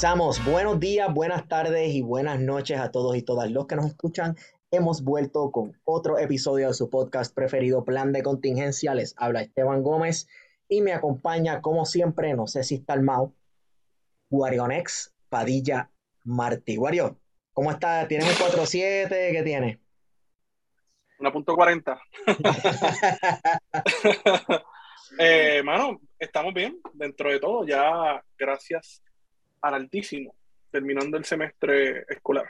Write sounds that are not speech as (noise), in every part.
Buenos días, buenas tardes y buenas noches a todos y todas los que nos escuchan. Hemos vuelto con otro episodio de su podcast preferido, Plan de Contingencia. Les habla Esteban Gómez y me acompaña, como siempre, no sé si está el Mao, Guarionex Padilla Martí. Guario, ¿cómo está? ¿Tienes un 4-7? ¿Qué tiene? Una punto 40. (laughs) (laughs) eh, mano, estamos bien dentro de todo. Ya, gracias al altísimo, terminando el semestre escolar.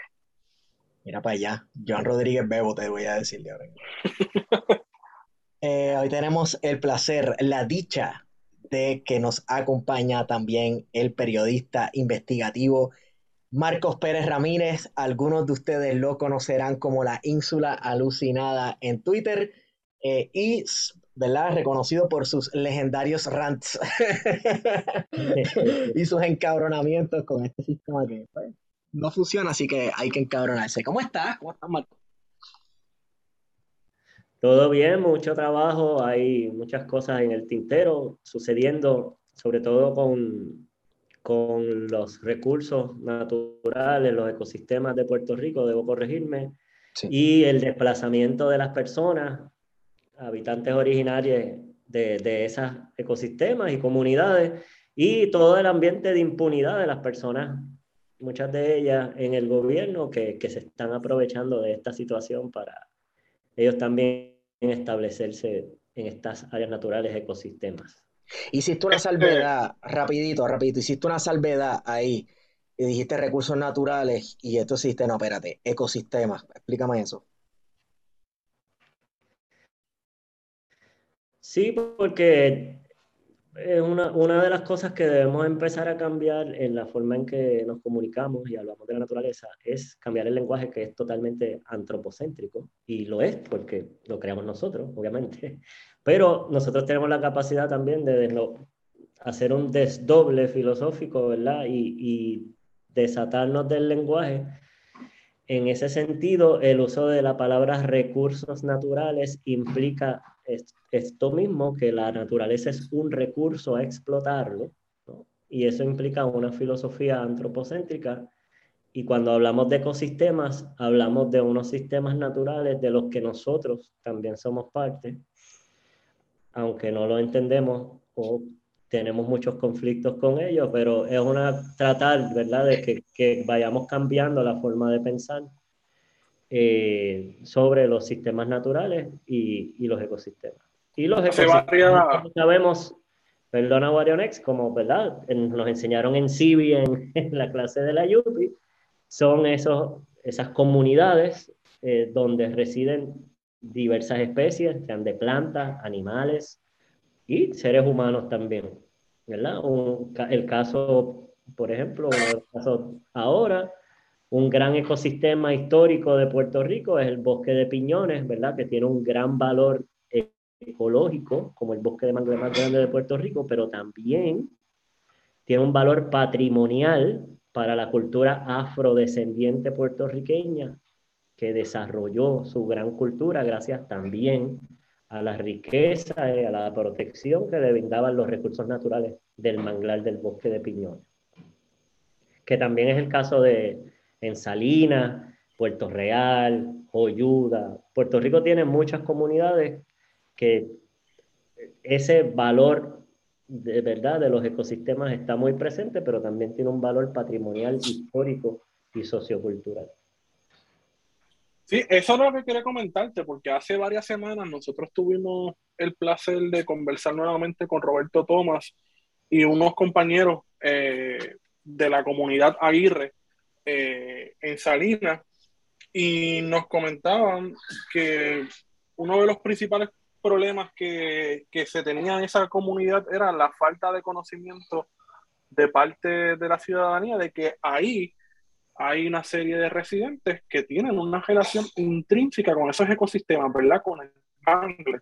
Mira para allá, Joan Rodríguez Bebo, te voy a decir de ahora. (laughs) Eh, hoy tenemos el placer, la dicha de que nos acompaña también el periodista investigativo Marcos Pérez Ramírez. Algunos de ustedes lo conocerán como la ínsula alucinada en Twitter. Eh, y ¿verdad? Reconocido por sus legendarios rants (laughs) y sus encabronamientos con este sistema que pues, no funciona, así que hay que encabronarse. ¿Cómo estás? ¿Cómo estás, Marco? Todo bien, mucho trabajo, hay muchas cosas en el tintero sucediendo, sobre todo con, con los recursos naturales, los ecosistemas de Puerto Rico, debo corregirme, y el desplazamiento de las personas habitantes originarios de, de esos ecosistemas y comunidades y todo el ambiente de impunidad de las personas, muchas de ellas en el gobierno, que, que se están aprovechando de esta situación para ellos también establecerse en estas áreas naturales, ecosistemas. Hiciste una salvedad, rapidito, rapidito, hiciste una salvedad ahí y dijiste recursos naturales y esto existe, no, espérate, ecosistemas, explícame eso. Sí, porque es una, una, de las cosas que debemos empezar a cambiar en la forma en que nos comunicamos y hablamos de la naturaleza es cambiar el lenguaje que es totalmente antropocéntrico y lo es porque lo creamos nosotros, obviamente, (laughs) pero nosotros tenemos la capacidad también de, hacer un desdoble filosófico, ¿verdad? Y, y desatarnos del lenguaje. En ese sentido, el uso de la palabra recursos naturales implica esto mismo, que la naturaleza es un recurso a explotarlo, y eso implica una filosofía antropocéntrica. Y cuando hablamos de ecosistemas, hablamos de unos sistemas naturales de los que nosotros también somos parte, aunque no lo entendemos o tenemos muchos conflictos con ellos, pero es una tratar, ¿verdad?, de que, que vayamos cambiando la forma de pensar eh, sobre los sistemas naturales y, y, los ecosistemas. Y los ecosistemas, sabemos, perdona Warionex, como ¿verdad? nos enseñaron en CIVI en, (laughs) en, la clase de la YUPI, son esos, esas comunidades eh, donde residen diversas especies, sean de plantas, animales y seres humanos también. ¿verdad? Un, el caso, por ejemplo, el caso ahora, un gran ecosistema histórico de Puerto Rico es el bosque de piñones, ¿verdad? Que tiene un gran valor ecológico, como el bosque de mangle más grande de Puerto Rico, pero también tiene un valor patrimonial para la cultura afrodescendiente puertorriqueña, que desarrolló su gran cultura gracias también a la riqueza y a la protección que le brindaban los recursos naturales del manglar del bosque de piñones. Que también es el caso de, en Salinas, Puerto Real, Oyuda. Puerto Rico tiene muchas comunidades que ese valor de verdad de los ecosistemas está muy presente, pero también tiene un valor patrimonial, histórico y sociocultural. Sí, eso es lo que quería comentarte, porque hace varias semanas nosotros tuvimos el placer de conversar nuevamente con Roberto Tomás y unos compañeros eh, de la comunidad Aguirre eh, en Salinas, y nos comentaban que uno de los principales problemas que, que se tenía en esa comunidad era la falta de conocimiento de parte de la ciudadanía de que ahí hay una serie de residentes que tienen una relación intrínseca con esos ecosistemas, ¿verdad? Con el mangle,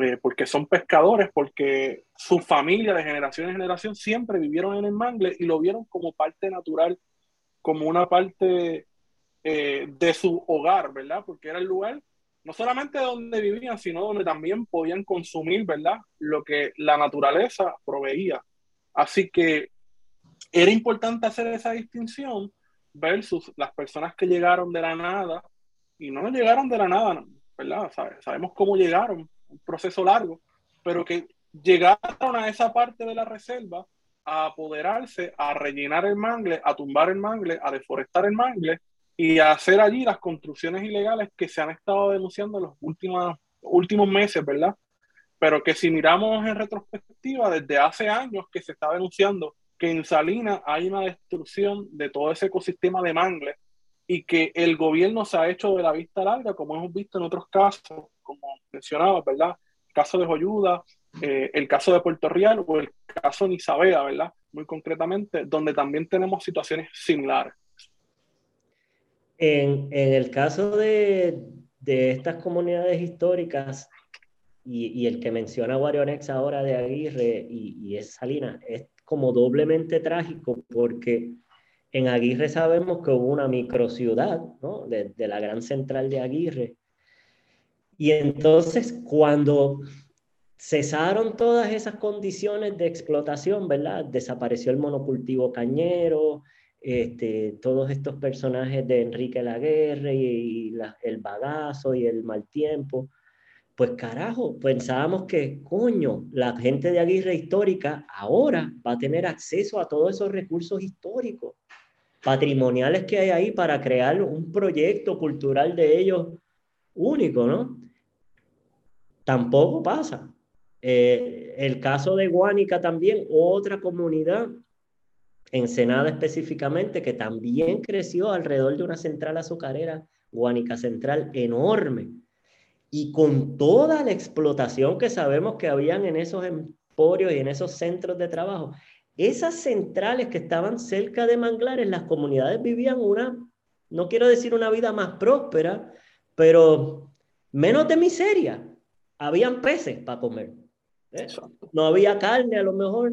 eh, porque son pescadores, porque su familia de generación en generación siempre vivieron en el mangle y lo vieron como parte natural, como una parte eh, de su hogar, ¿verdad? Porque era el lugar no solamente donde vivían, sino donde también podían consumir, ¿verdad? Lo que la naturaleza proveía. Así que era importante hacer esa distinción versus las personas que llegaron de la nada y no llegaron de la nada, ¿verdad? Sabemos cómo llegaron, un proceso largo, pero que llegaron a esa parte de la reserva a apoderarse, a rellenar el mangle, a tumbar el mangle, a deforestar el mangle y a hacer allí las construcciones ilegales que se han estado denunciando en los últimos, últimos meses, ¿verdad? Pero que si miramos en retrospectiva, desde hace años que se está denunciando que en Salinas hay una destrucción de todo ese ecosistema de mangle y que el gobierno se ha hecho de la vista larga, como hemos visto en otros casos, como mencionaba, ¿verdad? El caso de Joyuda, eh, el caso de Puerto Real o el caso de Isabela, ¿verdad? Muy concretamente, donde también tenemos situaciones similares. En, el caso de, estas comunidades históricas y, el que menciona Guarionex ahora de Aguirre y, y es Salinas, es como doblemente trágico porque en Aguirre sabemos que hubo una microciudad, ¿no? De, la gran central de Aguirre. Y entonces cuando cesaron todas esas condiciones de explotación, ¿verdad? Desapareció el monocultivo cañero, este, todos estos personajes de Enrique Laguerre y, y el bagazo y el mal tiempo pues carajo, pensábamos que, coño, la gente de Aguirre Histórica ahora va a tener acceso a todos esos recursos históricos, patrimoniales que hay ahí para crear un proyecto cultural de ellos único, ¿no? Tampoco pasa. Eh, el caso de Guánica también, otra comunidad, Ensenada específicamente, que también creció alrededor de una central azucarera, Guánica Central, enorme y con toda la explotación que sabemos que habían en esos emporios y en esos centros de trabajo, esas centrales que estaban cerca de manglares, las comunidades vivían una, no quiero decir una vida más próspera, pero menos de miseria. Habían peces para comer. No había carne a lo mejor,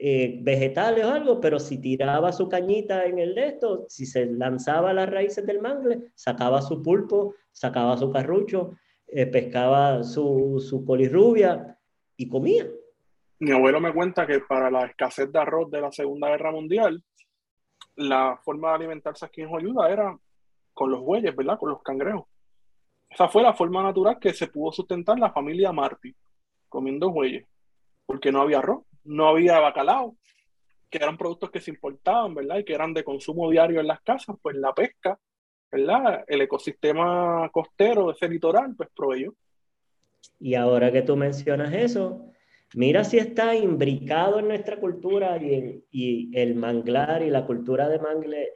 eh, vegetales o algo, pero si tiraba su cañita en el de si se lanzaba las raíces del mangle, sacaba su pulpo, sacaba su carrucho, eh, pescaba su, su colirrubia y comía. Mi abuelo me cuenta que para la escasez de arroz de la Segunda Guerra Mundial, la forma de alimentarse aquí en Joyuda era con los bueyes, ¿verdad? Con los cangrejos. Esa fue la forma natural que se pudo sustentar la familia Martí, comiendo bueyes, porque no había arroz, no había bacalao, que eran productos que se importaban, ¿verdad? Y que eran de consumo diario en las casas, pues la pesca ¿verdad? El ecosistema costero ese litoral, pues proveyó. Y ahora que tú mencionas eso, mira si está imbricado en nuestra cultura y, y el manglar y la cultura de mangle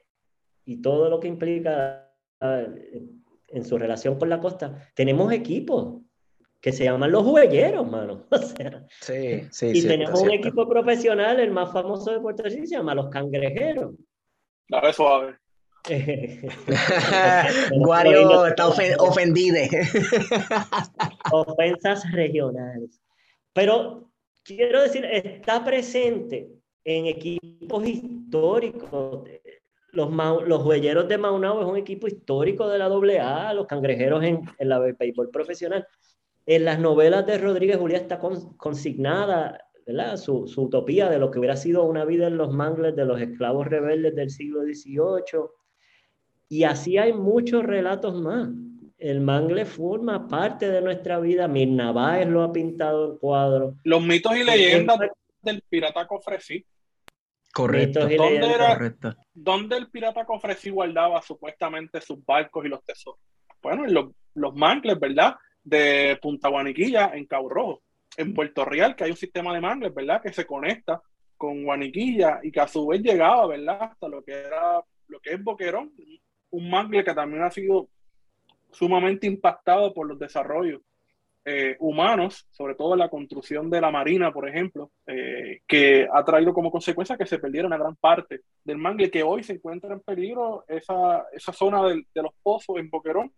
y todo lo que implica eh, en su relación con la costa. Tenemos equipos que se llaman los huelleros, mano. (laughs) O sea, sí, sí, y tenemos un equipo profesional, el más famoso de Puerto Rico, se llama los cangrejeros. Dale suave. (laughs) Guario está ofendido. (laughs) Ofensas regionales. Pero quiero decir, está presente en equipos históricos. Los, los huelleros de Maunao es un equipo histórico de la AA, los cangrejeros en, en la béisbol profesional. En las novelas de Rodríguez Julia está consignada ¿verdad? Su, su, utopía de lo que hubiera sido una vida en los mangles de los esclavos rebeldes del siglo XVIII. Y así hay muchos relatos más. El mangle forma parte de nuestra vida. Mirna Báez lo ha pintado en cuadros. Los mitos y leyendas del pirata Cofresí. Correcto. ¿Dónde, era, ¿Dónde el pirata Cofresí guardaba supuestamente sus barcos y los tesoros? Bueno, en los, los mangles, ¿verdad? De Punta Guaniquilla, en Cabo Rojo. En Puerto Real, que hay un sistema de mangles, ¿verdad? Que se conecta con Guaniquilla y que a su vez llegaba, ¿verdad? Hasta lo que era, lo que es Boquerón, un mangle que también ha sido sumamente impactado por los desarrollos eh, humanos, sobre todo la construcción de la marina, por ejemplo, eh, que ha traído como consecuencia que se perdiera una gran parte del mangle, que hoy se encuentra en peligro esa, esa zona de, de los pozos en Boquerón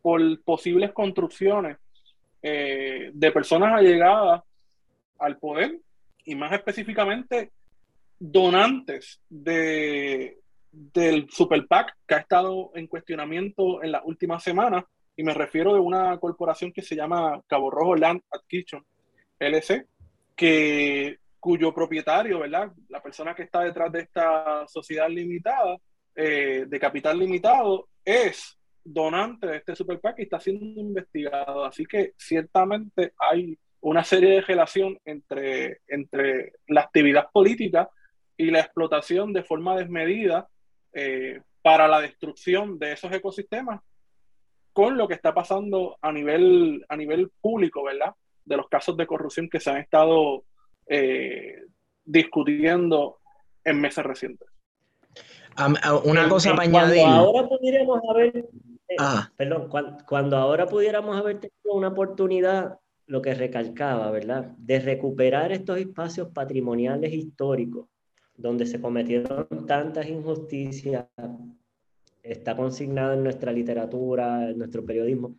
por posibles construcciones eh, de personas allegadas al poder y más específicamente donantes de, del Super PAC que ha estado en cuestionamiento en las últimas semanas y me refiero de una corporación que se llama Cabo Rojo Land Adquisition LC, que, cuyo propietario, ¿verdad? La persona que está detrás de esta sociedad limitada, eh, de capital limitado, es donante de este Super PAC y está siendo investigado. Así que ciertamente hay una serie de relación entre, entre la actividad política y la explotación de forma desmedida eh, para la destrucción de esos ecosistemas con lo que está pasando a nivel, a nivel público, ¿verdad? De los casos de corrupción que se han estado eh, discutiendo en meses recientes. una cosa para añadir. Ahora pudiéramos haber, ah. perdón, cuando, ahora pudiéramos haber tenido una oportunidad, lo que recalcaba, ¿verdad? De recuperar estos espacios patrimoniales históricos donde se cometieron tantas injusticias, está consignado en nuestra literatura, en nuestro periodismo,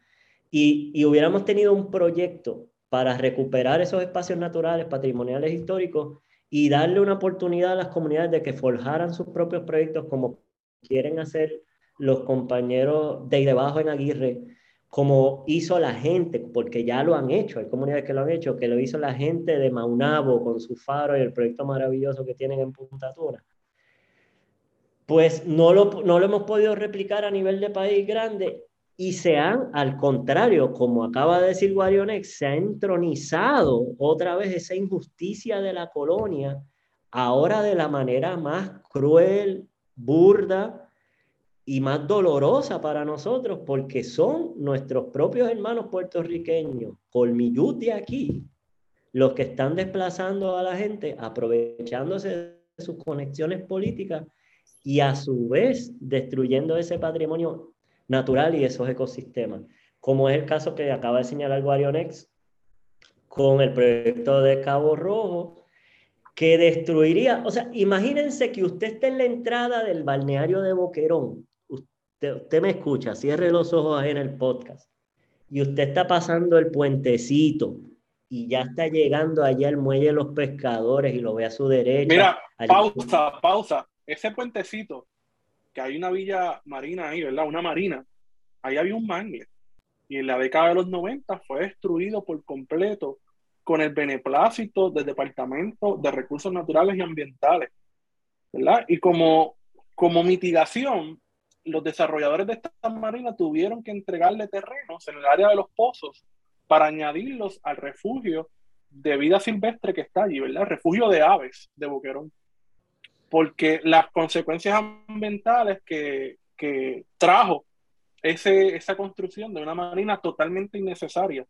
y, y hubiéramos tenido un proyecto para recuperar esos espacios naturales, patrimoniales, históricos, y darle una oportunidad a las comunidades de que forjaran sus propios proyectos como quieren hacer los compañeros de debajo en Aguirre, como hizo la gente, porque ya lo han hecho, hay comunidades que lo han hecho, que lo hizo la gente de Maunabo con su faro y el proyecto maravilloso que tienen en Punta Tuna. Pues no lo, no lo hemos podido replicar a nivel de país grande y se han, al contrario, como acaba de decir Guarionex, se ha entronizado otra vez esa injusticia de la colonia, ahora de la manera más cruel, burda y más dolorosa para nosotros, porque son nuestros propios hermanos puertorriqueños, colmillut de aquí, los que están desplazando a la gente, aprovechándose de sus conexiones políticas y a su vez destruyendo ese patrimonio natural y esos ecosistemas, como es el caso que acaba de señalar Guarionex con el proyecto de Cabo Rojo, que destruiría, o sea, imagínense que usted esté en la entrada del balneario de Boquerón, usted, usted me escucha, cierre los ojos en el podcast, y usted está pasando el puentecito y ya está llegando allá al muelle de los pescadores y lo ve a su derecha. Mira, pausa, pausa ese puentecito, que hay una villa marina ahí, ¿verdad? Una marina, ahí había un mangle. Y en la década de los 90 fue destruido por completo con el beneplácito del Departamento de Recursos Naturales y Ambientales, ¿verdad? Y como, como mitigación, los desarrolladores de esta marina tuvieron que entregarle terrenos en el área de los pozos para añadirlos al refugio de vida silvestre que está allí, ¿verdad? Refugio de aves de Boquerón porque las consecuencias ambientales que, que trajo ese, esa construcción de una marina totalmente innecesaria.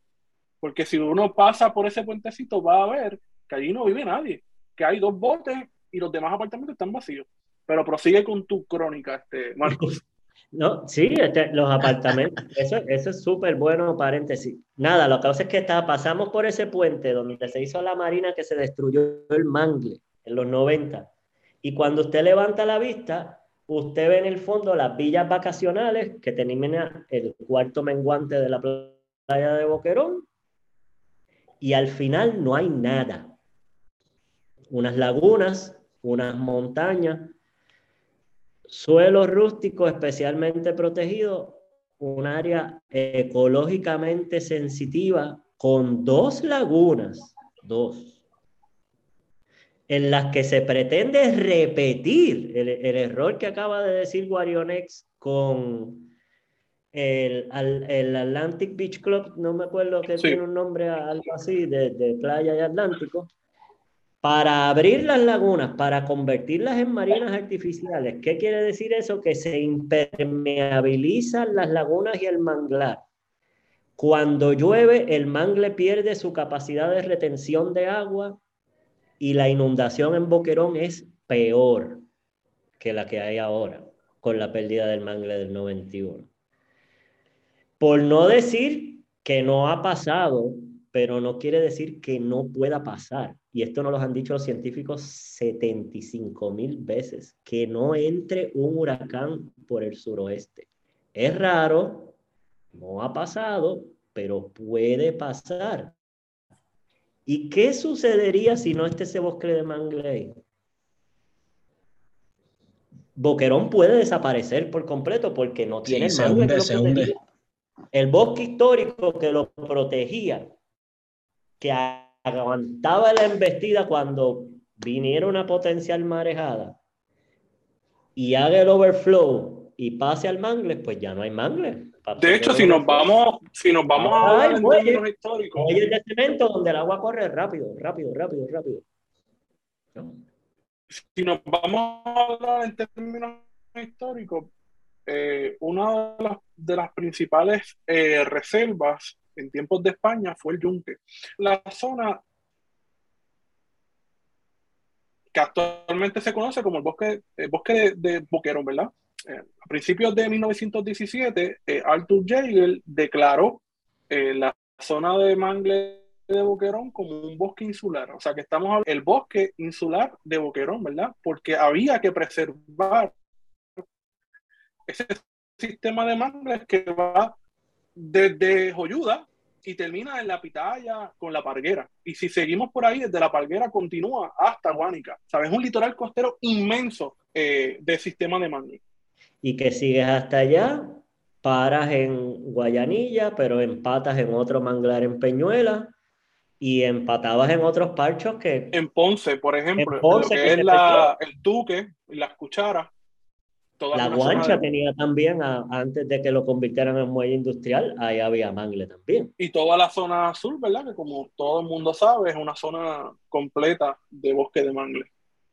Porque si uno pasa por ese puentecito va a ver que allí no vive nadie, que hay dos botes y los demás apartamentos están vacíos. Pero prosigue con tu crónica, este, Marcos. (laughs) No, sí, este, los apartamentos, (laughs) eso, eso es súper bueno, paréntesis. Nada, lo que pasa es que está, pasamos por ese puente donde se hizo la marina que se destruyó el mangle en los 90 y cuando usted levanta la vista, usted ve en el fondo las villas vacacionales que terminan el cuarto menguante de la playa de Boquerón. Y al final no hay nada. Unas lagunas, unas montañas, suelo rústico especialmente protegido, un área ecológicamente sensitiva con dos lagunas, dos en las que se pretende repetir el, error que acaba de decir Guarionex con el, el, Atlantic Beach Club, no me acuerdo que tiene un nombre algo así, de, de, playa y Atlántico, para abrir las lagunas, para convertirlas en marinas artificiales. ¿Qué quiere decir eso? Que se impermeabilizan las lagunas y el manglar. Cuando llueve, el mangle pierde su capacidad de retención de agua y la inundación en Boquerón es peor que la que hay ahora con la pérdida del mangle del 91. Por no decir que no ha pasado, pero no quiere decir que no pueda pasar. Y esto nos lo han dicho los científicos 75 mil veces, que no entre un huracán por el suroeste. Es raro, no ha pasado, pero puede pasar. ¿Y qué sucedería si no esté ese bosque de mangle Boquerón puede desaparecer por completo porque no tiene el mangle El bosque histórico que lo protegía, que aguantaba la embestida cuando viniera una potencial marejada y haga el overflow y pase al mangle, pues ya no hay mangle. De hecho, si nos vamos, si nos vamos a hablar en términos históricos. el de cemento donde el agua corre rápido, rápido, rápido, rápido si nos vamos a hablar en términos históricos, eh, una de las, principales eh, reservas en tiempos de España fue el yunque. La zona que actualmente se conoce como el bosque, bosque de, Boquerón, ¿verdad? Eh, a principios de 1917, Arthur Jaegel declaró la zona de Mangle de Boquerón como un bosque insular. O sea, que estamos hablando del bosque insular de Boquerón, ¿verdad? Porque había que preservar ese sistema de mangles que va desde Joyuda y termina en la Pitaya con la Parguera. Y si seguimos por ahí, desde la Parguera continúa hasta Guánica. ¿Sabes? Un litoral costero inmenso eh, de sistema de mangles. Y que sigues hasta allá, paras en Guayanilla, pero empatas en otro manglar en Peñuela y empatabas en otros parchos que... En Ponce, por ejemplo, Ponce, que, es la, el tuque las cucharas. La guancha tenía también, antes de que lo convirtieran en muelle industrial, ahí había mangle también. Y toda la zona azul, ¿verdad? Que como todo el mundo sabe, es una zona completa de bosque de mangle.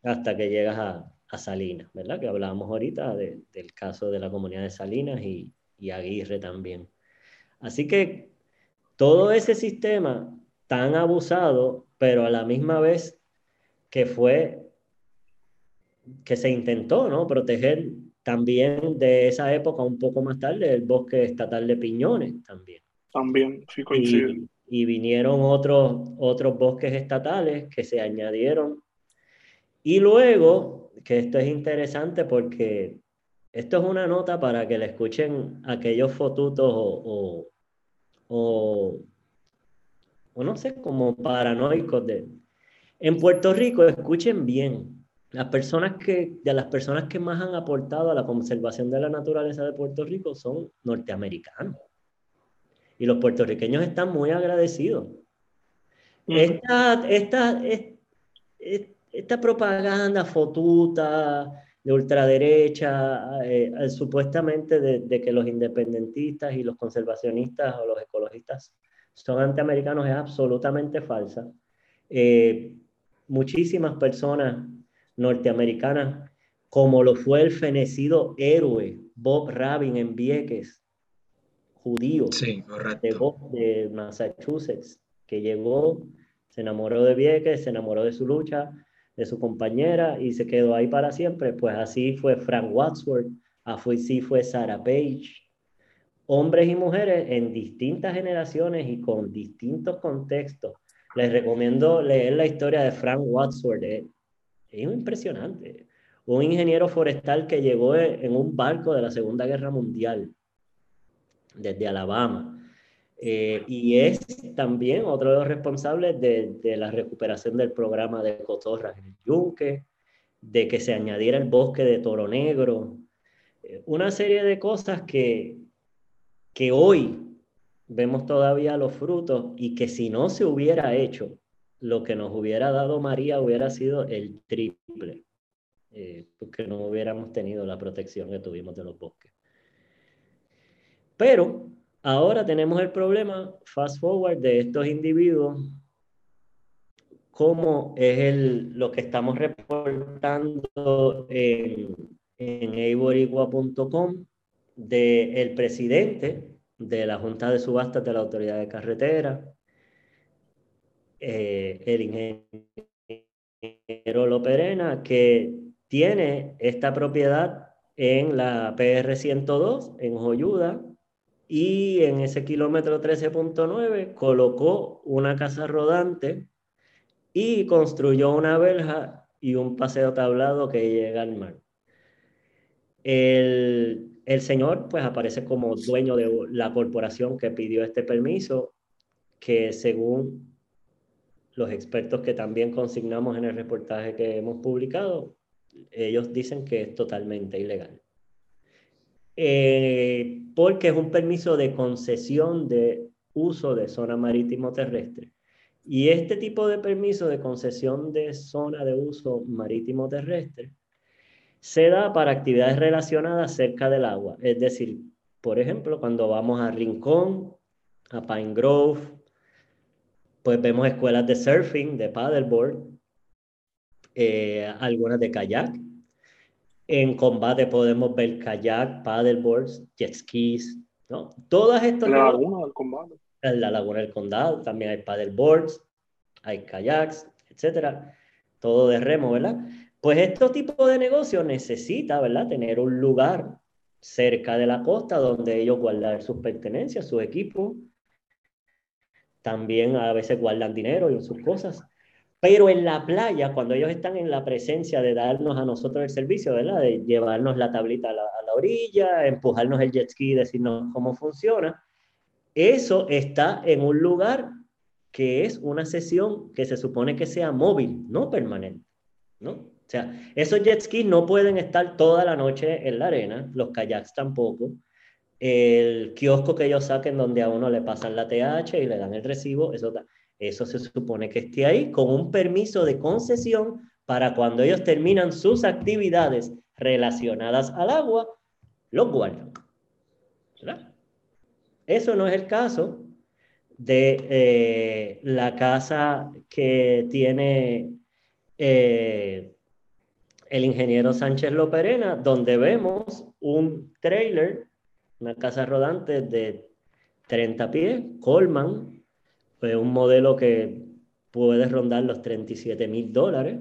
Hasta que llegas a, a Salinas, ¿verdad? Que hablábamos ahorita del caso de la comunidad de Salinas y, y Aguirre también. Así que todo ese sistema tan abusado, pero a la misma vez que fue que se intentó ¿no? proteger también de esa época, un poco más tarde, el bosque estatal de Piñones también. También, sí coincide. Y, vinieron otros, otros bosques estatales que se añadieron. Y luego, que esto es interesante porque esto es una nota para que le escuchen aquellos fotutos o, o o no sé, como paranoicos de... En Puerto Rico, escuchen bien, las personas que, de las personas que más han aportado a la conservación de la naturaleza de Puerto Rico son norteamericanos. Y los puertorriqueños están muy agradecidos. Esta, esta, esta, propaganda fotuta de ultraderecha, eh, eh, supuestamente de, de, que los independentistas y los conservacionistas o los ecologistas son antiamericanos es absolutamente falsa. Eh, muchísimas personas norteamericanas, como lo fue el fenecido héroe Bob Rabin en Vieques, judío de, Massachusetts, que llegó, se enamoró de Vieques, se enamoró de su lucha, de su compañera y se quedó ahí para siempre. Pues así fue Frank Wadsworth, así fue Sarah Page, hombres y mujeres en distintas generaciones y con distintos contextos. Les recomiendo leer la historia de Frank Wadsworth. Es, impresionante. Un ingeniero forestal que llegó en un barco de la Segunda Guerra Mundial desde Alabama. Eh, y es también otro de los responsables de, la recuperación del programa de cotorras en el Yunque, de que se añadiera el bosque de Toro Negro, eh, una serie de cosas que, que hoy vemos todavía los frutos y que si no se hubiera hecho, lo que nos hubiera dado María hubiera sido el triple, eh, porque no hubiéramos tenido la protección que tuvimos de los bosques. Pero ahora tenemos el problema, fast forward, de estos individuos como es el, lo que estamos reportando en, en del presidente de la Junta de Subastas de la Autoridad de Carretera, eh, el ingeniero que tiene esta propiedad en la PR 102, en Joyuda, y en ese kilómetro 13.9 colocó una casa rodante y construyó una verja y un paseo tablado que llega al mar. El, el señor pues aparece como dueño de la corporación que pidió este permiso, que según los expertos que también consignamos en el reportaje que hemos publicado, ellos dicen que es totalmente ilegal. Eh, porque es un permiso de concesión de uso de zona marítimo terrestre. Y este tipo de permiso de concesión de zona de uso marítimo terrestre se da para actividades relacionadas cerca del agua. Es decir, por ejemplo, cuando vamos a Rincón, a Pine Grove, pues vemos escuelas de surfing, de paddleboard, eh, algunas de kayak, en combate podemos ver kayak, paddleboards, jet skis, ¿no? Todas estas... La laguna del combate. En la laguna del condado también hay paddleboards, hay kayaks, etcétera. Todo de remo, ¿verdad? Pues este tipo de negocio necesita, ¿verdad? Tener un lugar cerca de la costa donde ellos guardan sus pertenencias, sus equipos. También a veces guardan dinero y sus cosas. Pero en la playa, cuando ellos están en la presencia de darnos a nosotros el servicio, ¿verdad? De llevarnos la tablita a la, orilla, empujarnos el jet ski, decirnos cómo funciona, eso está en un lugar que es una sesión que se supone que sea móvil, no permanente, ¿no? O sea, esos jet skis no pueden estar toda la noche en la arena, los kayaks tampoco. El kiosco que ellos saquen donde a uno le pasan la TH y le dan el recibo, eso eso se supone que esté ahí con un permiso de concesión para cuando ellos terminan sus actividades relacionadas al agua, los guardan. Eso no es el caso de eh, la casa que tiene eh, el ingeniero Sánchez Loperena, donde vemos un trailer, una casa rodante de 30 pies, Coleman, fue un modelo que puede rondar los 37 mil dólares.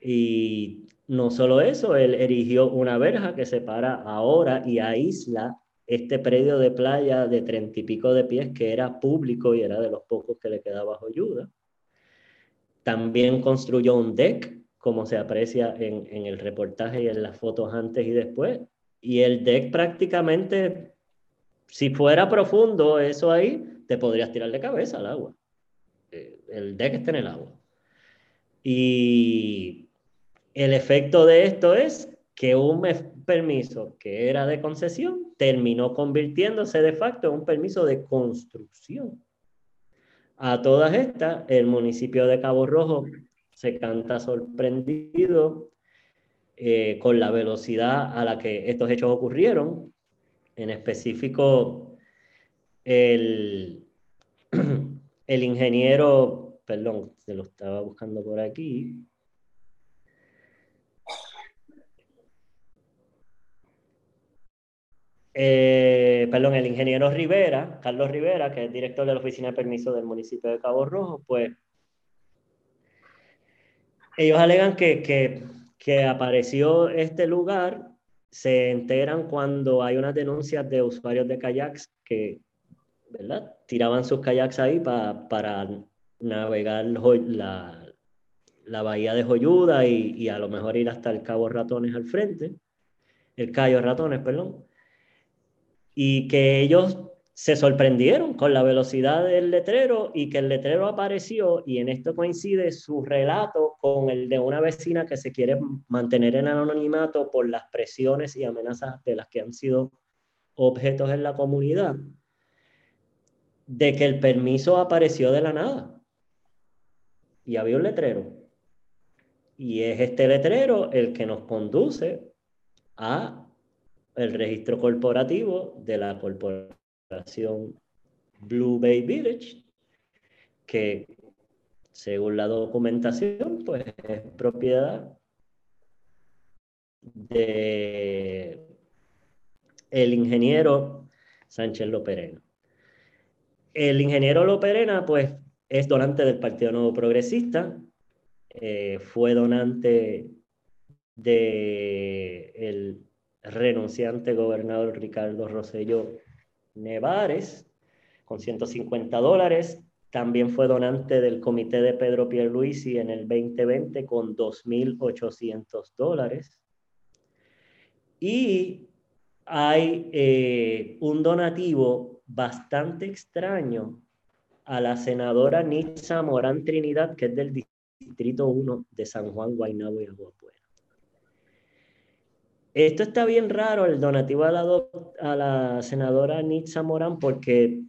Y no solo eso, él erigió una verja que separa ahora y aísla este predio de playa de treinta y pico de pies que era público y era de los pocos que le quedaba bajo ayuda. También construyó un deck, como se aprecia en el reportaje y en las fotos antes y después. Y el deck prácticamente, si fuera profundo eso ahí, te podrías tirar de cabeza al agua. Eh, el deck está en el agua. Y el efecto de esto es que un permiso que era de concesión terminó convirtiéndose de facto en un permiso de construcción. A todas estas, el municipio de Cabo Rojo se canta sorprendido eh, con la velocidad a la que estos hechos ocurrieron. En específico, el, (clears throat) el ingeniero, perdón, se lo estaba buscando por aquí. Eh, perdón, el ingeniero Rivera, Carlos Rivera, que es director de la Oficina de Permiso del municipio de Cabo Rojo, pues ellos alegan que, que, que apareció este lugar, se enteran cuando hay unas denuncias de usuarios de kayaks que, ¿verdad? Tiraban sus kayaks ahí para navegar la, la, bahía de Joyuda y, y, a lo mejor ir hasta el Cabo Ratones al frente, el Cayo Ratones, perdón, y que ellos se sorprendieron con la velocidad del letrero y que el letrero apareció y en esto coincide su relato con el de una vecina que se quiere mantener en anonimato por las presiones y amenazas de las que han sido objetos en la comunidad de que el permiso apareció de la nada. Y había un letrero. Y es este letrero el que nos conduce a el registro corporativo de la corporación Blue Bay Village, que según la documentación, pues es propiedad de el ingeniero Sánchez Loperena. El ingeniero Loperena, pues, es donante del Partido Nuevo Progresista, eh, fue donante el renunciante gobernador Ricardo Rosselló Nevares, con 150 dólares. También fue donante del comité de Pedro Pierluisi en el 2020 con 2.800 dólares. Y hay eh, un donativo bastante extraño a la senadora Nitza Morán Trinidad, que es del Distrito 1 de San Juan, Guaynabo y Aguapuera. Esto está bien raro, el donativo a la, senadora Nitza Morán, porque,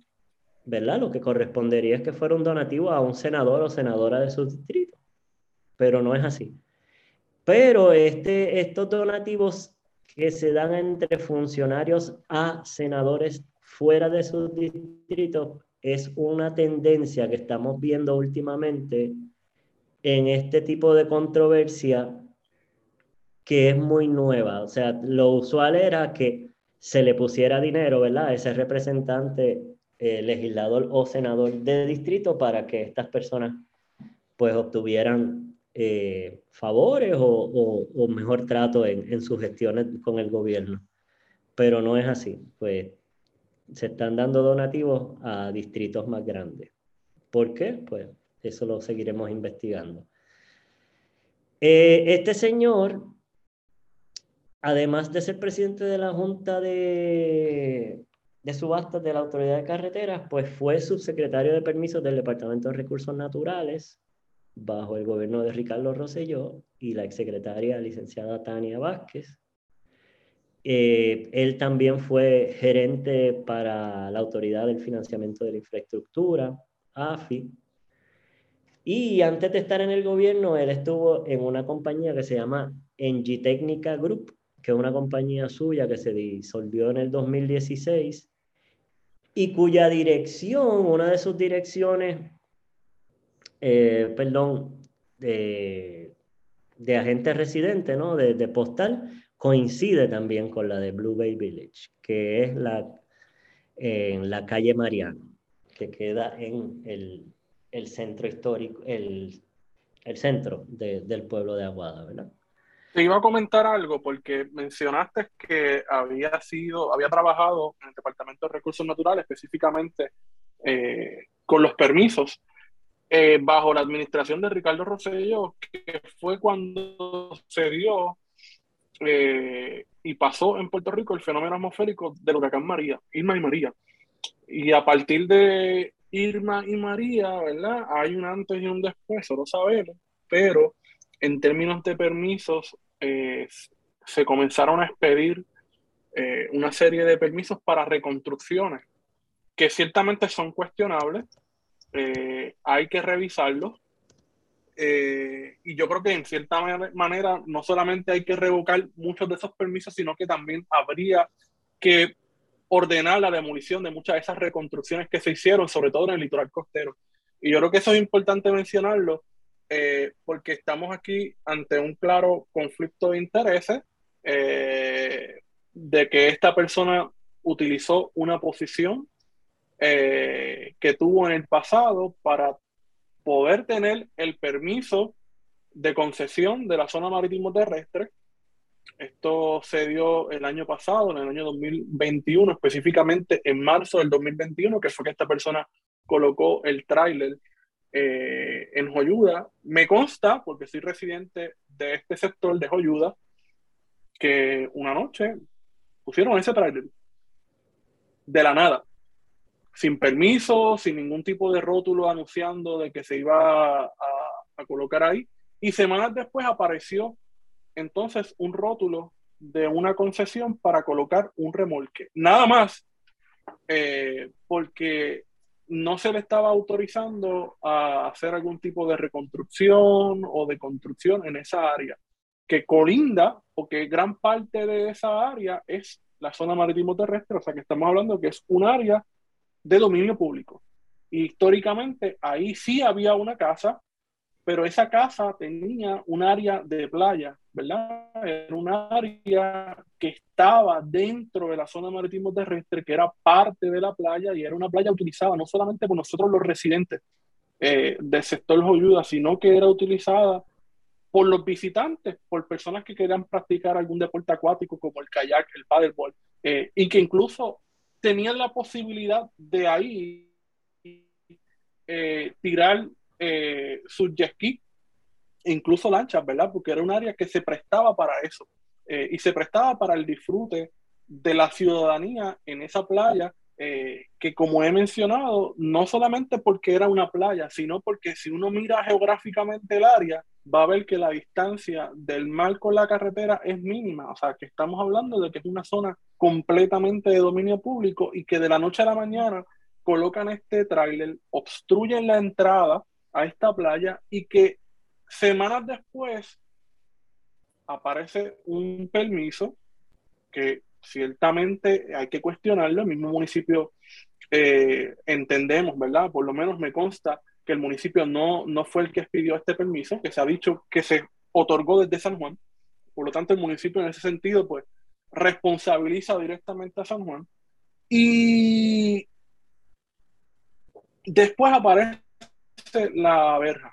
¿verdad? Lo que correspondería es que fuera un donativo a un senador o senadora de su distrito, pero no es así. Pero este, estos donativos que se dan entre funcionarios a senadores fuera de sus distritos es una tendencia que estamos viendo últimamente en este tipo de controversia que es muy nueva. O sea, lo usual era que se le pusiera dinero, ¿verdad? A ese representante, eh, legislador o senador de distrito para que estas personas pues obtuvieran eh, favores o, mejor trato en, sus gestiones con el gobierno. Pero no es así, pues se están dando donativos a distritos más grandes. ¿Por qué? Pues eso lo seguiremos investigando. Eh, este señor, además de ser presidente de la Junta de, de Subastas de la Autoridad de Carreteras, pues fue subsecretario de permisos del Departamento de Recursos Naturales bajo el gobierno de Ricardo Rosselló y la exsecretaria licenciada Tania Vázquez. Eh, él también fue gerente para la Autoridad del Financiamiento de la Infraestructura, AFI. Y antes de estar en el gobierno, él estuvo en una compañía que se llama Engie Técnica Group, que es una compañía suya que se disolvió en el 2016 y cuya dirección, una de sus direcciones eh, perdón, de, de, agente residente, ¿no? De, de, postal, coincide también con la de Blue Bay Village, que es la, en la calle Mariano, que queda en el, el centro histórico, el, el centro de, del pueblo de Aguada, ¿verdad? Te iba a comentar algo porque mencionaste que había sido, había trabajado en el Departamento de Recursos Naturales, específicamente eh, con los permisos. Eh, bajo la administración de Ricardo Rosselló, que fue cuando se dio eh, y pasó en Puerto Rico el fenómeno atmosférico del huracán María, Irma y María. Y a partir de Irma y María, ¿verdad? Hay un antes y un después, eso lo sabemos, pero en términos de permisos, eh, se comenzaron a expedir una serie de permisos para reconstrucciones que ciertamente son cuestionables, eh, hay que revisarlo. Eh, y yo creo que en cierta manera no solamente hay que revocar muchos de esos permisos, sino que también habría que ordenar la demolición de muchas de esas reconstrucciones que se hicieron, sobre todo en el litoral costero. Y yo creo que eso es importante mencionarlo, eh, porque estamos aquí ante un claro conflicto de intereses de que esta persona utilizó una posición eh, que tuvo en el pasado para poder tener el permiso de concesión de la zona marítimo terrestre. Esto se dio el año pasado, en el año 2021, específicamente en marzo del 2021, que fue que esta persona colocó el tráiler eh, en Joyuda. Me consta, porque soy residente de este sector de Joyuda, que una noche pusieron ese tráiler de la nada sin permiso, sin ningún tipo de rótulo anunciando de que se iba a, colocar ahí. Y semanas después apareció entonces un rótulo de una concesión para colocar un remolque. Nada más, eh, porque no se le estaba autorizando a hacer algún tipo de reconstrucción o de construcción en esa área, que colinda, porque gran parte de esa área es la zona marítimo terrestre, o sea que estamos hablando que es un área de dominio público. históricamente ahí sí había una casa pero esa casa tenía un área de playa, ¿verdad? Era un área que estaba dentro de la zona marítimo terrestre, que era parte de la playa y era una playa utilizada no solamente por nosotros los residentes eh, del sector Joyuda, sino que era utilizada por los visitantes, por personas que querían practicar algún deporte acuático como el kayak, el paddleboard, eh, y que incluso tenían la posibilidad de ahí eh, tirar eh, sus jet ski, incluso lanchas, ¿verdad? Porque era un área que se prestaba para eso eh, y se prestaba para el disfrute de la ciudadanía en esa playa, eh, que como he mencionado, no solamente porque era una playa, sino porque si uno mira geográficamente el área, va a ver que la distancia del mar con la carretera es mínima, o sea, que estamos hablando de que es una zona completamente de dominio público y que de la noche a la mañana colocan este tráiler, obstruyen la entrada a esta playa y que semanas después aparece un permiso que ciertamente hay que cuestionarlo. El mismo municipio eh, entendemos, ¿verdad? Por lo menos me consta que el municipio no, no fue el que expidió este permiso, que se ha dicho que se otorgó desde San Juan. Por lo tanto, el municipio en ese sentido, pues, responsabiliza directamente a San Juan. Y después aparece la verja.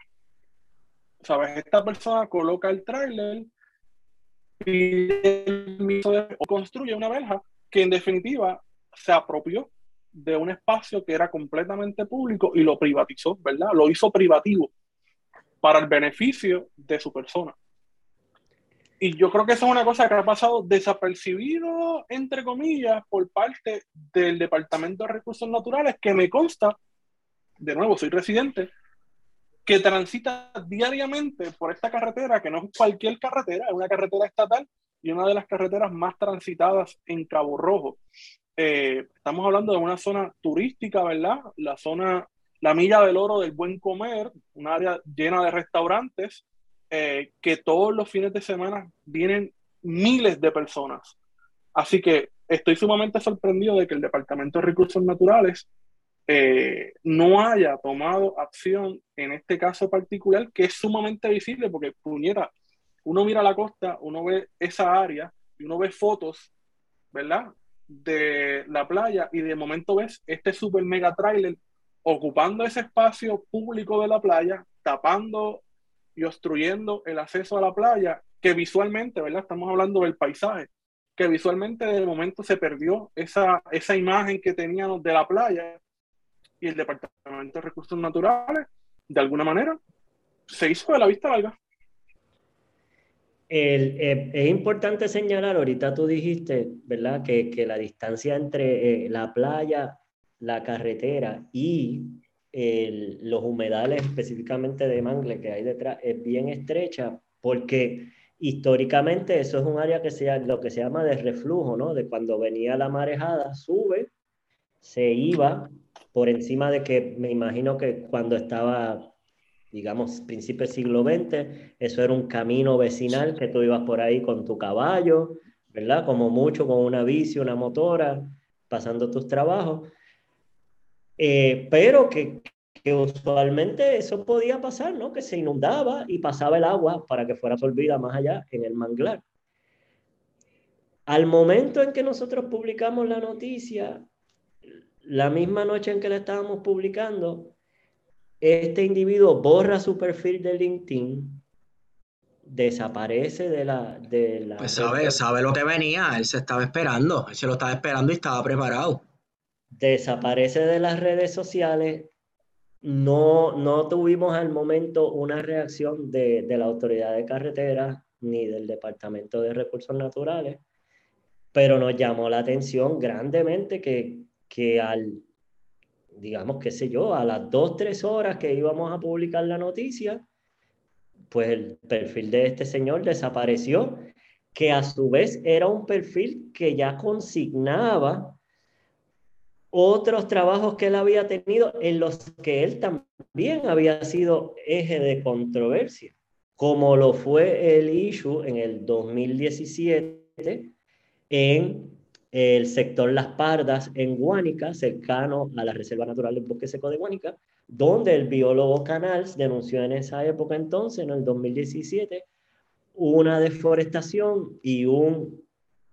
¿Sabes? Esta persona coloca el tráiler y construye una verja que en definitiva se apropió de un espacio que era completamente público y lo privatizó, ¿verdad? Lo hizo privativo para el beneficio de su persona. Y yo creo que eso es una cosa que ha pasado desapercibido, entre comillas, por parte del Departamento de Recursos Naturales, que me consta de nuevo, soy residente, que transita diariamente por esta carretera, que no es cualquier carretera, es una carretera estatal y una de las carreteras más transitadas en Cabo Rojo. Eh, estamos hablando de una zona turística, ¿verdad? La zona, la milla del oro del buen comer, un área llena de restaurantes, eh, que todos los fines de semana vienen miles de personas. Así que estoy sumamente sorprendido de que el Departamento de Recursos Naturales eh, no haya tomado acción en este caso particular, que es sumamente visible, porque puñera, uno mira la costa, uno ve esa área y uno ve fotos, ¿verdad? De la playa y de momento ves este super mega trailer ocupando ese espacio público de la playa, tapando y obstruyendo el acceso a la playa, que visualmente, ¿verdad? Estamos hablando del paisaje, que visualmente de momento se perdió esa, esa imagen que teníamos de la playa y el Departamento de Recursos Naturales, de alguna manera, se hizo de la vista larga. Eh, es importante señalar, ahorita tú dijiste, ¿verdad?, que, que la distancia entre eh, la playa, la carretera y los humedales específicamente de mangle que hay detrás es bien estrecha porque históricamente eso es un área que sea lo que se llama de reflujo, ¿no? De cuando venía la marejada, sube, se iba por encima de que me imagino que cuando estaba, digamos, principio del siglo XX, eso era un camino vecinal que tú ibas por ahí con tu caballo, ¿verdad? Como mucho con una bici, una motora, pasando tus trabajos. Eh, pero que, que usualmente eso podía pasar, ¿no? Que se inundaba y pasaba el agua para que fuera absorbida más allá en el manglar. Al momento en que nosotros publicamos la noticia, la misma noche en que la estábamos publicando, este individuo borra su perfil de LinkedIn, desaparece de la... De la pues sabe, sabe lo que venía, él se estaba esperando, él se lo estaba esperando y estaba preparado. Desaparece de las redes sociales, no, no tuvimos al momento una reacción de, de la autoridad de carretera ni del Departamento de Recursos Naturales, pero nos llamó la atención grandemente que que al, digamos, qué sé yo, a las dos, tres horas que íbamos a publicar la noticia, pues el perfil de este señor desapareció, que a su vez era un perfil que ya consignaba otros trabajos que él había tenido en los que él también había sido eje de controversia, como lo fue el issue en el 2017 en el sector Las Pardas en Guánica, cercano a la Reserva Natural del Bosque Seco de Guánica, donde el biólogo Canals denunció en esa época entonces, en el 2017, una deforestación y un,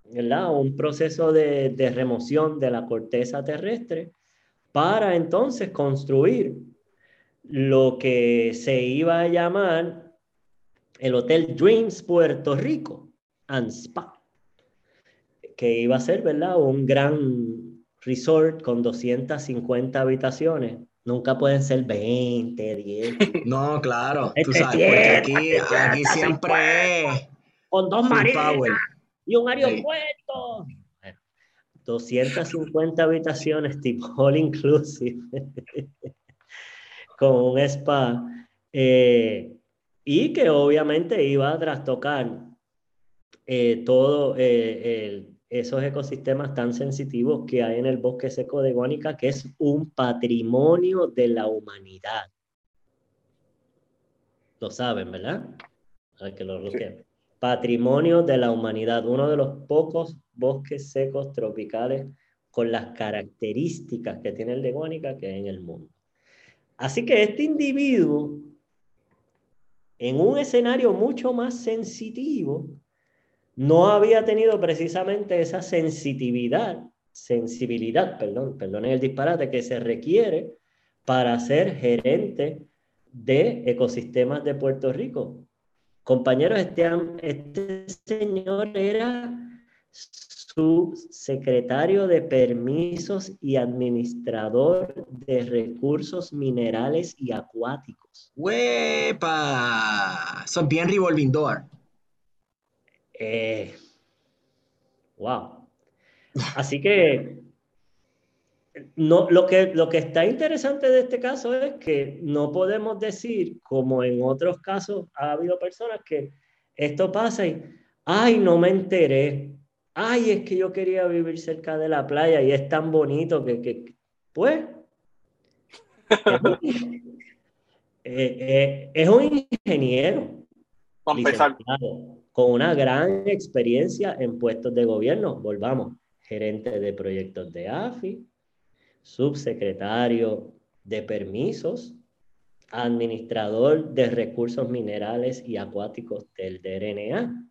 un proceso de, de remoción de la corteza terrestre para entonces construir lo que se iba a llamar el Hotel Dreams Puerto Rico and Spa, que iba a ser, ¿verdad? Un gran resort con 250 habitaciones. Nunca pueden ser 20, 10. (laughs) No, claro. Tú este sabes, porque aquí, aquí siempre Con dos marinas y un aeropuerto. 250 habitaciones tipo (laughs) all inclusive (laughs) con un spa eh, y que obviamente iba a trastocar eh, todos eh, esos ecosistemas tan sensitivos que hay en el bosque seco de Guánica, que es un patrimonio de la humanidad. Lo saben, ¿verdad? que lo Patrimonio de la humanidad, uno de los pocos bosques secos tropicales con las características que tiene el de Guánica que hay en el mundo. Así que este individuo, en un escenario mucho más sensitivo, no había tenido precisamente esa sensitividad, sensibilidad, perdón, perdonen el disparate, que se requiere para ser gerente de ecosistemas de Puerto Rico. Compañeros, este, este señor era subsecretario de Permisos y administrador de recursos minerales y acuáticos. Son bien revolving. Eh, wow. Así que, no, lo que lo que está interesante de este caso es que no podemos decir, como en otros casos ha habido personas que esto pasa y, ay, no me enteré, ay, es que yo quería vivir cerca de la playa y es tan bonito que, pues, (laughs) eh, eh, es un ingeniero con una gran experiencia en puestos de gobierno. Volvamos, gerente de proyectos de AFI, subsecretario de permisos, administrador de recursos minerales y acuáticos del DRNA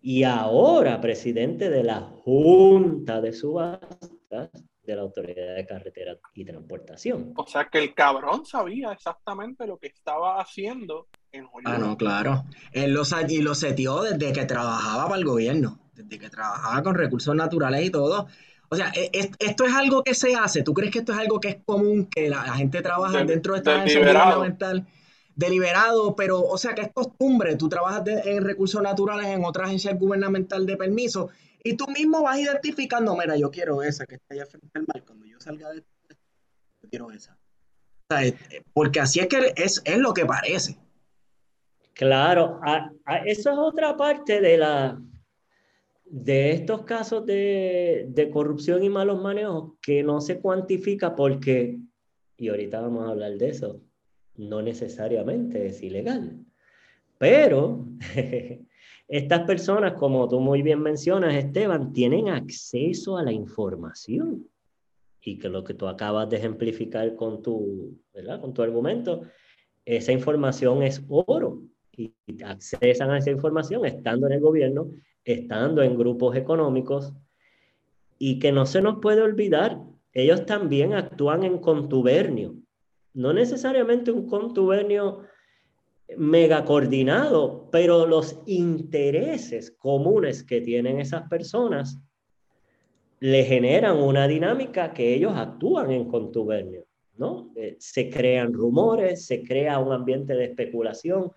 y ahora presidente de la Junta de Subastas de la Autoridad de Carretera y Transportación. O sea que el cabrón sabía exactamente lo que estaba haciendo en Ah, no, claro. Él lo, y lo setió desde que trabajaba para el gobierno, desde que trabajaba con recursos naturales y todo. O sea, e, esto es algo que se hace. ¿Tú crees que esto es algo que es común, que la, gente trabaja dentro de esta agencia gubernamental? deliberado, pero o sea que es costumbre, tú trabajas en recursos naturales en otra agencia gubernamental de permiso y tú mismo vas identificando, mira, yo quiero esa que está allá frente al mar, cuando yo salga de yo quiero esa. Eh, porque así es que es, es lo que parece. Claro, eso es otra parte de la de estos casos de, de corrupción y malos manejos que no se cuantifica porque, y ahorita vamos a hablar de eso, no necesariamente es ilegal. Pero (laughs) estas personas, como tú muy bien mencionas, Esteban, tienen acceso a la información. Y que lo que tú acabas de ejemplificar con tu, ¿verdad? con tu argumento, esa información es oro. Y accesan a esa información estando en el gobierno, estando en grupos económicos. Y que no se nos puede olvidar, ellos también actúan en contubernio no necesariamente un contubernio mega coordinado, pero los intereses comunes que tienen esas personas le generan una dinámica que ellos actúan en contubernio, ¿no? Eh, se crean rumores, se crea un ambiente de especulación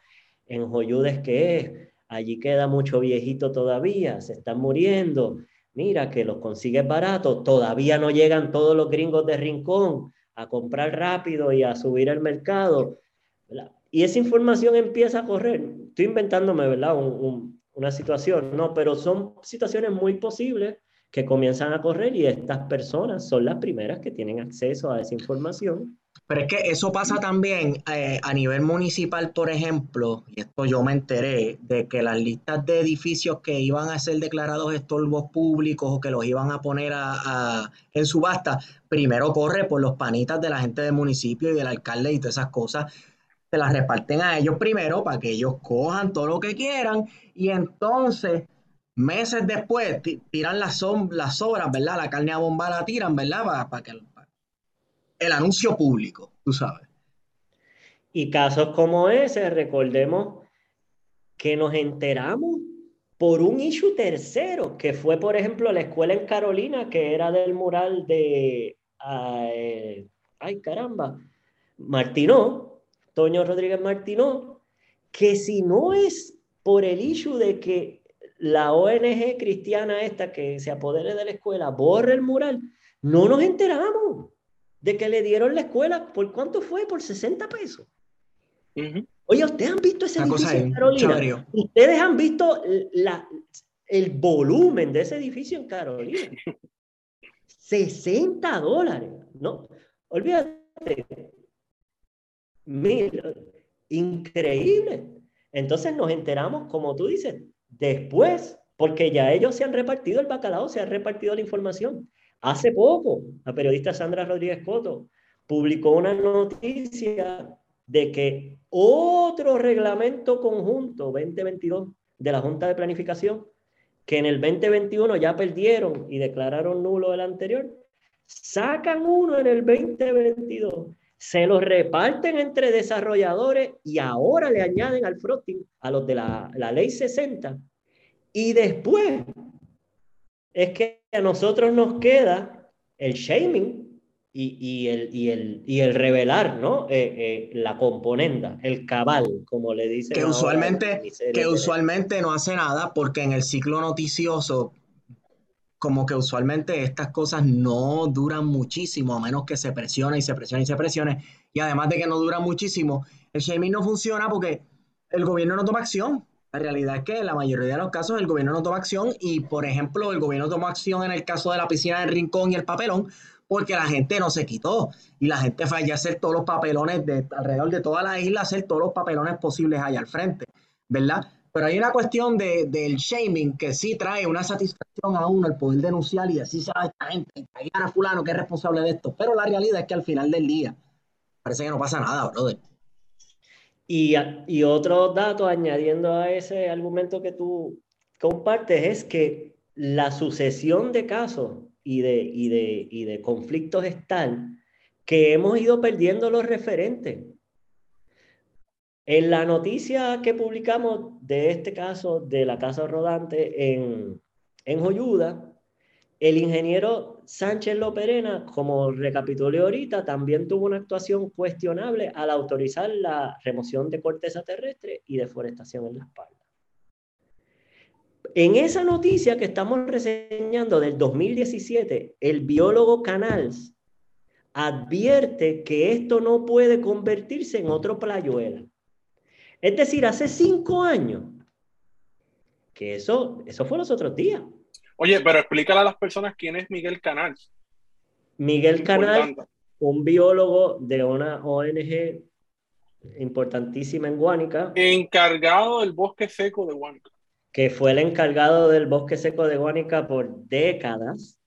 en Joyudes que es, allí queda mucho viejito todavía, se están muriendo, mira que los consigues barato, todavía no llegan todos los gringos de Rincón, a comprar rápido y a subir al mercado. Y esa información empieza a correr. Estoy inventándome, ¿verdad? una situación, no, pero son situaciones muy posibles que comienzan a correr y estas personas son las primeras que tienen acceso a esa información. Pero es que eso pasa también eh, a nivel municipal, por ejemplo, y esto yo me enteré, de que las listas de edificios que iban a ser declarados estorbos públicos o que los iban a poner a, en subasta, primero corre por los panitas de la gente del municipio y del alcalde y todas esas cosas, se las reparten a ellos primero para que ellos cojan todo lo que quieran y entonces meses después tiran las, las sobras, ¿verdad? La carne a bomba la tiran, ¿verdad? Para, que el anuncio público, tú sabes. Y casos como ese, recordemos que nos enteramos por un issue tercero, que fue, por ejemplo, la escuela en Carolina, que era del mural de, ay, caramba, Martinó, Toño Rodríguez Martinó, que si no es por el issue de que la ONG cristiana esta que se apodere de la escuela borre el mural, no nos enteramos de que le dieron la escuela, ¿por cuánto fue? Por 60 pesos. Oye, ¿ustedes han visto ese edificio en Carolina? ¿Ustedes han visto la, el volumen de ese edificio en Carolina? (laughs) 60 dólares, ¿no? Olvídate. Mira, increíble. Entonces nos enteramos, como tú dices, después, porque ya ellos se han repartido el bacalao, se han repartido la información. Hace poco, la periodista Sandra Rodríguez Coto publicó una noticia de que otro reglamento conjunto 2022 de la Junta de Planificación, que en el 2021 ya perdieron y declararon nulo el anterior, sacan uno en el 2022, se los reparten entre desarrolladores y ahora le añaden al frosting a los de la, la ley 60 y después es que a nosotros nos queda el shaming y, el, y, el, y el revelar ¿no? Eh, eh, la componenda, el cabal, como le dicen. Que usualmente, que usualmente no hace nada porque en el ciclo noticioso, como que usualmente estas cosas no duran muchísimo, a menos que se presione y se presione y se presione. Y además de que no duran muchísimo, el shaming no funciona porque el gobierno no toma acción. La realidad es que en la mayoría de los casos el gobierno no toma acción y, por ejemplo, el gobierno tomó acción en el caso de la piscina del Rincón y el papelón porque la gente no se quitó y la gente fue a hacer todos los papelones de alrededor de toda la isla, hacer todos los papelones posibles allá al frente, ¿verdad? Pero hay una cuestión de, del shaming que sí trae una satisfacción a uno el poder denunciar y decir, a esta gente, a fulano que es responsable de esto. Pero la realidad es que al final del día parece que no pasa nada, brother. Y, otro dato añadiendo a ese argumento que tú compartes es que la sucesión de casos y de conflictos es tal que hemos ido perdiendo los referentes. En la noticia que publicamos de este caso de la casa rodante en, en Joyuda, el ingeniero Sánchez Loperena, como recapitulé ahorita, también tuvo una actuación cuestionable al autorizar la remoción de corteza terrestre y deforestación en la espalda. En esa noticia que estamos reseñando del 2017, el biólogo Canals advierte que esto no puede convertirse en otro playuela. Es decir, hace cinco años, que eso, eso fue los otros días. Oye, pero explícale a las personas quién es Miguel Canal. Miguel Canal, un biólogo de una ONG importantísima en Guánica. Encargado del bosque seco de Guánica. Que fue el encargado del bosque seco de Guánica por décadas.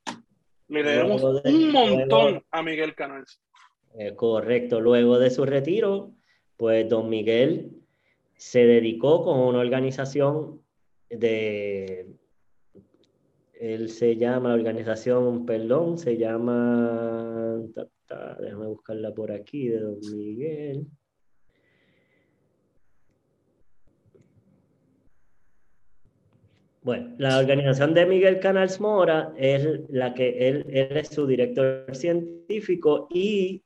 Le debemos un montón a Miguel Canal. Eh, correcto. Luego de su retiro, pues don Miguel se dedicó con una organización de él se llama, la organización, perdón, se llama, déjame buscarla por aquí, de Don Miguel. Bueno, la organización de Miguel Canals Mora es la que él, él es su director científico y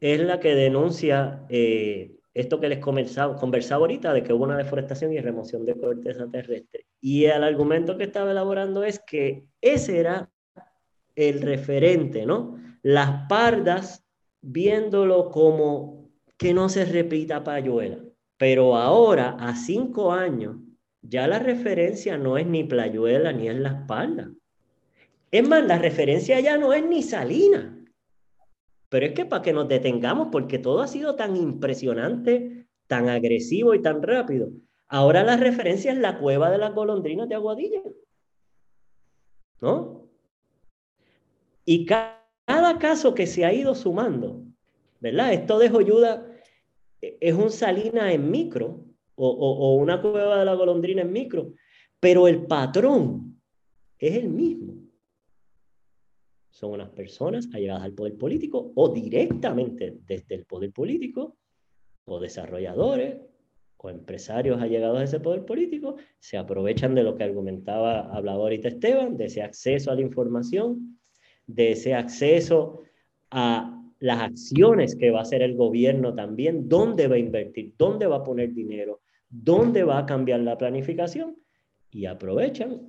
es la que denuncia eh, esto que les conversaba, conversaba ahorita de que hubo una deforestación y remoción de corteza terrestre. Y el argumento que estaba elaborando es que ese era el referente, ¿no? Las pardas viéndolo como que no se repita Payuela. Pero ahora, a cinco años, ya la referencia no es ni Playuela ni es la espalda. Es más, la referencia ya no es ni Salina. Pero es que para que nos detengamos, porque todo ha sido tan impresionante, tan agresivo y tan rápido. Ahora la referencia es la cueva de las golondrinas de Aguadilla. ¿No? Y cada caso que se ha ido sumando, ¿verdad? Esto de Joyuda es un salina en micro o, o, una cueva de la golondrina en micro, pero el patrón es el mismo. Son unas personas allegadas al poder político o directamente desde el poder político, o desarrolladores, o empresarios allegados a ese poder político, se aprovechan de lo que argumentaba, hablaba ahorita Esteban, de ese acceso a la información, de ese acceso a las acciones que va a hacer el gobierno también, dónde va a invertir, dónde va a poner dinero, dónde va a cambiar la planificación y aprovechan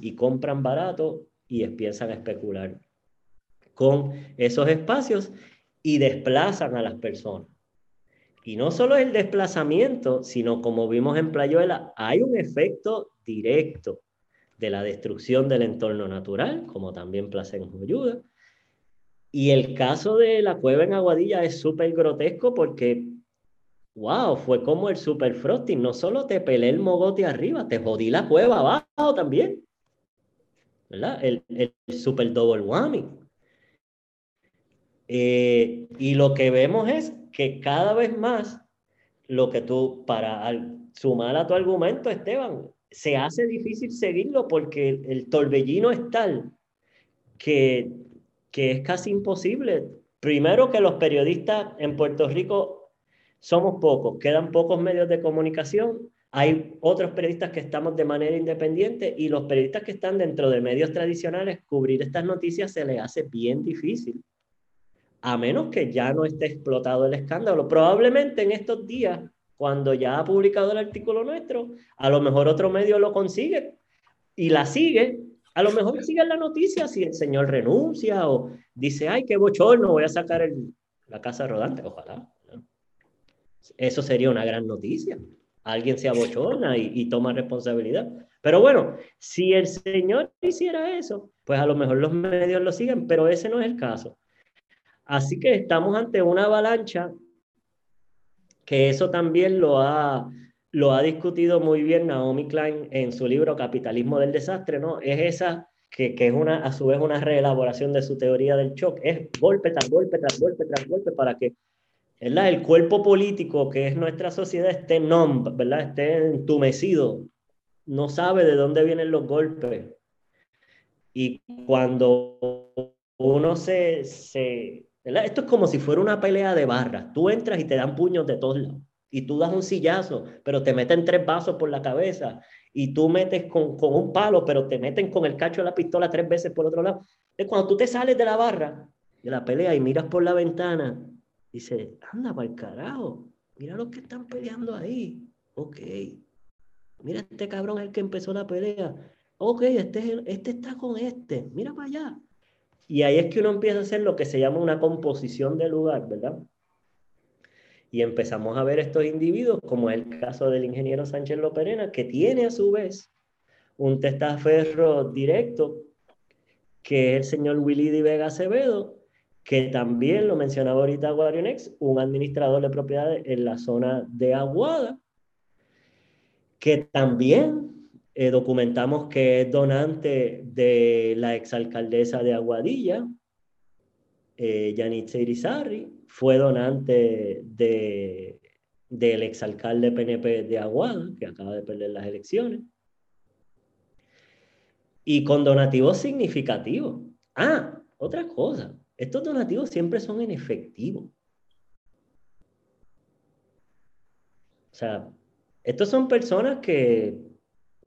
y compran barato y empiezan a especular con esos espacios y desplazan a las personas. Y no solo el desplazamiento, sino como vimos en Playuela, hay un efecto directo de la destrucción del entorno natural, como también Placenjo ayuda. Y el caso de la cueva en Aguadilla es súper grotesco porque wow, fue como el super frosting. No solo te pelé el mogote arriba, te jodí la cueva abajo también. ¿Verdad? El, el super double whammy. Eh, y lo que vemos es que cada vez más lo que tú, para sumar a tu argumento, Esteban, se hace difícil seguirlo porque el, el torbellino es tal que, que es casi imposible. Primero que los periodistas en Puerto Rico somos pocos, quedan pocos medios de comunicación, hay otros periodistas que estamos de manera independiente y los periodistas que están dentro de medios tradicionales, cubrir estas noticias se les hace bien difícil, a menos que ya no esté explotado el escándalo. Probablemente en estos días, cuando ya ha publicado el artículo nuestro, a lo mejor otro medio lo consigue y la sigue. A lo mejor sigue la noticia si el señor renuncia o dice, ay, qué bochorno, voy a sacar la casa rodante. Ojalá. Eso sería una gran noticia. Alguien se abochona y, toma responsabilidad. Pero bueno, si el Señor hiciera eso, pues a lo mejor los medios lo siguen, pero ese no es el caso. Así que estamos ante una avalancha que eso también lo ha, lo ha discutido muy bien Naomi Klein en su libro Capitalismo del Desastre, ¿no? Es esa que, que, es una, a su vez una reelaboración de su teoría del shock, es golpe tras golpe tras golpe tras golpe para que el cuerpo político que es nuestra sociedad esté nom, ¿verdad? esté entumecido, no sabe de dónde vienen los golpes. Y cuando uno se, se esto es como si fuera una pelea de barras. Tú entras y te dan puños de todos lados. Y tú das un sillazo, pero te meten tres vasos por la cabeza. Y tú metes con, con un palo, pero te meten con el cacho de la pistola tres veces por otro lado. Cuando tú te sales de la barra, de la pelea, y miras por la ventana Dice, anda para el carajo, mira los que están peleando ahí. Ok, mira este cabrón es el que empezó la pelea. Ok, este, este está con este, mira para allá. Y ahí es que uno empieza a hacer lo que se llama una composición de lugar, ¿verdad? Y empezamos a ver estos individuos, como es el caso del ingeniero Sánchez Loperena, que tiene a su vez un testaferro directo, que es el señor Willy Di Vega Acevedo, que también lo mencionaba ahorita Guarionex, un administrador de propiedades en la zona de Aguada, que también eh, documentamos que es donante de la exalcaldesa de Aguadilla, eh, Irizarri, fue donante de, del exalcalde PNP de Aguada, que acaba de perder las elecciones, y con donativos significativos. Ah, otra cosa, estos donativos siempre son en efectivo. O sea, estos son personas que,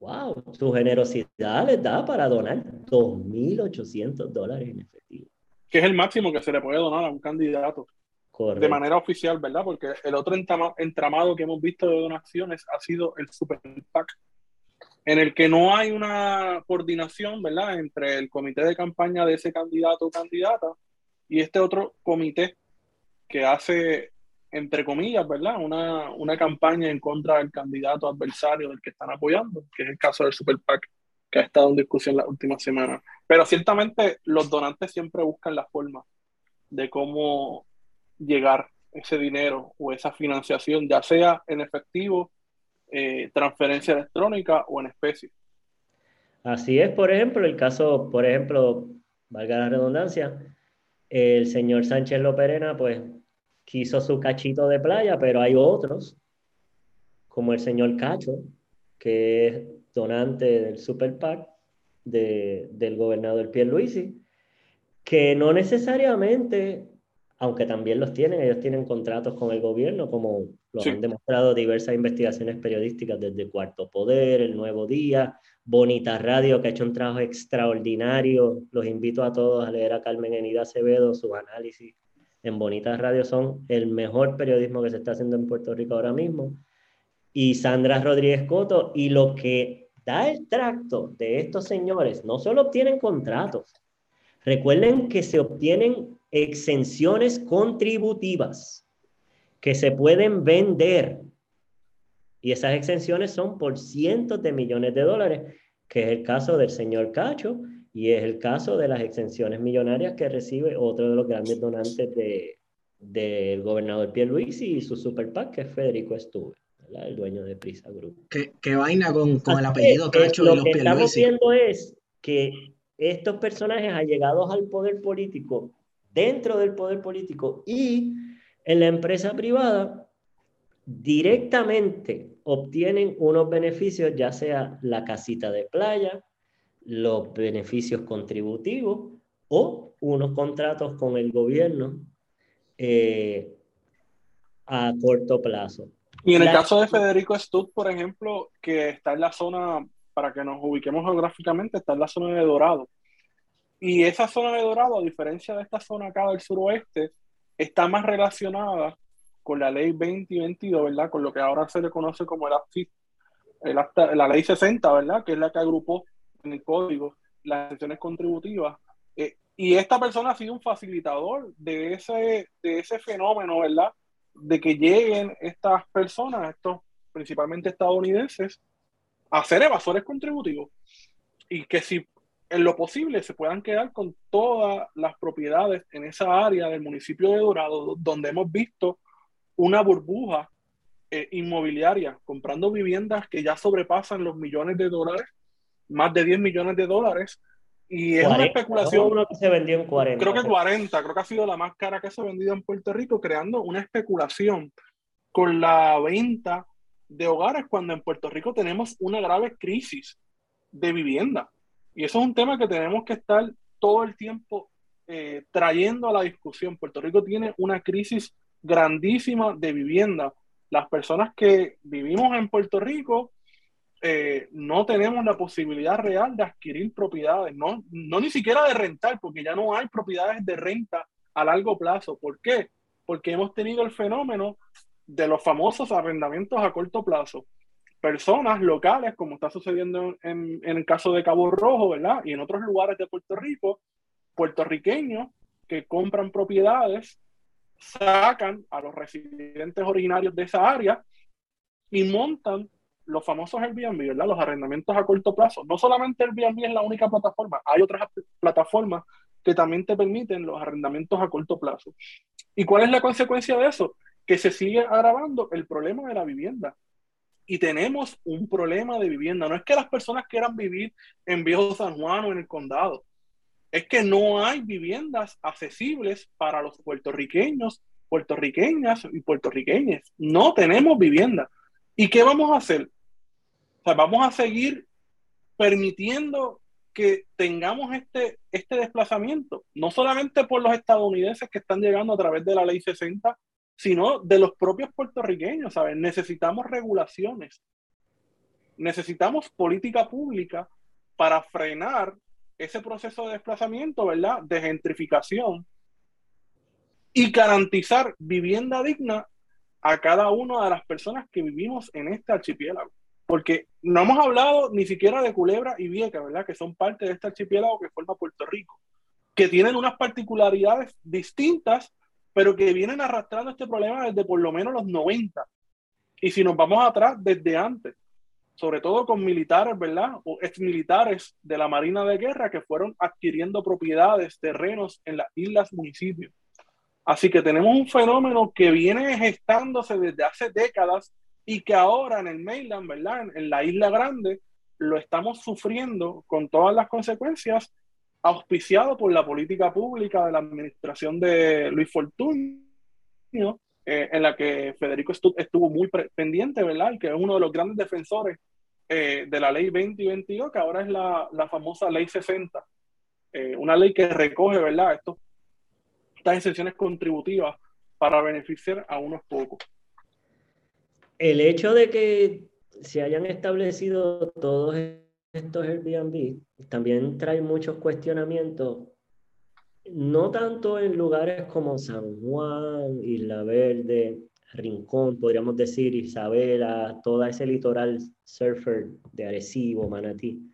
wow, su generosidad les da para donar 2.800 dólares en efectivo. Que es el máximo que se le puede donar a un candidato. De manera oficial, ¿verdad? Porque el otro entramado que hemos visto de donaciones ha sido el Super PAC, en el que no hay una coordinación, ¿verdad? Entre el comité de campaña de ese candidato o candidata y este otro comité que hace, entre comillas, ¿verdad? Una, una campaña en contra del candidato adversario del que están apoyando, que es el caso del Super PAC, que ha estado en discusión las últimas semanas. Pero ciertamente los donantes siempre buscan la forma de cómo llegar ese dinero o esa financiación, ya sea en efectivo, eh, transferencia electrónica o en especie. Así es, por ejemplo, el caso, por ejemplo, valga la redundancia, el señor Sánchez Loperena, pues quiso su cachito de playa, pero hay otros, como el señor Cacho, que es donante del Super PAC de, del gobernador Pierluisi, que no necesariamente, aunque también los tienen, ellos tienen contratos con el gobierno, como lo han demostrado diversas investigaciones periodísticas desde Cuarto Poder, El Nuevo Día, Bonita Radio, que ha hecho un trabajo extraordinario. Los invito a todos a leer a Carmen Enida Acevedo, sus análisis en Bonita Radio son el mejor periodismo que se está haciendo en Puerto Rico ahora mismo. Y Sandra Rodríguez Coto, y lo que da el tracto de estos señores, no solo obtienen contratos, recuerden que se obtienen exenciones contributivas que se pueden vender. Y esas exenciones son por cientos de millones de dólares, que es el caso del señor Cacho y es el caso de las exenciones millonarias que recibe otro de los grandes donantes del de, gobernador Pierluisi y su super PAC, que es Federico Estuve, el dueño de Prisa Group. ¿Qué, vaina con, con el apellido Cacho Lo que estamos viendo es que estos personajes allegados al poder político, dentro del poder político y en la empresa privada, directamente obtienen unos beneficios, ya sea la casita de playa, los beneficios contributivos o unos contratos con el gobierno eh, a corto plazo. Y en el caso de Federico Stud, por ejemplo, que está en la zona, para que nos ubiquemos geográficamente, está en la zona de Dorado. Y esa zona de Dorado, a diferencia de esta zona acá del suroeste, está más relacionada con la ley 2022, ¿verdad? Con lo que ahora se le conoce como el, el la ley 60, ¿verdad? Que es la que agrupó en el código las sesiones contributivas. Eh, y esta persona ha sido un facilitador de ese, de ese fenómeno, ¿verdad? De que lleguen estas personas, estos principalmente estadounidenses, a ser evasores contributivos. Y que si en lo posible se puedan quedar con todas las propiedades en esa área del municipio de Dorado, donde hemos visto una burbuja eh, inmobiliaria, comprando viviendas que ya sobrepasan los millones de dólares más de 10 millones de dólares. Y es una especulación. Uno que se vendió en 40. Creo que 40, creo que ha sido la más cara que se ha vendido en Puerto Rico, creando una especulación con la venta de hogares cuando en Puerto Rico tenemos una grave crisis de vivienda. Y eso es un tema que tenemos que estar todo el tiempo eh, trayendo a la discusión. Puerto Rico tiene una crisis grandísima de vivienda. Las personas que vivimos en Puerto Rico eh, no tenemos la posibilidad real de adquirir propiedades, no, no ni siquiera de rentar, porque ya no hay propiedades de renta a largo plazo. ¿Por qué? Porque hemos tenido el fenómeno de los famosos arrendamientos a corto plazo. Personas locales, como está sucediendo en, en el caso de Cabo Rojo, ¿verdad? Y en otros lugares de Puerto Rico, puertorriqueños que compran propiedades, sacan a los residentes originarios de esa área y montan los famosos Airbnb, ¿verdad? Los arrendamientos a corto plazo. No solamente Airbnb es la única plataforma, hay otras plataformas que también te permiten los arrendamientos a corto plazo. ¿Y cuál es la consecuencia de eso? Que se sigue agravando el problema de la vivienda. Y tenemos un problema de vivienda. No es que las personas quieran vivir en Viejo San Juan o en el condado. Es que no hay viviendas accesibles para los puertorriqueños, puertorriqueñas y puertorriqueñas. No tenemos vivienda. ¿Y qué vamos a hacer? O sea, vamos a seguir permitiendo que tengamos este, este desplazamiento, no solamente por los estadounidenses que están llegando a través de la ley 60, sino de los propios puertorriqueños, ¿sabes? Necesitamos regulaciones, necesitamos política pública para frenar ese proceso de desplazamiento, ¿verdad? De gentrificación y garantizar vivienda digna a cada una de las personas que vivimos en este archipiélago porque no hemos hablado ni siquiera de Culebra y Vieca, ¿verdad? Que son parte de este archipiélago que forma Puerto Rico, que tienen unas particularidades distintas, pero que vienen arrastrando este problema desde por lo menos los 90. Y si nos vamos atrás, desde antes, sobre todo con militares, ¿verdad? O exmilitares de la Marina de Guerra que fueron adquiriendo propiedades, terrenos en las islas, municipios. Así que tenemos un fenómeno que viene gestándose desde hace décadas y que ahora en el mainland, ¿verdad? En, la isla grande, lo estamos sufriendo con todas las consecuencias, auspiciado por la política pública de la administración de Luis Fortunio, eh, en la que Federico estuvo muy pendiente, ¿verdad? Y que es uno de los grandes defensores eh, de la ley 20 y 22, que ahora es la, la famosa ley 60, eh, una ley que recoge, ¿verdad? Estos, estas exenciones contributivas para beneficiar a unos pocos. El hecho de que se hayan establecido todos estos Airbnb también trae muchos cuestionamientos, no tanto en lugares como San Juan, Isla Verde, Rincón, podríamos decir, Isabela, todo ese litoral surfer de Arecibo, Manatí.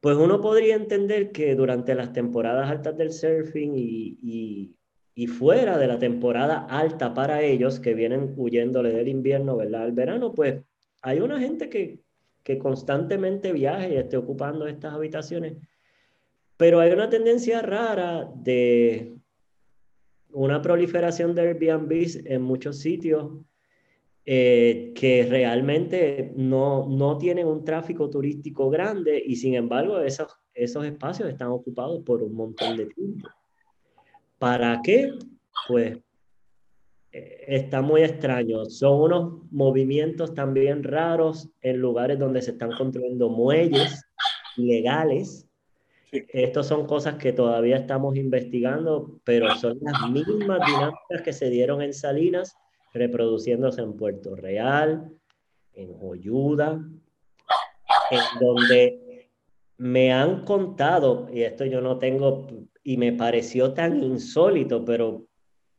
Pues uno podría entender que durante las temporadas altas del surfing y, y, fuera de la temporada alta para ellos, que vienen huyéndole del invierno, ¿verdad? Al verano, pues hay una gente que, que constantemente viaja y esté ocupando estas habitaciones, pero hay una tendencia rara de una proliferación de Airbnb en muchos sitios eh, que realmente no, no tienen un tráfico turístico grande y sin embargo esos, esos espacios están ocupados por un montón de tiempo. ¿Para qué? Pues eh, está muy extraño. Son unos movimientos también raros en lugares donde se están construyendo muelles ilegales estas son cosas que todavía estamos investigando, pero son las mismas dinámicas que se dieron en Salinas, reproduciéndose en Puerto Real, en Joyuda, en donde me han contado, y esto yo no tengo, y me pareció tan insólito, pero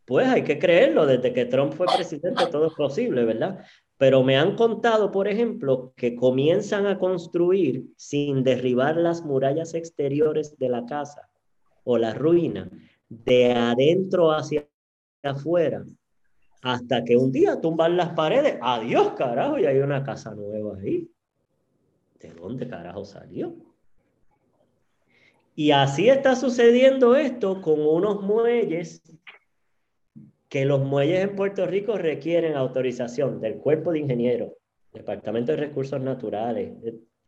pues hay que creerlo, desde que Trump fue presidente todo es posible, ¿verdad? Pero me han contado, por ejemplo, que comienzan a construir sin derribar las murallas exteriores de la casa o la ruina, de adentro hacia afuera, hasta que un día tumban las paredes. Adiós, carajo, y hay una casa nueva ahí. ¿De dónde carajo salió? Y así está sucediendo esto con unos muelles que los muelles en Puerto Rico requieren autorización del cuerpo de ingenieros, Departamento de Recursos Naturales,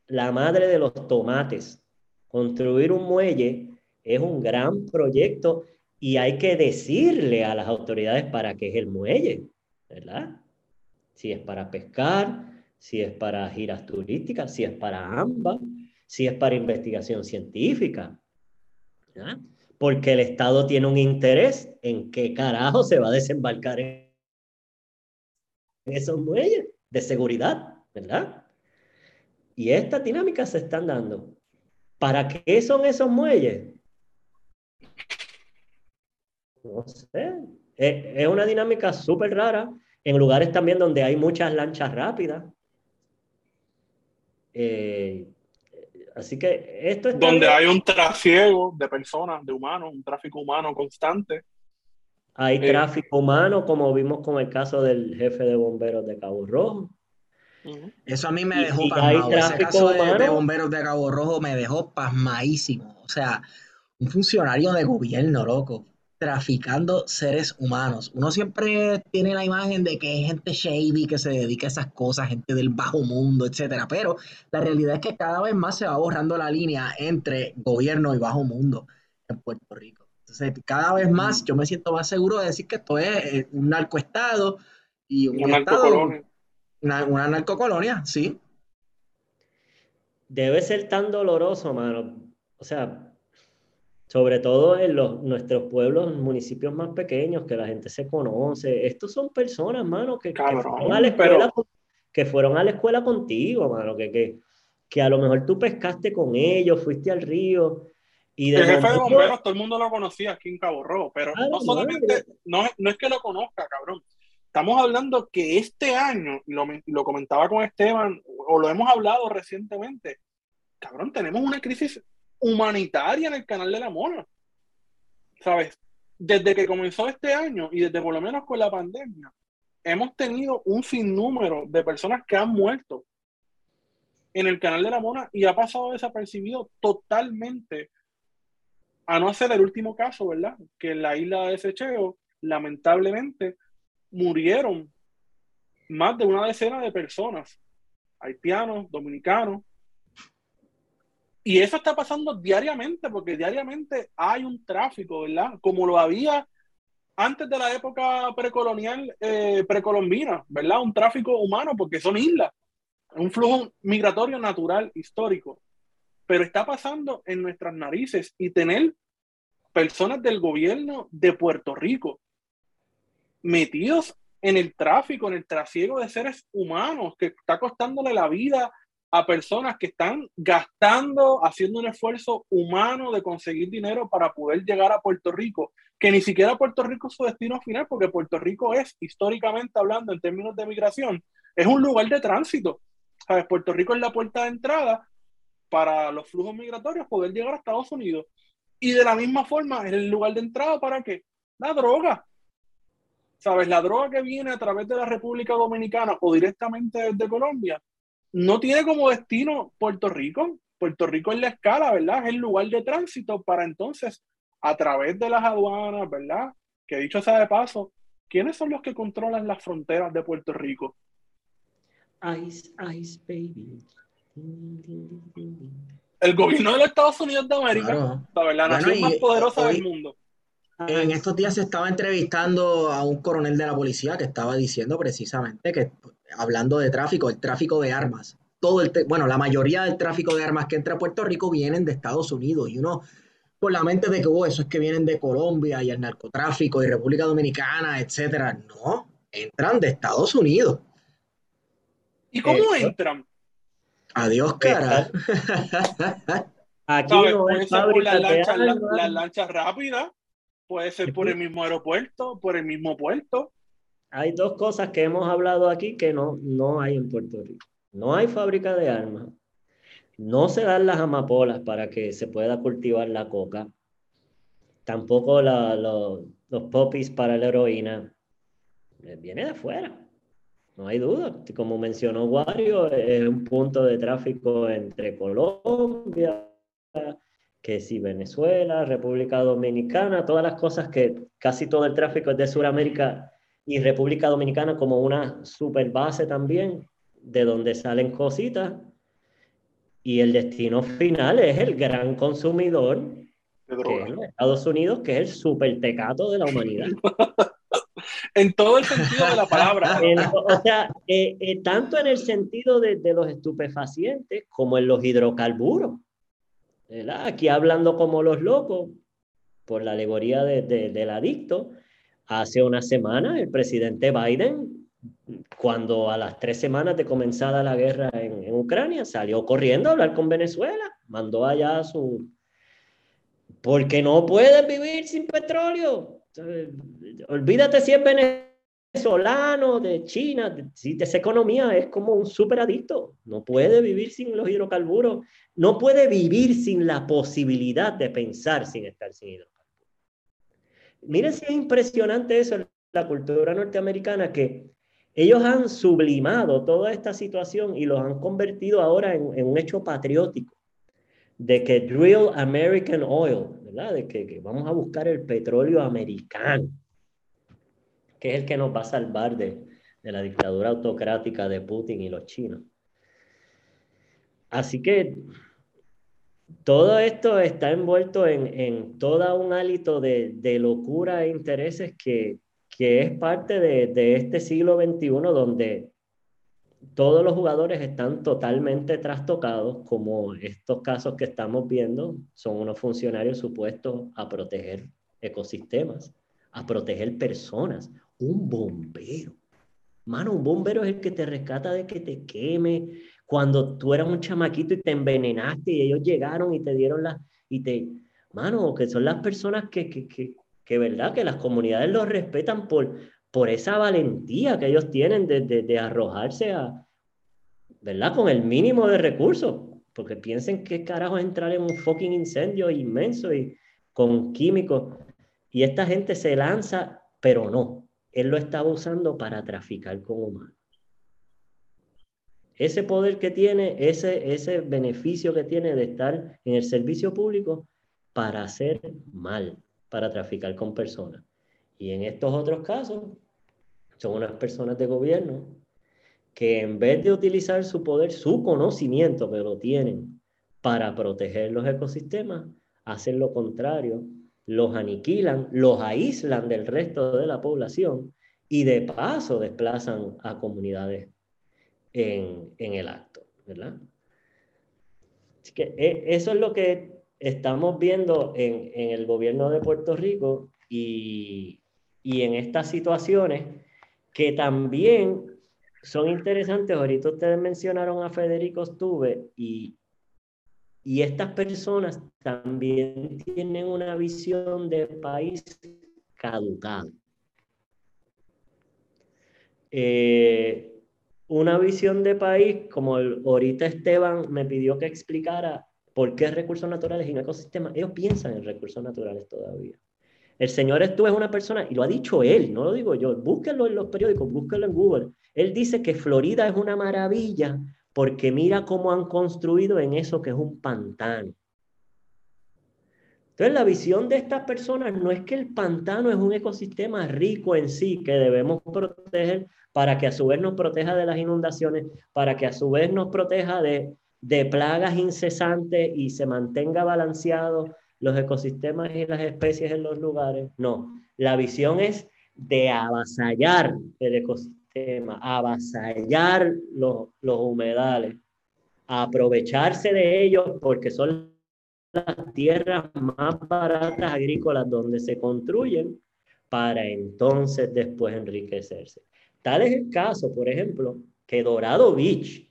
la madre de los tomates. Construir un muelle es un gran proyecto y hay que decirle a las autoridades para qué es el muelle, ¿verdad? Si es para pescar, si es para giras turísticas, si es para ambas, si es para investigación científica. porque el Estado tiene un interés en qué carajo se va a desembarcar en esos muelles de seguridad, ¿verdad? Y estas dinámicas se están dando. ¿Para qué son esos muelles? No sé. Es, una dinámica súper rara en lugares también donde hay muchas lanchas rápidas. Eh, Así que esto es... Donde hay un trasiego de personas, de humanos, un tráfico humano constante. Hay eh, tráfico humano, como vimos con el caso del jefe de bomberos de Cabo Rojo. Eso a mí me dejó pasmado. Ese caso de, de, bomberos de Cabo Rojo me dejó pasmadísimo. O sea, un funcionario de gobierno, loco traficando seres humanos. Uno siempre tiene la imagen de que hay gente shady que se dedica a esas cosas, gente del bajo mundo, etcétera, pero la realidad es que cada vez más se va borrando la línea entre gobierno y bajo mundo en Puerto Rico. Entonces, cada vez más yo me siento más seguro de decir que esto es eh, un narcoestado y un una narcocolonia. Una, una narcocolonia, sí. Debe ser tan doloroso, mano. O sea, sobre todo en los, nuestros pueblos, municipios más pequeños, que la gente se conoce. Estos son personas, mano, que, que, fueron, a la escuela, que fueron a la escuela contigo, mano, que, que, que a lo mejor tú pescaste con ellos, fuiste al río. Y de el jefe de bomberos, todo el mundo lo conocía aquí en Cabo Rojo, pero ah, no solamente, no, no es que lo conozca, cabrón. Estamos hablando que este año, lo, lo comentaba con Esteban, o lo hemos hablado recientemente, cabrón, tenemos una crisis humanitaria en el canal de la Mona. ¿Sabes? Desde que comenzó este año y desde por lo menos con la pandemia, hemos tenido un sinnúmero de personas que han muerto en el canal de la Mona y ha pasado desapercibido totalmente, a no ser el último caso, ¿verdad? Que en la isla de Secheo lamentablemente murieron más de una decena de personas, haitianos, dominicanos. Y eso está pasando diariamente, porque diariamente hay un tráfico, ¿verdad? Como lo había antes de la época precolonial, eh, precolombina, ¿verdad? Un tráfico humano, porque son islas, un flujo migratorio natural, histórico. Pero está pasando en nuestras narices y tener personas del gobierno de Puerto Rico metidos en el tráfico, en el trasiego de seres humanos, que está costándole la vida a personas que están gastando, haciendo un esfuerzo humano de conseguir dinero para poder llegar a Puerto Rico, que ni siquiera Puerto Rico es su destino final, porque Puerto Rico es, históricamente hablando, en términos de migración, es un lugar de tránsito. ¿Sabes? Puerto Rico es la puerta de entrada para los flujos migratorios poder llegar a Estados Unidos. Y de la misma forma, es el lugar de entrada para qué? La droga. ¿Sabes? La droga que viene a través de la República Dominicana o directamente desde Colombia no tiene como destino Puerto Rico. Puerto Rico es la escala, ¿verdad? Es el lugar de tránsito para entonces, a través de las aduanas, ¿verdad? Que dicho sea de paso, ¿quiénes son los que controlan las fronteras de Puerto Rico? Ice, ice, baby. El gobierno de los Estados Unidos de América, la nación más poderosa del mundo. En estos días se estaba entrevistando a un coronel de la policía que estaba diciendo precisamente que, hablando de tráfico, el tráfico de armas, todo el, bueno, la mayoría del tráfico de armas que entra a Puerto Rico vienen de Estados Unidos y uno por la mente de que oh, eso es que vienen de Colombia y el narcotráfico y República Dominicana, etcétera. No, entran de Estados Unidos. ¿Y cómo entran? Adiós, cara. (laughs) Aquí no es fábrica la lancha rápida Puede ser por el mismo aeropuerto, por el mismo puerto. Hay dos cosas que hemos hablado aquí que no, no hay en Puerto Rico. No hay fábrica de armas. No se dan las amapolas para que se pueda cultivar la coca. Tampoco los popis para la heroína. Eh, viene de afuera. No hay duda. Como mencionó Wario, es un punto de tráfico entre Colombia, que si Venezuela, República Dominicana, todas las cosas que casi todo el tráfico es de Sudamérica y República Dominicana como una super base también, de donde salen cositas. Y el destino final es el gran consumidor, que es Estados Unidos, que es el super tecato de la humanidad. (laughs) en todo el sentido de la palabra. (laughs) o sea, eh, eh, tanto en el sentido de, de los estupefacientes como en los hidrocarburos. Aquí hablando como los locos, por la alegoría del adicto, hace una semana el presidente Biden, cuando a las tres semanas de comenzada la guerra en, Ucrania, salió corriendo a hablar con Venezuela, mandó allá a su... Porque no pueden vivir sin petróleo. Olvídate si es venezolano, de China, si esa economía es como un superadicto, no puede vivir sin los hidrocarburos, no puede vivir sin la posibilidad de pensar sin estar sin hidrocarburos. Miren si es impresionante eso en la cultura norteamericana, que ellos han sublimado toda esta situación y los han convertido ahora en, un hecho patriótico, de que drill American oil, ¿verdad? De que vamos a buscar el petróleo americano que es el que nos va a salvar de, la dictadura autocrática de Putin y los chinos. Así que todo esto está envuelto en, en todo un hálito de, locura e intereses que, es parte de, de, este siglo XXI donde todos los jugadores están totalmente trastocados, como estos casos que estamos viendo, son unos funcionarios supuestos a proteger ecosistemas, a proteger personas un bombero. Mano, un bombero es el que te rescata de que te queme. Cuando tú eras un chamaquito y te envenenaste y ellos llegaron y te dieron la... Y te... Mano, que son las personas que, que, que, que verdad, que las comunidades los respetan por, por esa valentía que ellos tienen de, de, de arrojarse a... ¿Verdad? Con el mínimo de recursos. Porque piensen qué carajo es entrar en un fucking incendio inmenso y con químicos. Y esta gente se lanza, pero no él lo estaba usando para traficar con humanos. Ese poder que tiene, ese, ese beneficio que tiene de estar en el servicio público para hacer mal, para traficar con personas. Y en estos otros casos, son unas personas de gobierno que en vez de utilizar su poder, su conocimiento que lo tienen para proteger los ecosistemas, hacen lo contrario, los aniquilan, los aíslan del resto de la población y de paso desplazan a comunidades en, el acto, ¿verdad? Así que eh, eso es lo que estamos viendo en, el gobierno de Puerto Rico y, en estas situaciones que también son interesantes. Ahorita ustedes mencionaron a Federico Stuve y, y estas personas también tienen una visión de país caducada. Eh, una visión de país, como ahorita Esteban me pidió que explicara por qué recursos naturales y un ecosistema, ellos piensan en recursos naturales todavía. El señor Estuve es una persona, y lo ha dicho él, no lo digo yo, búsquenlo en los periódicos, búsquenlo en Google. Él dice que Florida es una maravilla porque mira cómo han construido en eso que es un pantano. Entonces, la visión de estas personas no es que el pantano es un ecosistema rico en sí que debemos proteger para que a su vez nos proteja de las inundaciones, para que a su vez nos proteja de, plagas incesantes y se mantenga balanceado los ecosistemas y las especies en los lugares. No, la visión es de avasallar el ecosistema, avasallar los, los humedales, aprovecharse de ellos porque son las tierras más baratas agrícolas donde se construyen para entonces después enriquecerse. Tal es el caso, por ejemplo, que Dorado Beach,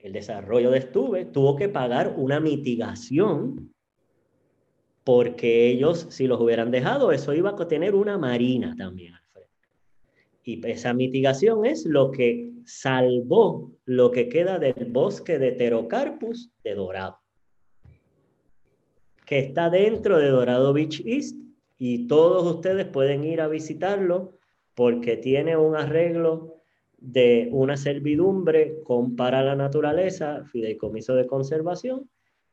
el desarrollo de Estuve, tuvo que pagar una mitigación porque ellos, si los hubieran dejado, eso iba a tener una marina también al frente. Y esa mitigación es lo que salvó lo que queda del bosque de Pterocarpus de Dorado, que está dentro de Dorado Beach East y todos ustedes pueden ir a visitarlo porque tiene un arreglo de una servidumbre con para la naturaleza, fideicomiso de conservación,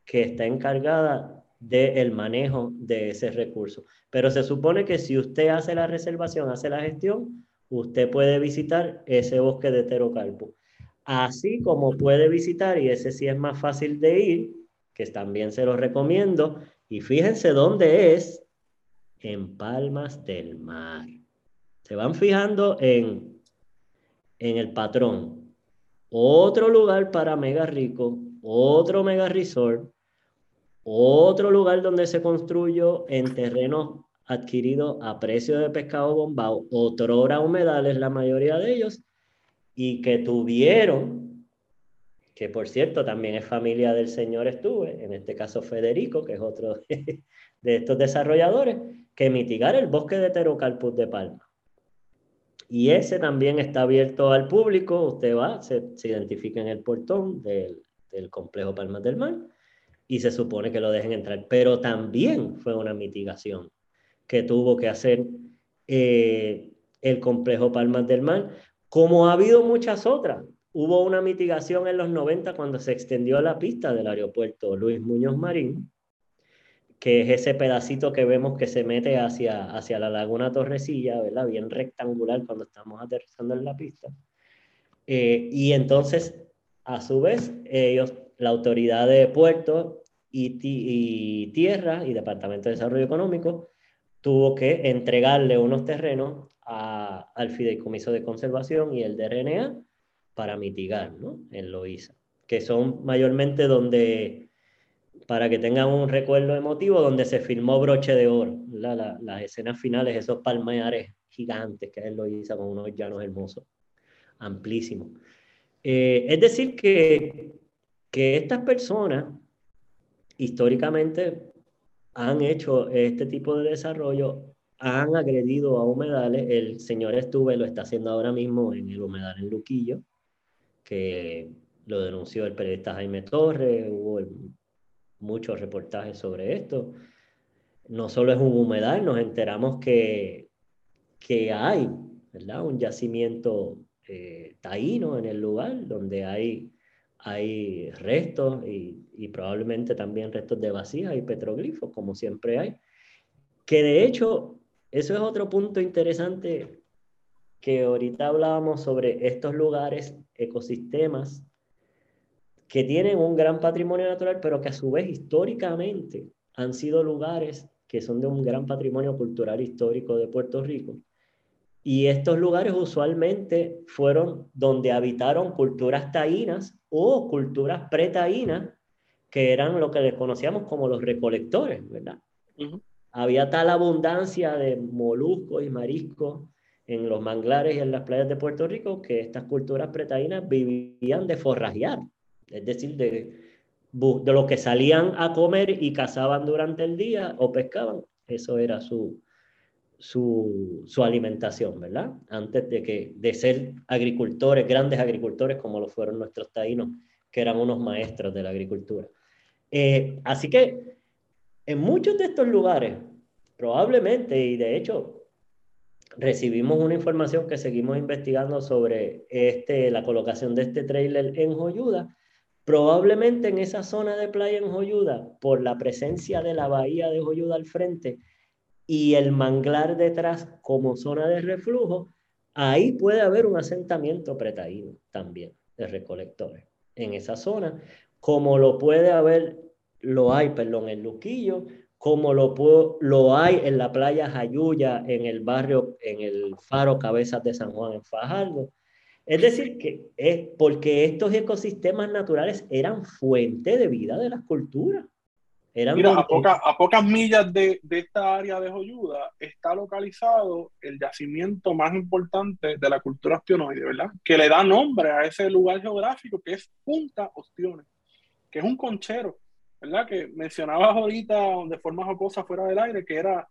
que está encargada del manejo de ese recurso. Pero se supone que si usted hace la reservación, hace la gestión, usted puede visitar ese bosque de Terocarpo. Así como puede visitar, y ese sí es más fácil de ir, que también se lo recomiendo, y fíjense dónde es, en Palmas del Mar. Se van fijando en, en el patrón. Otro lugar para mega rico, otro mega resort, otro lugar donde se construyó en terrenos adquiridos a precio de pescado bombao, otrora humedales la mayoría de ellos, y que tuvieron, que por cierto también es familia del señor Estuve, en este caso Federico, que es otro (laughs) de, de estos desarrolladores, que mitigar el bosque de Terocarpus de Palma. Y ese también está abierto al público. Usted va, se, identifica en el portón del, complejo Palmas del Mar y se supone que lo dejen entrar. Pero también fue una mitigación que tuvo que hacer eh, el complejo Palmas del Mar, como ha habido muchas otras. Hubo una mitigación en los 90 cuando se extendió la pista del aeropuerto Luis Muñoz Marín que es ese pedacito que vemos que se mete hacia, hacia la laguna Torrecilla, ¿verdad? Bien rectangular cuando estamos aterrizando en la pista. Eh, y entonces, a su vez, ellos, la autoridad de puertos y, y tierra y Departamento de Desarrollo Económico, tuvo que entregarle unos terrenos a, al Fideicomiso de Conservación y el DRNA para mitigar, ¿no? En Loíza, que son mayormente donde para que tengan un recuerdo emotivo donde se filmó Broche de Oro, las escenas finales, esos palmares gigantes que él lo hizo con unos llanos hermosos, amplísimos. Eh, es decir, que, que estas personas históricamente han hecho este tipo de desarrollo, han agredido a humedales. El señor Estuve lo está haciendo ahora mismo en el humedal en Luquillo, que lo denunció el periodista Jaime Torres, hubo el muchos reportajes sobre esto. No solo es un humedal, nos enteramos que, que hay ¿verdad? un yacimiento eh, taíno en el lugar donde hay, hay restos y, probablemente también restos de vasijas y petroglifos, como siempre hay, que de hecho eso es otro punto interesante que ahorita hablábamos sobre estos lugares, ecosistemas, que tienen un gran patrimonio natural, pero que a su vez históricamente han sido lugares que son de un gran patrimonio cultural histórico de Puerto Rico. Y estos lugares usualmente fueron donde habitaron culturas taínas o culturas pretaínas, que eran lo que les conocíamos como los recolectores, ¿verdad? Había tal abundancia de moluscos y mariscos en los manglares y en las playas de Puerto Rico que estas culturas pretaínas vivían de forrajear, es decir, de, de lo que salían a comer y cazaban durante el día o pescaban, eso era su, su, su, alimentación, ¿verdad? Antes de, que, de ser agricultores, grandes agricultores como lo fueron nuestros taínos, que eran unos maestros de la agricultura. Eh, así que en muchos de estos lugares, probablemente, y de hecho, recibimos una información que seguimos investigando sobre este, la colocación de este trailer en Joyuda, probablemente en esa zona de playa en Joyuda, por la presencia de la bahía de Joyuda al frente, y el manglar detrás como zona de reflujo, ahí puede haber un asentamiento pretaíno también de recolectores en esa zona, como lo puede haber, lo hay, perdón, en Luquillo, como lo, lo hay en la playa Jayuya, en el barrio, en el faro Cabezas de San Juan en Fajardo. Es decir, que es porque estos ecosistemas naturales eran fuente de vida de las culturas. Mira, a, pocas millas de, esta área de Joyuda está localizado el yacimiento más importante de la cultura ostionoide, ¿verdad? Que le da nombre a ese lugar geográfico que es Punta Ostiones, que es un conchero, ¿verdad? Que mencionabas ahorita de forma jocosa fuera del aire, que era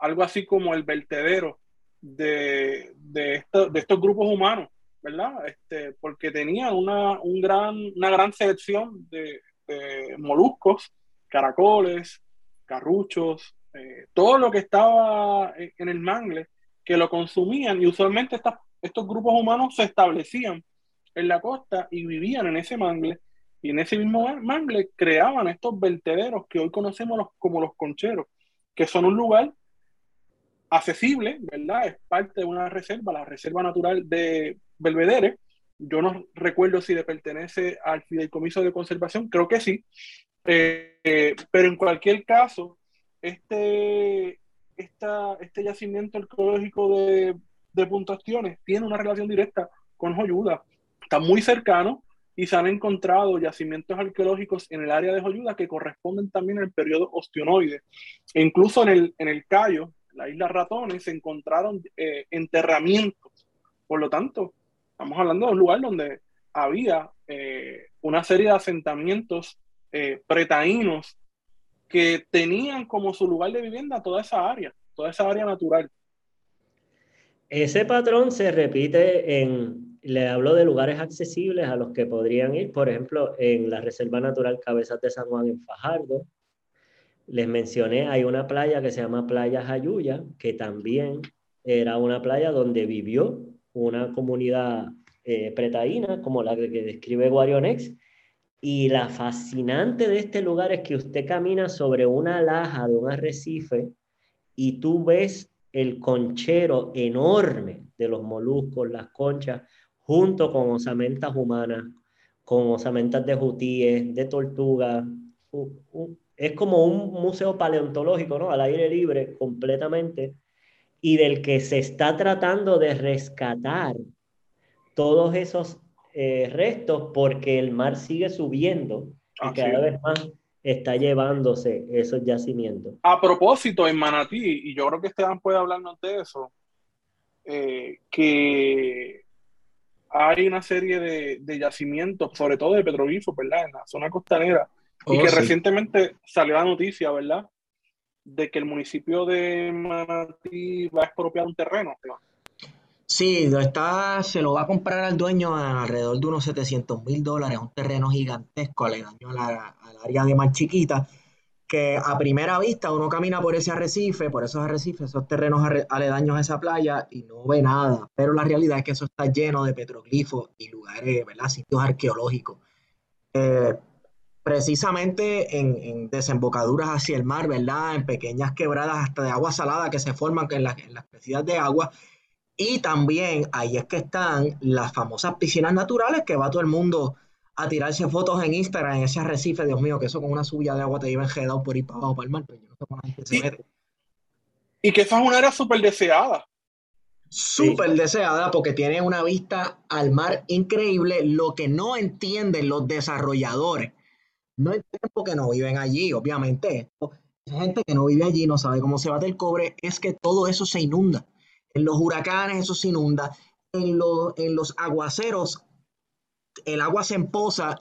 algo así como el vertedero de, de, estos grupos humanos, ¿verdad? Este, porque tenía una, un gran, una gran selección de, de moluscos caracoles, carruchos, eh, todo lo que estaba en el mangle, que lo consumían y usualmente estos grupos humanos se establecían en la costa y vivían en ese mangle y en ese mismo mangle creaban estos vertederos que hoy conocemos como los concheros, que son un lugar accesible, ¿verdad? Es parte de una reserva, la Reserva Natural de Belvedere. Yo no recuerdo si le pertenece al Fideicomiso de Conservación, creo que sí, eh, pero en cualquier caso, este, este yacimiento arqueológico de, de Puntastiones tiene una relación directa con Joyuda. Está muy cercano y se han encontrado yacimientos arqueológicos en el área de Joyuda que corresponden también al periodo ostionoide. E incluso en el, en el Cayo, la isla Ratones, se encontraron eh, enterramientos. Por lo tanto, estamos hablando de un lugar donde había eh, una serie de asentamientos eh, pretaínos que tenían como su lugar de vivienda toda esa área, toda esa área natural. Ese patrón se repite en, le hablo de lugares accesibles a los que podrían ir, por ejemplo, en la Reserva Natural Cabezas de San Juan en Fajardo. Les mencioné, hay una playa que se llama Playa Jayuya, que también era una playa donde vivió una comunidad eh, pretaína, como la que, describe Guarionex, y la fascinante de este lugar es que usted camina sobre una laja de un arrecife y tú ves el conchero enorme de los moluscos, las conchas, junto con osamentas humanas, con osamentas de jutíes, de tortugas. Es como un museo paleontológico, ¿no? Al aire libre, completamente, y del que se está tratando de rescatar todos esos eh, restos porque el mar sigue subiendo y cada vez más está llevándose esos yacimientos. A propósito, en Manatí, y yo creo que Esteban puede hablarnos de eso, eh, que hay una serie de, yacimientos, sobre todo de petroglifos, ¿verdad? En la zona costanera, y oh, que recientemente salió la noticia, ¿verdad? De que el municipio de Manatí va a expropiar un terreno. Sí, está, se lo va a comprar al dueño a alrededor de unos 700 mil dólares, un terreno gigantesco aledaño al área de Mar Chiquita, que a primera vista uno camina por ese arrecife, por esos arrecifes, esos terrenos aledaños a esa playa y no ve nada, pero la realidad es que eso está lleno de petroglifos y lugares, ¿verdad? Sitios arqueológicos. Eh, precisamente en, desembocaduras hacia el mar, ¿verdad? En pequeñas quebradas hasta de agua salada que se forman en, las piscinas de agua. Y también ahí es que están las famosas piscinas naturales que va todo el mundo a tirarse fotos en Instagram en ese arrecife, Dios mío, que eso con una subida de agua te lleva enjedado por ahí para abajo para el mar, pero yo no sé cómo la gente se mete. Y que esa es una área súper deseada. Súper deseada porque tiene una vista al mar increíble, lo que no entienden los desarrolladores. No entienden porque no viven allí, obviamente. gente que no vive allí no sabe cómo se bate el cobre, es que todo eso se inunda. En los huracanes eso se inunda. En, en los aguaceros el agua se empoza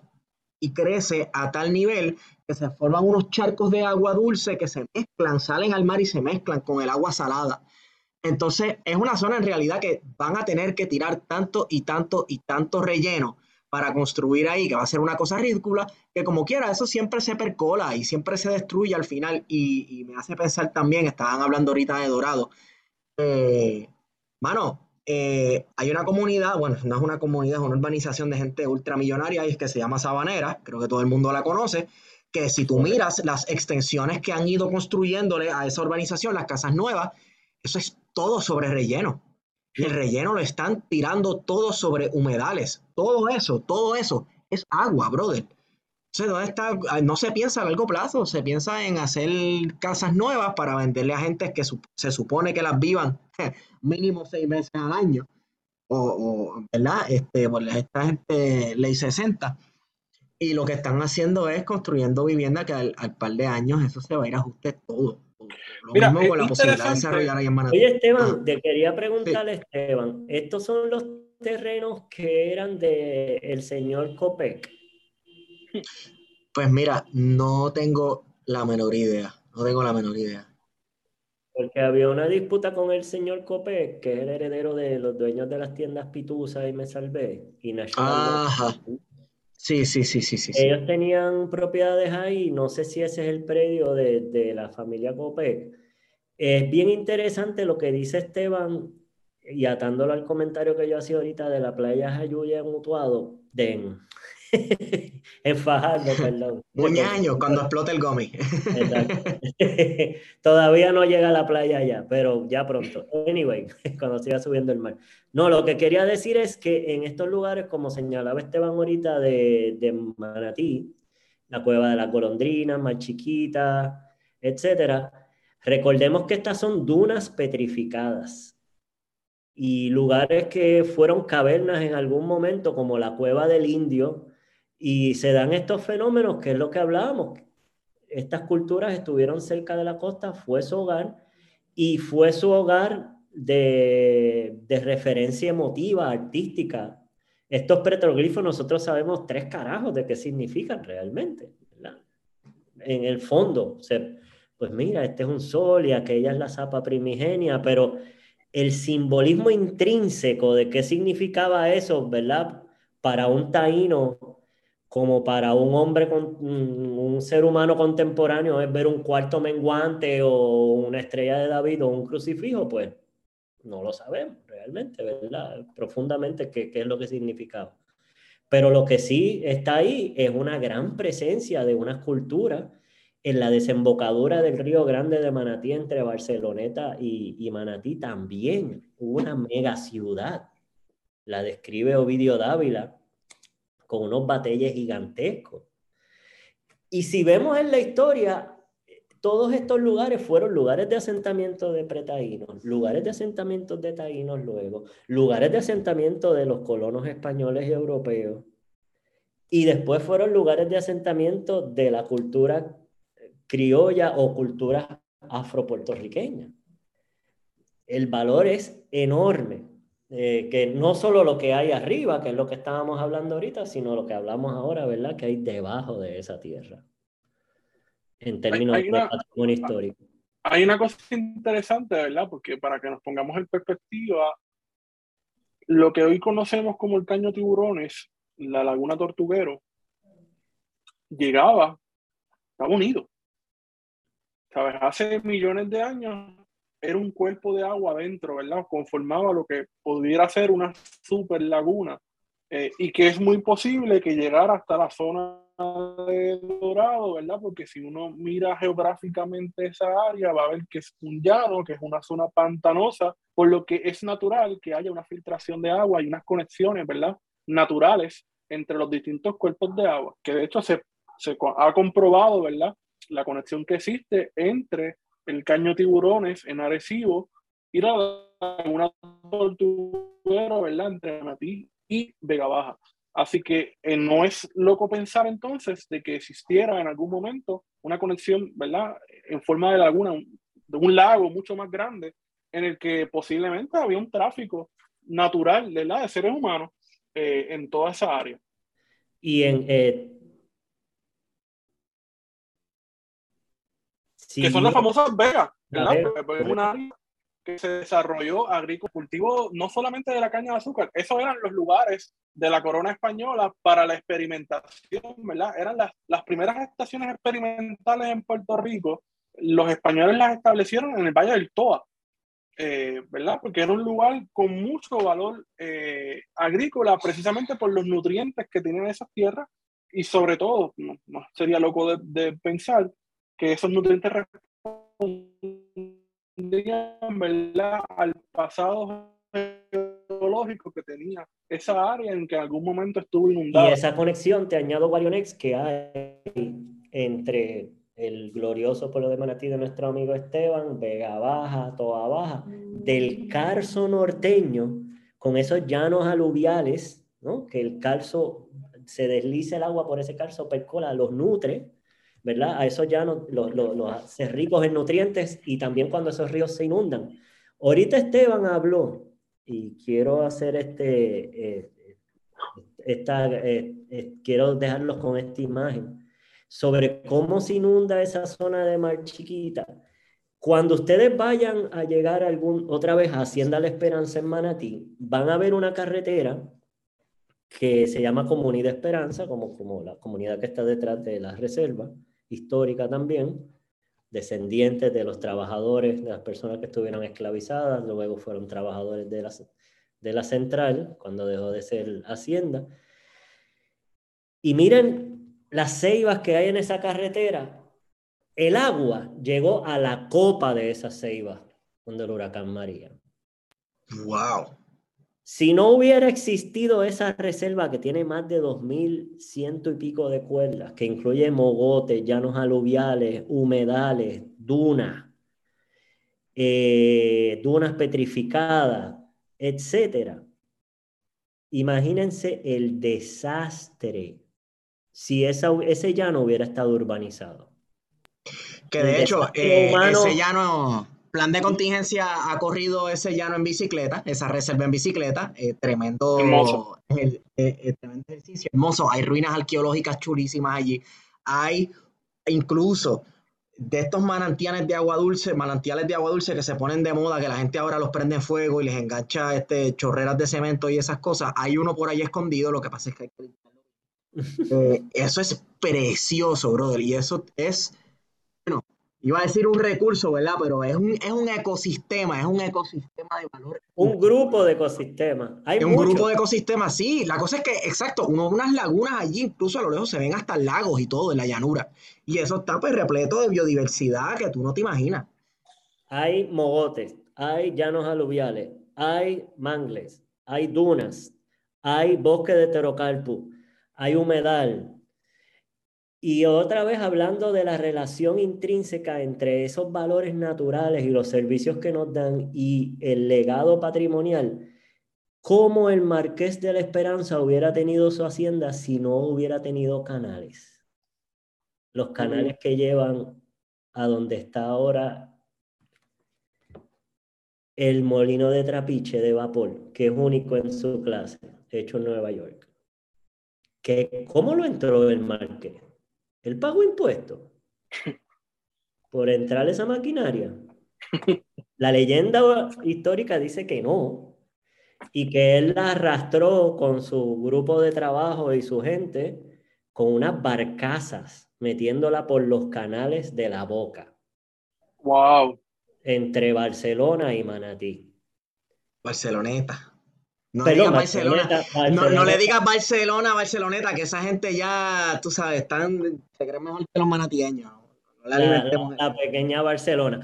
y crece a tal nivel que se forman unos charcos de agua dulce que se mezclan, salen al mar y se mezclan con el agua salada. Entonces es una zona en realidad que van a tener que tirar tanto y tanto y tanto relleno para construir ahí, que va a ser una cosa ridícula, que como quiera, eso siempre se percola y siempre se destruye al final. Y, me hace pensar también, estaban hablando ahorita de Dorado, eh, mano, eh, hay una comunidad, bueno, no es una comunidad, es una urbanización de gente ultramillonaria y es que se llama Sabanera, creo que todo el mundo la conoce, que si tú miras las extensiones que han ido construyéndole a esa urbanización, las casas nuevas, eso es todo sobre relleno. El relleno lo están tirando todo sobre humedales. Todo eso, todo eso es agua, brother. ¿dónde está? No se piensa a largo plazo, se piensa en hacer casas nuevas para venderle a gente que se supone que las vivan mínimo seis meses al año. O, ¿verdad? Este, esta gente ley 60. Y lo que están haciendo es construyendo vivienda que al, par de años eso se va a ir a ajuste todo. Lo mismo con la posibilidad de desarrollar ahí en Oye, Esteban, te quería preguntarle, Esteban, ¿estos son los terrenos que eran del el señor Copec? Pues mira, no tengo la menor idea. No tengo la menor idea. Porque había una disputa con el señor Copé, que es el heredero de los dueños de las tiendas Pitusa y Me Salvé. Y Ajá. Sí, sí, sí, sí, sí. Ellos tenían propiedades ahí, no sé si ese es el predio de, la familia Copé. Es bien interesante lo que dice Esteban, y atándolo al comentario que yo hacía ahorita de la playa Jayuya en Mutuado, de, (laughs) Fajardo, perdón. Muñaño, cuando explota el gomi. (laughs) (laughs) Todavía no llega a la playa ya, pero ya pronto. Anyway, cuando siga subiendo el mar. No, lo que quería decir es que en estos lugares, como señalaba Esteban ahorita de, de Manatí, la cueva de las golondrinas, más chiquita, etcétera, recordemos que estas son dunas petrificadas y lugares que fueron cavernas en algún momento, como la cueva del indio, y se dan estos fenómenos, que es lo que hablábamos. Estas culturas estuvieron cerca de la costa, fue su hogar, y fue su hogar de, de referencia emotiva, artística. Estos petroglifos nosotros sabemos tres carajos de qué significan realmente. En el fondo, pues mira, este es un sol y aquella es la zapa primigenia, pero el simbolismo intrínseco de qué significaba eso, ¿verdad? Para un taíno como para un hombre, con, un ser humano contemporáneo, es ver un cuarto menguante o una estrella de David o un crucifijo, pues no lo sabemos realmente, ¿verdad? Profundamente qué, qué es lo que significaba. Pero lo que sí está ahí es una gran presencia de una escultura en la desembocadura del río Grande de Manatí entre Barceloneta y, y Manatí también, una mega ciudad. La describe Ovidio Dávila con unos batalles gigantescos. Y si vemos en la historia, todos estos lugares fueron lugares de asentamiento de pretaínos, lugares de asentamiento de taínos luego, lugares de asentamiento de los colonos españoles y europeos, y después fueron lugares de asentamiento de la cultura criolla o cultura afropuertorriqueña. El valor es enorme. Eh, que no solo lo que hay arriba, que es lo que estábamos hablando ahorita, sino lo que hablamos ahora, ¿verdad? Que hay debajo de esa tierra, en términos de patrimonio histórico. Hay una cosa interesante, ¿verdad? Porque para que nos pongamos en perspectiva, lo que hoy conocemos como el caño tiburones, la laguna tortuguero, llegaba, estaba unido. ¿Sabes? Hace millones de años era un cuerpo de agua adentro, ¿verdad? Conformaba lo que pudiera ser una super laguna eh, y que es muy posible que llegara hasta la zona de Dorado, ¿verdad? Porque si uno mira geográficamente esa área, va a ver que es un llano, que es una zona pantanosa, por lo que es natural que haya una filtración de agua y unas conexiones, ¿verdad? Naturales entre los distintos cuerpos de agua, que de hecho se, se ha comprobado, ¿verdad? La conexión que existe entre el caño tiburones en Arecibo y la una tortuguero, ¿verdad? Entre Manatí y Vega Baja. Así que eh, no es loco pensar entonces de que existiera en algún momento una conexión, ¿verdad? En forma de laguna, de un lago mucho más grande, en el que posiblemente había un tráfico natural, ¿verdad? De seres humanos eh, en toda esa área. Y en... Eh, que son las famosas vegas, ¿verdad? Es una área que se desarrolló agrícola, cultivo no solamente de la caña de azúcar, esos eran los lugares de la corona española para la experimentación, ¿verdad? Eran las, las primeras estaciones experimentales en Puerto Rico, los españoles las establecieron en el Valle del Toa, eh, ¿verdad? Porque era un lugar con mucho valor eh, agrícola, precisamente por los nutrientes que tienen esas tierras y sobre todo, no, sería loco de, de, pensar que esos nutrientes ¿verdad? al pasado geológico que tenía esa área en que en algún momento estuvo inundada. Y esa conexión, te añado Guarionex, que hay entre el glorioso pueblo de Manatí de nuestro amigo Esteban, Vega Baja, Toa Baja, del Carso norteño, con esos llanos aluviales, ¿no? que el calzo se desliza el agua por ese calzo percola, los nutre, ¿verdad? A esos llanos los, los, los hace ricos en nutrientes y también cuando esos ríos se inundan. Ahorita Esteban habló, y quiero hacer este, eh, esta, eh, eh, quiero dejarlos con esta imagen, sobre cómo se inunda esa zona de mar chiquita. Cuando ustedes vayan a llegar algún, otra vez a Hacienda La Esperanza en Manatí, van a ver una carretera que se llama Comunidad Esperanza, como, como la comunidad que está detrás de la reserva histórica también, descendientes de los trabajadores, de las personas que estuvieron esclavizadas, luego fueron trabajadores de la, de la central, cuando dejó de ser hacienda. Y miren las ceibas que hay en esa carretera. El agua llegó a la copa de esas ceibas cuando el huracán María. ¡Wow! Si no hubiera existido esa reserva que tiene más de 2.100 y pico de cuerdas, que incluye mogotes, llanos aluviales, humedales, dunas, eh, dunas petrificadas, etc. Imagínense el desastre si esa, ese llano hubiera estado urbanizado. Que de hecho, eh, ese llano Plan de contingencia ha corrido ese llano en bicicleta, esa reserva en bicicleta, eh, tremendo, hermoso. El, eh, tremendo ejercicio, hermoso. Hay ruinas arqueológicas chulísimas allí. Hay incluso de estos manantiales de agua dulce, manantiales de agua dulce que se ponen de moda, que la gente ahora los prende en fuego y les engancha este, chorreras de cemento y esas cosas. Hay uno por ahí escondido, lo que pasa es que hay que... (laughs) Eh, eso es precioso, brother, y eso es, iba a decir un recurso, ¿verdad? Pero es un, es un ecosistema, es un ecosistema de valor. Un grupo de ecosistemas. Hay un grupo de ecosistemas, sí. La cosa es que, exacto, uno unas lagunas allí, incluso a lo lejos se ven hasta lagos y todo en la llanura. Y eso está pues repleto de biodiversidad que tú no te imaginas. Hay mogotes, hay llanos aluviales, hay mangles, hay dunas, hay bosque de terocarpo, hay humedal, y otra vez hablando de la relación intrínseca entre esos valores naturales y los servicios que nos dan y el legado patrimonial, ¿cómo el Marqués de la Esperanza hubiera tenido su hacienda si no hubiera tenido canales? Los canales que llevan a donde está ahora el molino de trapiche de vapor, que es único en su clase, hecho en Nueva York. ¿Qué, ¿Cómo lo entró el Marqués? Él pagó impuestos (laughs) por entrar a esa maquinaria. La leyenda histórica dice que no, y que él la arrastró con su grupo de trabajo y su gente con unas barcazas, metiéndola por los canales de la boca. Wow. Entre Barcelona y Manatí. Barceloneta. No, le digas Barcelona. No, le digas Barcelona, Barceloneta, que esa gente ya, tú sabes, están, se creen mejor que los manatieños. La, pequeña Barcelona.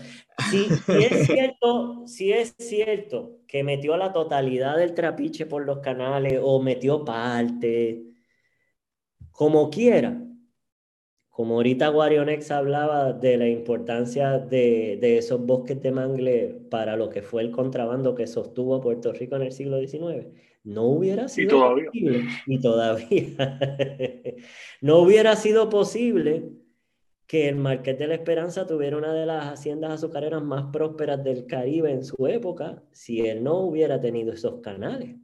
Sí, es (laughs) cierto, sí es cierto que metió la totalidad del trapiche por los canales o metió parte, como quiera. Como ahorita Guarionex hablaba de la importancia de, de, esos bosques de mangle para lo que fue el contrabando que sostuvo Puerto Rico en el siglo XIX, no hubiera sido posible, y todavía, (laughs) no hubiera sido posible que el Marqués de la Esperanza tuviera una de las haciendas azucareras más prósperas del Caribe en su época si él no hubiera tenido esos canales,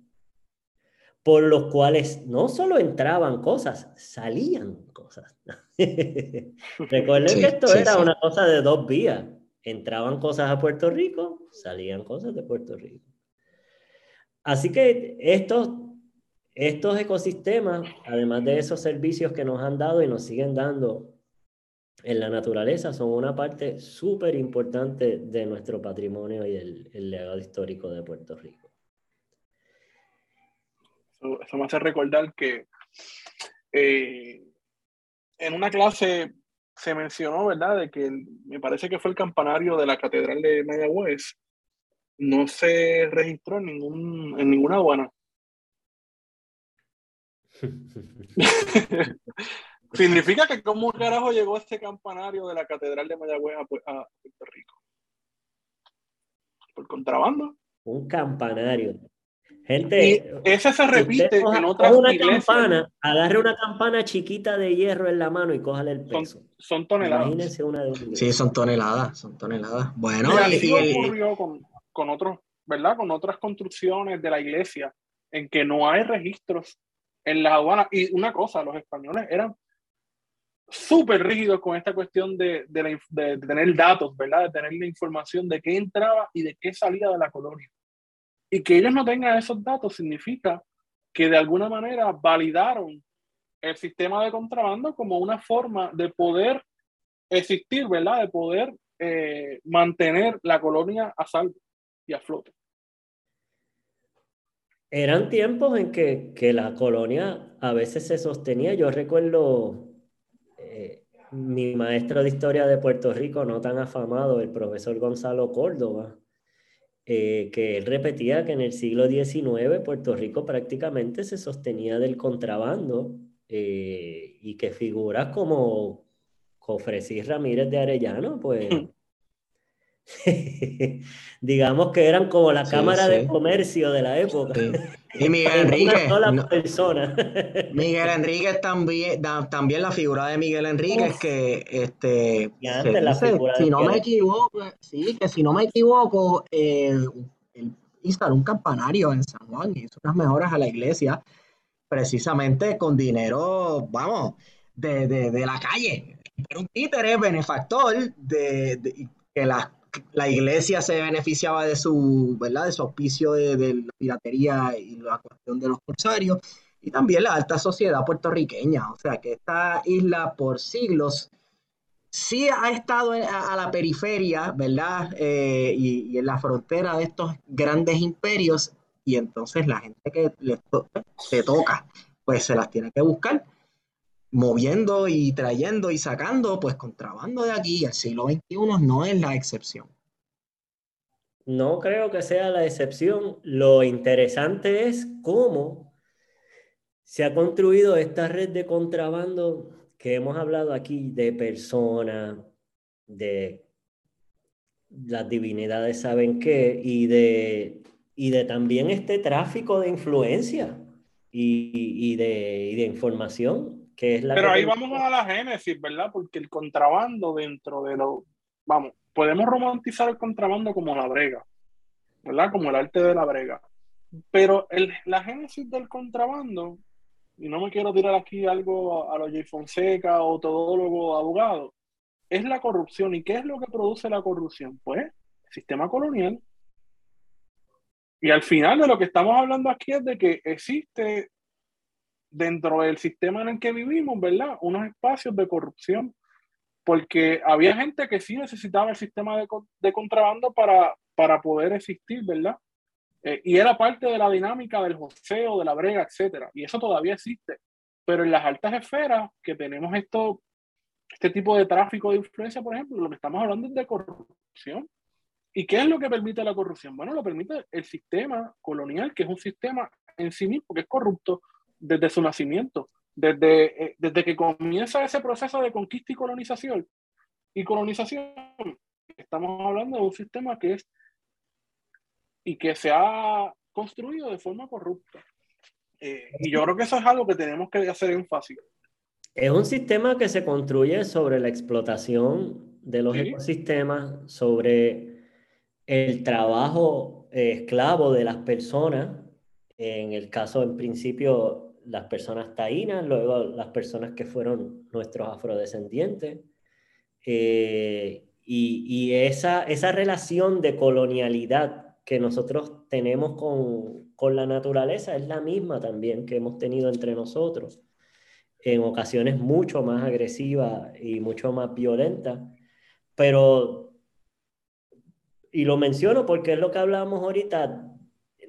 por los cuales no solo entraban cosas, salían cosas. (laughs) Recuerden que esto era una cosa de dos vías. Entraban cosas a Puerto Rico, salían cosas de Puerto Rico. Así que estos, estos ecosistemas, además de esos servicios que nos han dado y nos siguen dando en la naturaleza son una parte súper importante de nuestro patrimonio y el, legado histórico de Puerto Rico. Eso, me hace recordar que eh, en una clase se mencionó, ¿verdad?, de que me parece que fue el campanario de la Catedral de Mayagüez, no se registró en, ningún, en ninguna aduana. (laughs) Significa que cómo carajo llegó este campanario de la Catedral de Mayagüez a, Puerto Rico. Por contrabando. Un campanario. Gente, ese se repite en otras una campana, agarre una campana chiquita de hierro en la mano y cójale el peso. Son, toneladas. Imagínense una de Sí, son toneladas, son toneladas. Bueno, y, ocurrió con, con otros, ¿verdad? Con otras construcciones de la iglesia en que no hay registros en la aduana. Y una cosa, los españoles eran súper rígidos con esta cuestión de, de, tener datos, ¿verdad? De tener la información de qué entraba y de qué salía de la colonia. Y que ellos no tengan esos datos significa que de alguna manera validaron el sistema de contrabando como una forma de poder existir, ¿verdad? De poder eh, mantener la colonia a salvo y a flote. Eran tiempos en que, que la colonia a veces se sostenía. Yo recuerdo mi maestro de historia de Puerto Rico, no tan afamado, el profesor Gonzalo Córdoba, eh, que él repetía que en el siglo XIX Puerto Rico prácticamente se sostenía del contrabando eh, y que figuras como Cofresí Ramírez de Arellano, pues (laughs) (laughs) digamos que eran como la Cámara de Comercio de la época. Y Miguel Enrique. persona. (laughs) Miguel Enrique también, también la figura de Miguel Enrique que este si no me equivoco, sí, que si no me equivoco, eh, instaló un campanario en San Juan y hizo unas mejoras a la iglesia, precisamente con dinero, vamos, de, de, la calle. Era un títere benefactor de, de que las la iglesia se beneficiaba de su, ¿verdad? De su auspicio de, la piratería y la cuestión de los corsarios, y también la alta sociedad puertorriqueña. O sea, que esta isla por siglos sí ha estado a, la periferia, ¿verdad? Eh, y, en la frontera de estos grandes imperios, y entonces la gente que le toca, pues se las tiene que buscar moviendo y trayendo y sacando, pues contrabando de aquí. El siglo XXI no es la excepción. No creo que sea la excepción. Lo interesante es cómo se ha construido esta red de contrabando que hemos hablado aquí de personas, de las divinidades saben qué, y de, y de también este tráfico de influencia y, de, y de información pero ahí vamos a la génesis, ¿verdad? Porque el contrabando dentro de lo... Vamos, podemos romantizar el contrabando como la brega, ¿verdad? Como el arte de la brega. Pero el, la génesis del contrabando, y no me quiero tirar aquí algo a, los J. Fonseca o todólogo abogado, es la corrupción. ¿Y qué es lo que produce la corrupción? Pues el sistema colonial. Y al final de lo que estamos hablando aquí es de que existe dentro del sistema en el que vivimos, ¿verdad? Unos espacios de corrupción, porque había gente que sí necesitaba el sistema de, contrabando para, para poder existir, ¿verdad? Eh, y era parte de la dinámica del joseo, de la brega, etcétera. Y eso todavía existe. Pero en las altas esferas, que tenemos esto, este tipo de tráfico de influencia, por ejemplo, lo que estamos hablando es de corrupción. ¿Y qué es lo que permite la corrupción? Bueno, lo permite el sistema colonial, que es un sistema en sí mismo que es corrupto desde su nacimiento, desde, eh, desde que comienza ese proceso de conquista y colonización. Y colonización, estamos hablando de un sistema que es y que se ha construido de forma corrupta. Eh, y yo creo que eso es algo que tenemos que hacer énfasis. Es un sistema que se construye sobre la explotación de los ecosistemas, sobre el trabajo eh, esclavo de las personas, en el caso, en principio, las personas taínas, luego las personas que fueron nuestros afrodescendientes. Eh, y, y esa, esa relación de colonialidad que nosotros tenemos con, con, la naturaleza es la misma también que hemos tenido entre nosotros, en ocasiones mucho más agresiva y mucho más violenta, pero, y lo menciono porque es lo que hablábamos ahorita,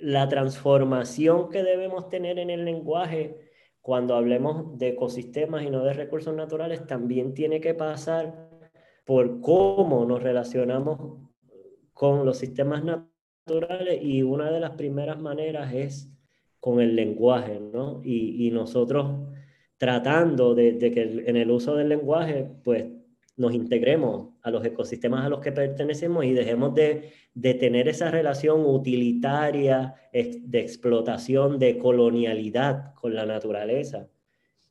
la transformación que debemos tener en el lenguaje cuando hablemos de ecosistemas y no de recursos naturales también tiene que pasar por cómo nos relacionamos con los sistemas naturales y una de las primeras maneras es con el lenguaje, ¿no? Y, y nosotros tratando de, de, que en el uso del lenguaje, pues nos integremos a los ecosistemas a los que pertenecemos y dejemos de, de tener esa relación utilitaria de explotación, de colonialidad con la naturaleza,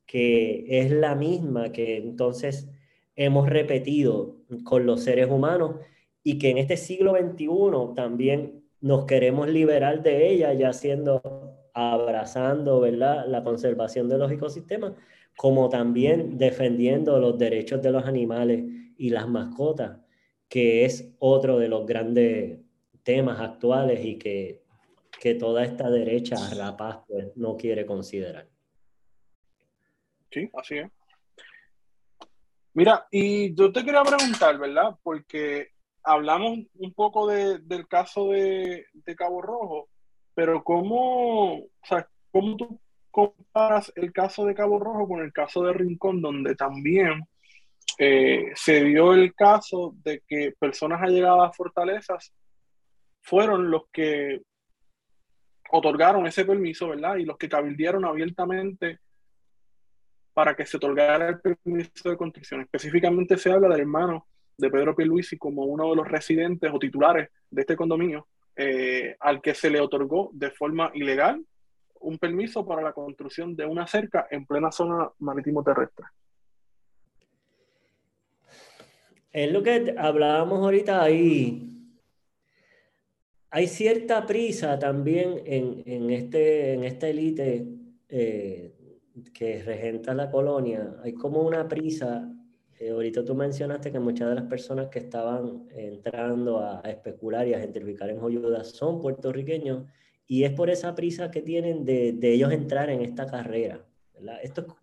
que es la misma que entonces hemos repetido con los seres humanos y que en este siglo XXI también nos queremos liberar de ella, ya siendo abrazando ¿verdad? la conservación de los ecosistemas, como también defendiendo los derechos de los animales y las mascotas, que es otro de los grandes temas actuales y que, que toda esta derecha rapaz pues, no quiere considerar. Sí, así es. Mira, y yo te quería preguntar, ¿verdad? Porque hablamos un poco del caso de, Cabo Rojo, pero ¿cómo, o sea, ¿cómo tú comparas el caso de Cabo Rojo con el caso de Rincón, donde también eh, se dio el caso de que personas allegadas a fortalezas fueron los que otorgaron ese permiso, ¿verdad? Y los que cabildearon abiertamente para que se otorgara el permiso de construcción. Específicamente se habla del hermano de Pedro Pierluisi como uno de los residentes o titulares de este condominio, eh, al que se le otorgó de forma ilegal un permiso para la construcción de una cerca en plena zona marítimo terrestre. Es lo que hablábamos ahorita ahí. Hay cierta prisa también en, en este, en esta élite eh, que regenta la colonia. Hay como una prisa eh, ahorita tú mencionaste que muchas de las personas que estaban entrando a, especular y a gentrificar en Joyuda son puertorriqueños y es por esa prisa que tienen de, de ellos entrar en esta carrera. Esto,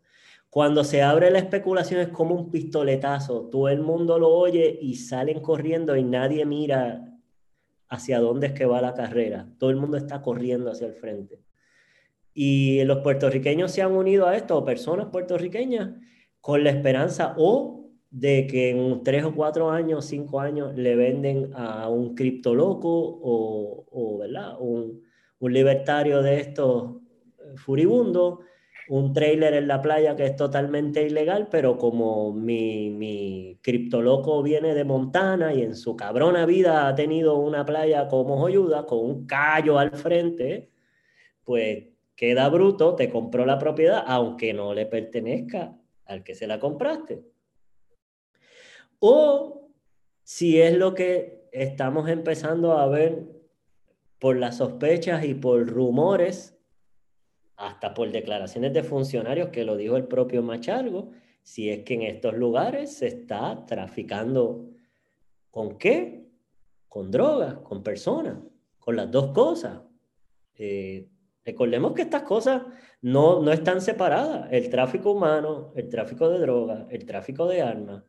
cuando se abre la especulación es como un pistoletazo, todo el mundo lo oye y salen corriendo y nadie mira hacia dónde es que va la carrera, todo el mundo está corriendo hacia el frente. Y los puertorriqueños se han unido a esto, personas puertorriqueñas, con la esperanza o de que en tres o cuatro años, cinco años, le venden a un cripto loco o, o ¿verdad? Un, un, libertario de estos eh, furibundos, un trailer en la playa que es totalmente ilegal, pero como mi, mi loco viene de Montana y en su cabrona vida ha tenido una playa como Joyuda, con un callo al frente, pues queda bruto, te compró la propiedad, aunque no le pertenezca al que se la compraste. O si es lo que estamos empezando a ver por las sospechas y por rumores, hasta por declaraciones de funcionarios que lo dijo el propio Machargo, si es que en estos lugares se está traficando con qué? Con drogas, con personas, con las dos cosas. Eh, recordemos que estas cosas no, no están separadas. El tráfico humano, el tráfico de drogas, el tráfico de armas,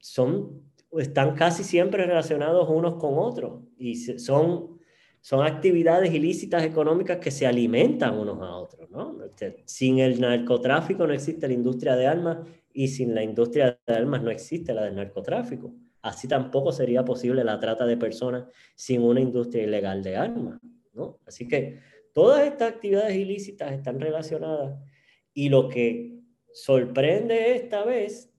son, están casi siempre relacionados unos con otros y son, son actividades ilícitas económicas que se alimentan unos a otros, ¿no? Este, sin el narcotráfico no existe la industria de armas y sin la industria de armas no existe la del narcotráfico. Así tampoco sería posible la trata de personas sin una industria ilegal de armas, ¿no? Así que todas estas actividades ilícitas están relacionadas y lo que sorprende esta vez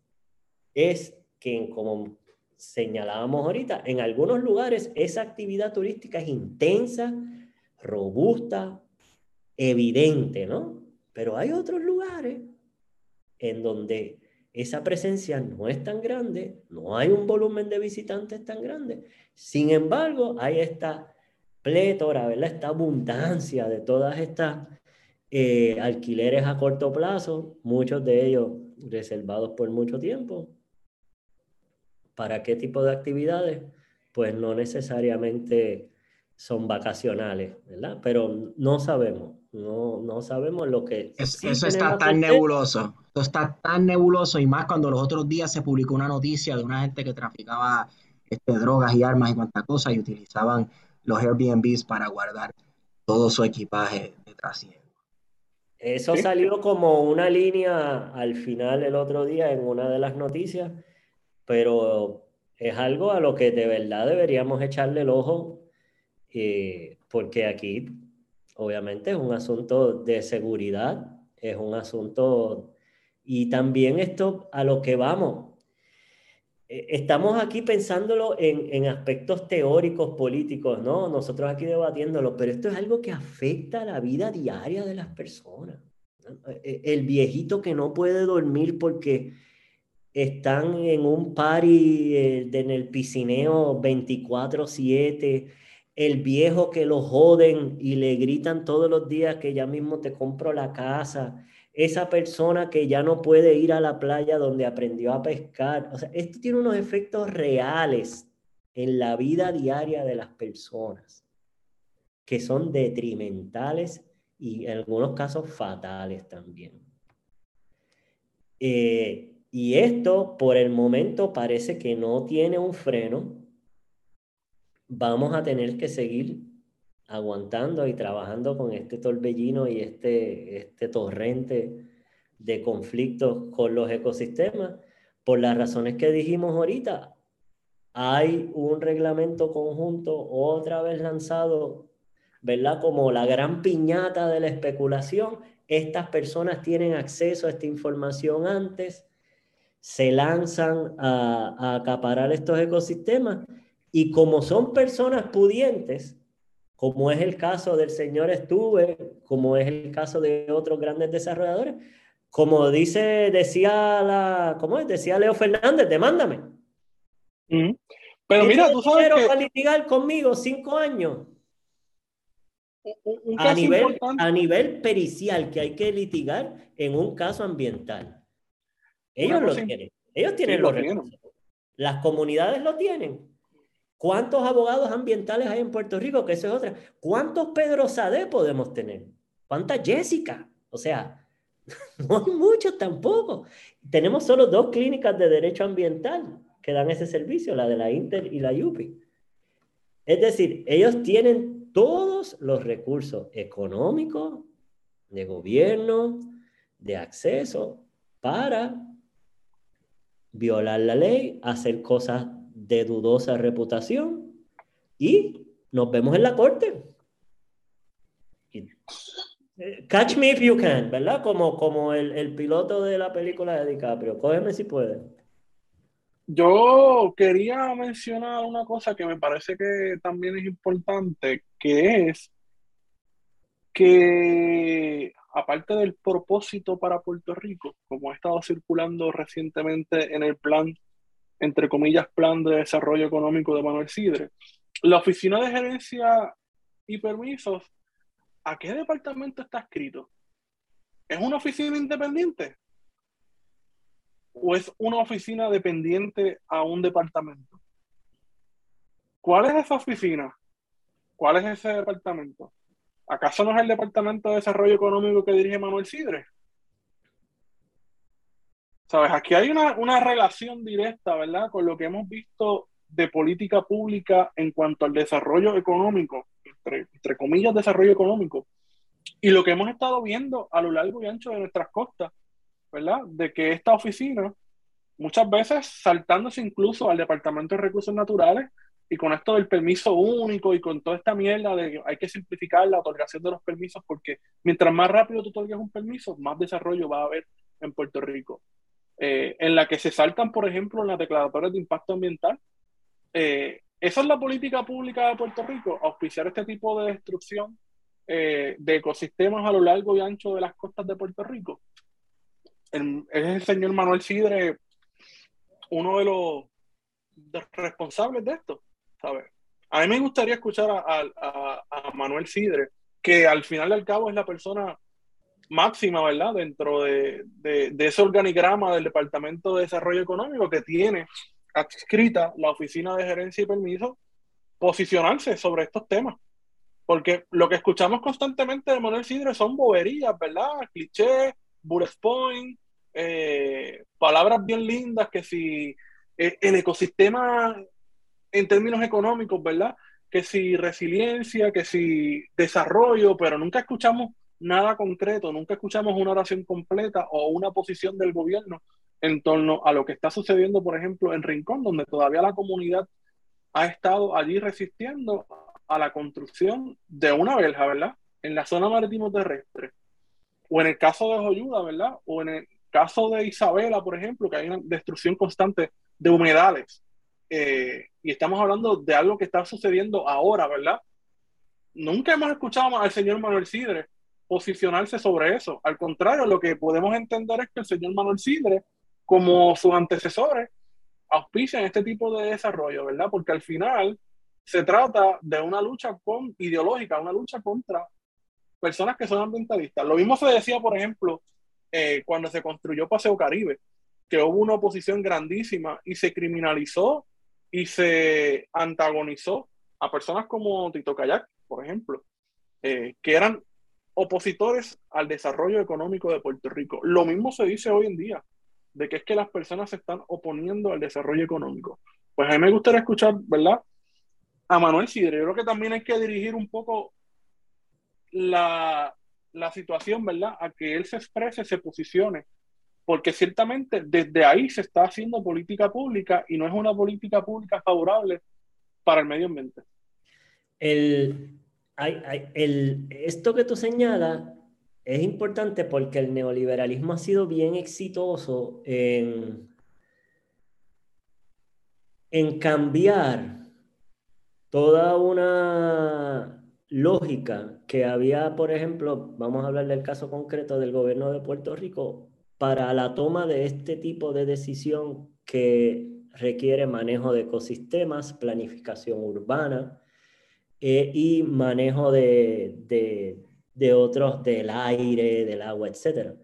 es que, como señalábamos ahorita, en algunos lugares esa actividad turística es intensa, robusta, evidente, ¿no? Pero hay otros lugares en donde esa presencia no es tan grande, no hay un volumen de visitantes tan grande. Sin embargo, hay esta plétora, ¿verdad? Esta abundancia de todas estas eh, alquileres a corto plazo, muchos de ellos reservados por mucho tiempo. ¿Para qué tipo de actividades? Pues no necesariamente son vacacionales, ¿verdad? Pero no sabemos, no, no sabemos lo que... eso está tan nebuloso, eso está tan nebuloso y más cuando los otros días se publicó una noticia de una gente que traficaba este, drogas y armas y cuantas cosas y utilizaban los Airbnbs para guardar todo su equipaje de trasiego. Eso salió como una línea al final el otro día en una de las noticias, pero es algo a lo que de verdad deberíamos echarle el ojo, eh, porque aquí obviamente es un asunto de seguridad, es un asunto, y también esto a lo que vamos, eh, estamos aquí pensándolo en, en, aspectos teóricos, políticos, ¿no? Nosotros aquí debatiéndolo, pero esto es algo que afecta la vida diaria de las personas. E, el viejito que no puede dormir porque están en un party eh, en el piscineo 24/7, el viejo que lo joden y le gritan todos los días que ya mismo te compro la casa, esa persona que ya no puede ir a la playa donde aprendió a pescar. O sea, esto tiene unos efectos reales en la vida diaria de las personas que son detrimentales y en algunos casos fatales también. Eh, y esto por el momento parece que no tiene un freno. Vamos a tener que seguir aguantando y trabajando con este torbellino y este, este torrente de conflictos con los ecosistemas, por las razones que dijimos ahorita. Hay un reglamento conjunto otra vez lanzado, ¿verdad? Como la gran piñata de la especulación. Estas personas tienen acceso a esta información antes, se lanzan a, a acaparar estos ecosistemas y como son personas pudientes, como es el caso del señor Estuve, como es el caso de otros grandes desarrolladores, como dice, decía la, ¿cómo es? Decía Leo Fernández, demándame. Pero mira, tú sabes que... para litigar conmigo cinco años. a, nivel, a nivel pericial que hay que litigar en un caso ambiental. Ellos lo tienen. Ellos tienen los recursos. Las comunidades lo tienen. ¿Cuántos abogados ambientales hay en Puerto Rico? Que eso es otra. ¿Cuántos Pedro Sade podemos tener? ¿Cuántas Jessica? O sea, (laughs) no hay muchos tampoco. Tenemos solo dos clínicas de derecho ambiental que dan ese servicio, la de la Inter y la UPI. Es decir, ellos tienen todos los recursos económicos, de gobierno, de acceso, para violar la ley, hacer cosas de dudosa reputación y nos vemos en la corte. Eh, catch me if you can, ¿verdad? Como, como el, el piloto de la película de DiCaprio. Cógeme si puedes. Yo quería mencionar una cosa que me parece que también es importante, que es que aparte del propósito para Puerto Rico, como ha estado circulando recientemente en el plan entre comillas, plan de desarrollo económico de Manuel Sidre. La oficina de gerencia y permisos, ¿a qué departamento está escrito? ¿Es una oficina independiente? ¿O es una oficina dependiente a un departamento? ¿Cuál es esa oficina? ¿Cuál es ese departamento? ¿Acaso no es el Departamento de Desarrollo Económico que dirige Manuel Sidre? Sabes, aquí hay una, relación directa, ¿verdad? Con lo que hemos visto de política pública en cuanto al desarrollo económico en entre, comillas, desarrollo económico. Y lo que hemos estado viendo a lo largo y ancho de nuestras costas, ¿verdad? De que esta oficina, muchas veces saltándose incluso al Departamento de Recursos Naturales, y con esto del permiso único y con toda esta mierda de que hay que simplificar la otorgación de los permisos, porque mientras más rápido tú otorgues un permiso, más desarrollo va a haber en Puerto Rico. Eh, en la que se saltan, por ejemplo, en las declaratorias de impacto ambiental. Eh, esa es la política pública de Puerto Rico, auspiciar este tipo de destrucción eh, de ecosistemas a lo largo y ancho de las costas de Puerto Rico. es el señor Manuel Sidre uno de los responsables de esto, ¿sabes? A mí me gustaría escuchar a, Manuel Sidre, que al final del cabo es la persona máxima, ¿verdad? Dentro de, ese organigrama del Departamento de Desarrollo Económico que tiene adscrita la Oficina de Gerencia y Permiso, posicionarse sobre estos temas. Porque lo que escuchamos constantemente de Manuel Sidre son boberías, ¿verdad? Clichés, bullet point, eh, palabras bien lindas que si eh, el ecosistema en términos económicos, ¿verdad? Que si resiliencia, que si desarrollo, pero nunca escuchamos nada concreto, nunca escuchamos una oración completa o una posición del gobierno en torno a lo que está sucediendo, por ejemplo, en Rincón, donde todavía la comunidad ha estado allí resistiendo a la construcción de una verja, ¿verdad? En la zona marítimo terrestre. O en el caso de Joyuda, ¿verdad? O en el caso de Isabela, por ejemplo, que hay una destrucción constante de humedales. Eh, y estamos hablando de algo que está sucediendo ahora, ¿verdad? Nunca hemos escuchado al señor Manuel Sidre posicionarse sobre eso. Al contrario, lo que podemos entender es que el señor Manuel Sidre, como sus antecesores, auspician este tipo de desarrollo, ¿verdad? Porque al final se trata de una lucha con, ideológica, una lucha contra personas que son ambientalistas. Lo mismo se decía, por ejemplo, eh, cuando se construyó Paseo Caribe, que hubo una oposición grandísima y se criminalizó y se antagonizó a personas como Tito Kayak, por ejemplo, eh, que eran opositores al desarrollo económico de Puerto Rico. Lo mismo se dice hoy en día, de que es que las personas se están oponiendo al desarrollo económico. Pues a mí me gustaría escuchar, ¿verdad? A Manuel Sidre. Yo creo que también hay que dirigir un poco la, la situación, ¿verdad? A que él se exprese, se posicione. Porque ciertamente desde ahí se está haciendo política pública y no es una política pública favorable para el medio ambiente. El, esto que tú señalas es importante porque el neoliberalismo ha sido bien exitoso en, en cambiar toda una lógica que había, por ejemplo, vamos a hablar del caso concreto del gobierno de Puerto Rico, para la toma de este tipo de decisión que requiere manejo de ecosistemas, planificación urbana, eh, y manejo de, de, de, otros, del aire, del agua, etc.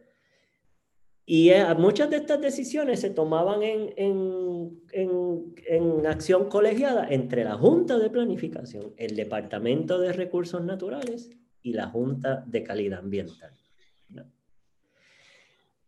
Y eh, muchas de estas decisiones se tomaban en, en, en, en, acción colegiada entre la Junta de Planificación, el Departamento de Recursos Naturales y la Junta de Calidad Ambiental.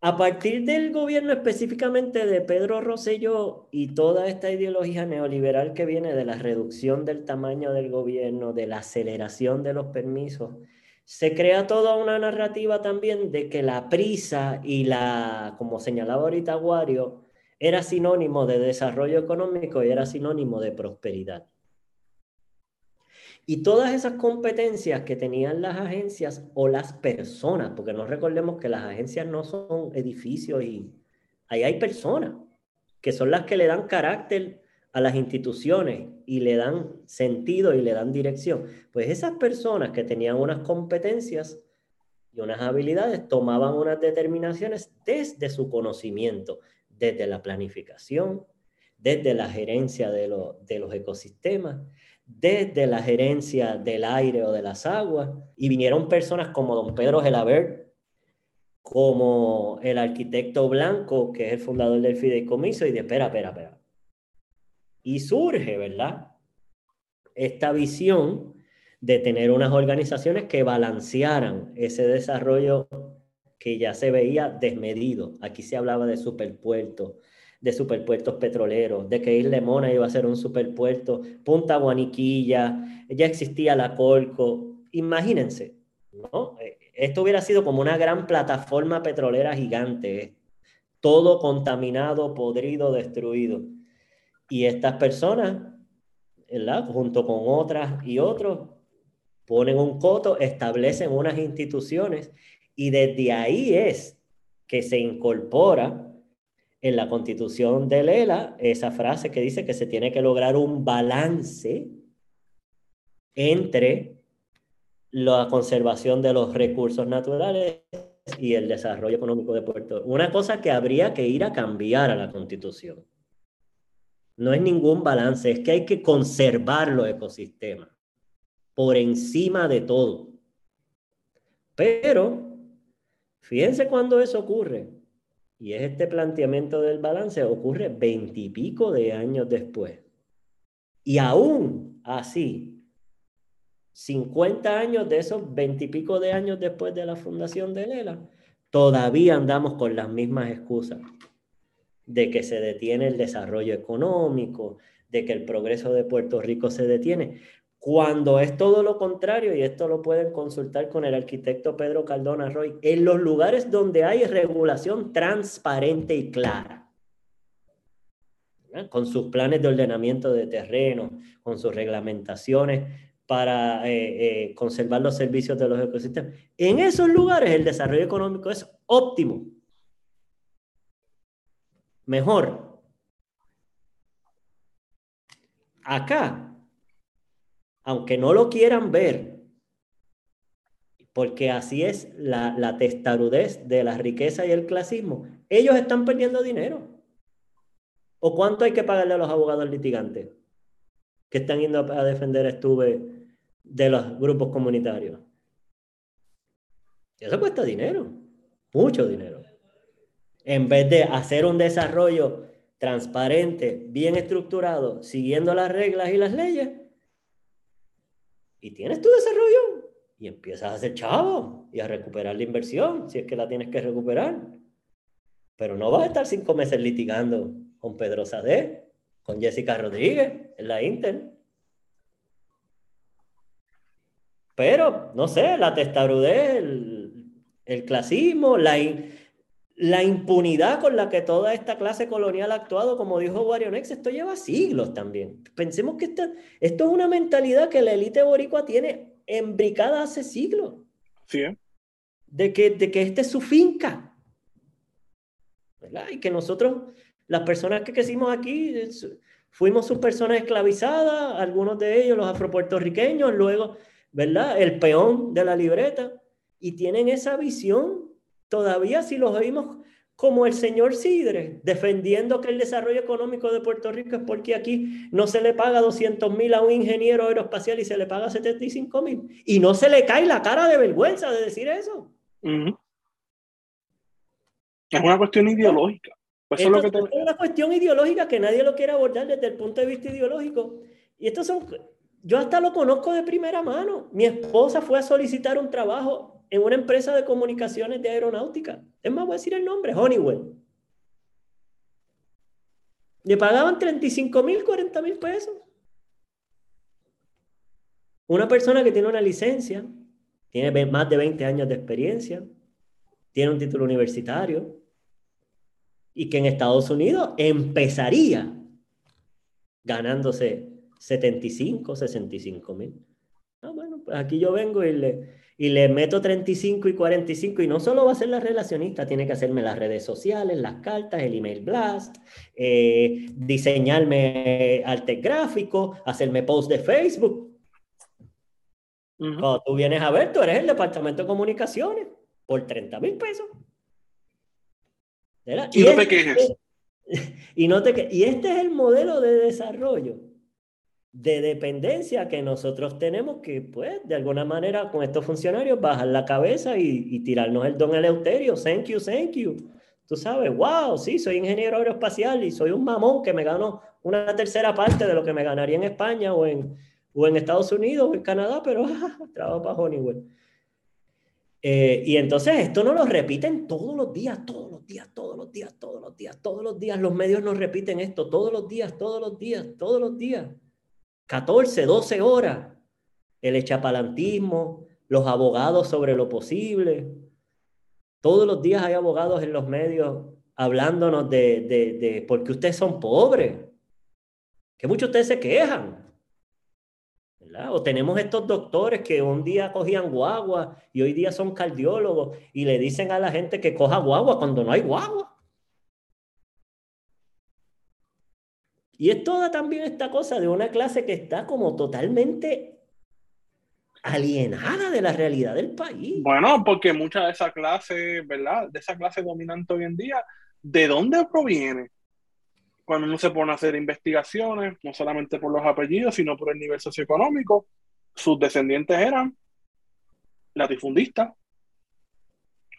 A partir del gobierno específicamente de Pedro Rosselló y toda esta ideología neoliberal que viene de la reducción del tamaño del gobierno, de la aceleración de los permisos, se crea toda una narrativa también de que la prisa y la, como señalaba ahorita Wario, era sinónimo de desarrollo económico y era sinónimo de prosperidad. Y todas esas competencias que tenían las agencias o las personas, porque no recordemos que las agencias no son edificios y ahí hay personas que son las que le dan carácter a las instituciones y le dan sentido y le dan dirección. Pues esas personas que tenían unas competencias y unas habilidades tomaban unas determinaciones desde su conocimiento, desde la planificación, desde la gerencia de, de los ecosistemas, desde la gerencia del aire o de las aguas, y vinieron personas como don Pedro Gelabert, como el arquitecto Blanco, que es el fundador del fideicomiso, y de espera, espera, espera. Y surge, ¿verdad? Esta visión de tener unas organizaciones que balancearan ese desarrollo que ya se veía desmedido. Aquí se hablaba de superpuertos, de superpuertos petroleros, de que Isla Mona iba a ser un superpuerto, Punta Guaniquilla, ya existía la Colco. Imagínense, ¿no? Esto hubiera sido como una gran plataforma petrolera gigante, todo contaminado, podrido, destruido. Y estas personas, ¿verdad? junto con otras y otros, ponen un coto, establecen unas instituciones y desde ahí es que se incorpora en la constitución de Lela esa frase que dice que se tiene que lograr un balance entre la conservación de los recursos naturales y el desarrollo económico de Puerto Rico. Una cosa que habría que ir a cambiar a la constitución. No es ningún balance, es que hay que conservar los ecosistemas por encima de todo. Pero, fíjense cuando eso ocurre, y es este planteamiento del balance, ocurre veintipico de años después. Y aún así, 50 años de esos veintipico de años después de la fundación de Lela, todavía andamos con las mismas excusas de que se detiene el desarrollo económico, de que el progreso de Puerto Rico se detiene, cuando es todo lo contrario, y esto lo pueden consultar con el arquitecto Pedro Cardona Roy, en los lugares donde hay regulación transparente y clara, con sus planes de ordenamiento de terreno, con sus reglamentaciones para eh, eh, conservar los servicios de los ecosistemas. En esos lugares el desarrollo económico es óptimo. Mejor. Acá aunque no lo quieran ver, porque así es la, la testarudez de la riqueza y el clasismo, ellos están perdiendo dinero. ¿O cuánto hay que pagarle a los abogados litigantes que están yendo a defender estuve de los grupos comunitarios? Eso cuesta dinero, mucho dinero. En vez de hacer un desarrollo transparente, bien estructurado, siguiendo las reglas y las leyes, y tienes tu desarrollo y empiezas a hacer chavo y a recuperar la inversión, si es que la tienes que recuperar. Pero no vas a estar cinco meses litigando con Pedro Sade, con Jessica Rodríguez en la Intel. Pero, no sé, la testarudez, el, el clasismo, la, la impunidad con la que toda esta clase colonial ha actuado, como dijo Warionex, esto lleva siglos también. Pensemos que esto es una mentalidad que la élite boricua tiene embricada hace siglos. Sí. ¿eh? De, que, de que esta es su finca. ¿verdad? Y que nosotros, las personas que crecimos aquí, fuimos sus personas esclavizadas, algunos de ellos los afropuertorriqueños, luego, ¿verdad? El peón de la libreta. Y tienen esa visión Todavía si los oímos como el señor Sidre, defendiendo que el desarrollo económico de Puerto Rico es porque aquí no se le paga 200 mil a un ingeniero aeroespacial y se le paga 75 mil. Y no se le cae la cara de vergüenza de decir eso. Es una cuestión ideológica. Pues es, una cuestión ideológica que nadie lo quiere abordar desde el punto de vista ideológico. Y estos son, yo hasta lo conozco de primera mano. Mi esposa fue a solicitar un trabajo en una empresa de comunicaciones de aeronáutica. Es más, voy a decir el nombre, Honeywell. Le pagaban 35 mil, 40 mil pesos. Una persona que tiene una licencia, tiene más de 20 años de experiencia, tiene un título universitario y que en Estados Unidos empezaría ganándose 75, 65 mil. Ah, bueno, pues aquí yo vengo y le, y le meto 35 y 45 y no solo va a ser la relacionista, tiene que hacerme las redes sociales, las cartas, el email blast, eh, diseñarme arte gráfico, hacerme post de Facebook. Cuando tú vienes a ver, tú eres el departamento de comunicaciones por 30 mil pesos. (laughs) Y, no te quejes. Y, no te y este es el modelo de desarrollo de dependencia que nosotros tenemos que, pues, de alguna manera con estos funcionarios bajar la cabeza y, tirarnos el don Eleuterio. Thank you, thank you. Tú sabes, wow, sí, soy ingeniero aeroespacial y soy un mamón que me gano una tercera parte de lo que me ganaría en España o en, o en Estados Unidos o en Canadá, pero (laughs) trabajo para Honeywell. Eh, y entonces esto no lo repiten todos los días, todos los días, todos los días, todos los días, todos los días. Los medios nos repiten esto todos los días, todos los días, todos los días. 14, 12 horas. El echapalantismo, los abogados sobre lo posible. Todos los días hay abogados en los medios hablándonos de, de, de porque ustedes son pobres. Que muchos de ustedes se quejan. O tenemos estos doctores que un día cogían guagua y hoy día son cardiólogos y le dicen a la gente que coja guagua cuando no hay guagua. Y es toda también esta cosa de una clase que está como totalmente alienada de la realidad del país. Bueno, porque mucha de esa clase, ¿verdad? De esa clase dominante hoy en día, ¿de dónde proviene? cuando uno se pone a hacer investigaciones, no solamente por los apellidos, sino por el nivel socioeconómico, sus descendientes eran latifundistas,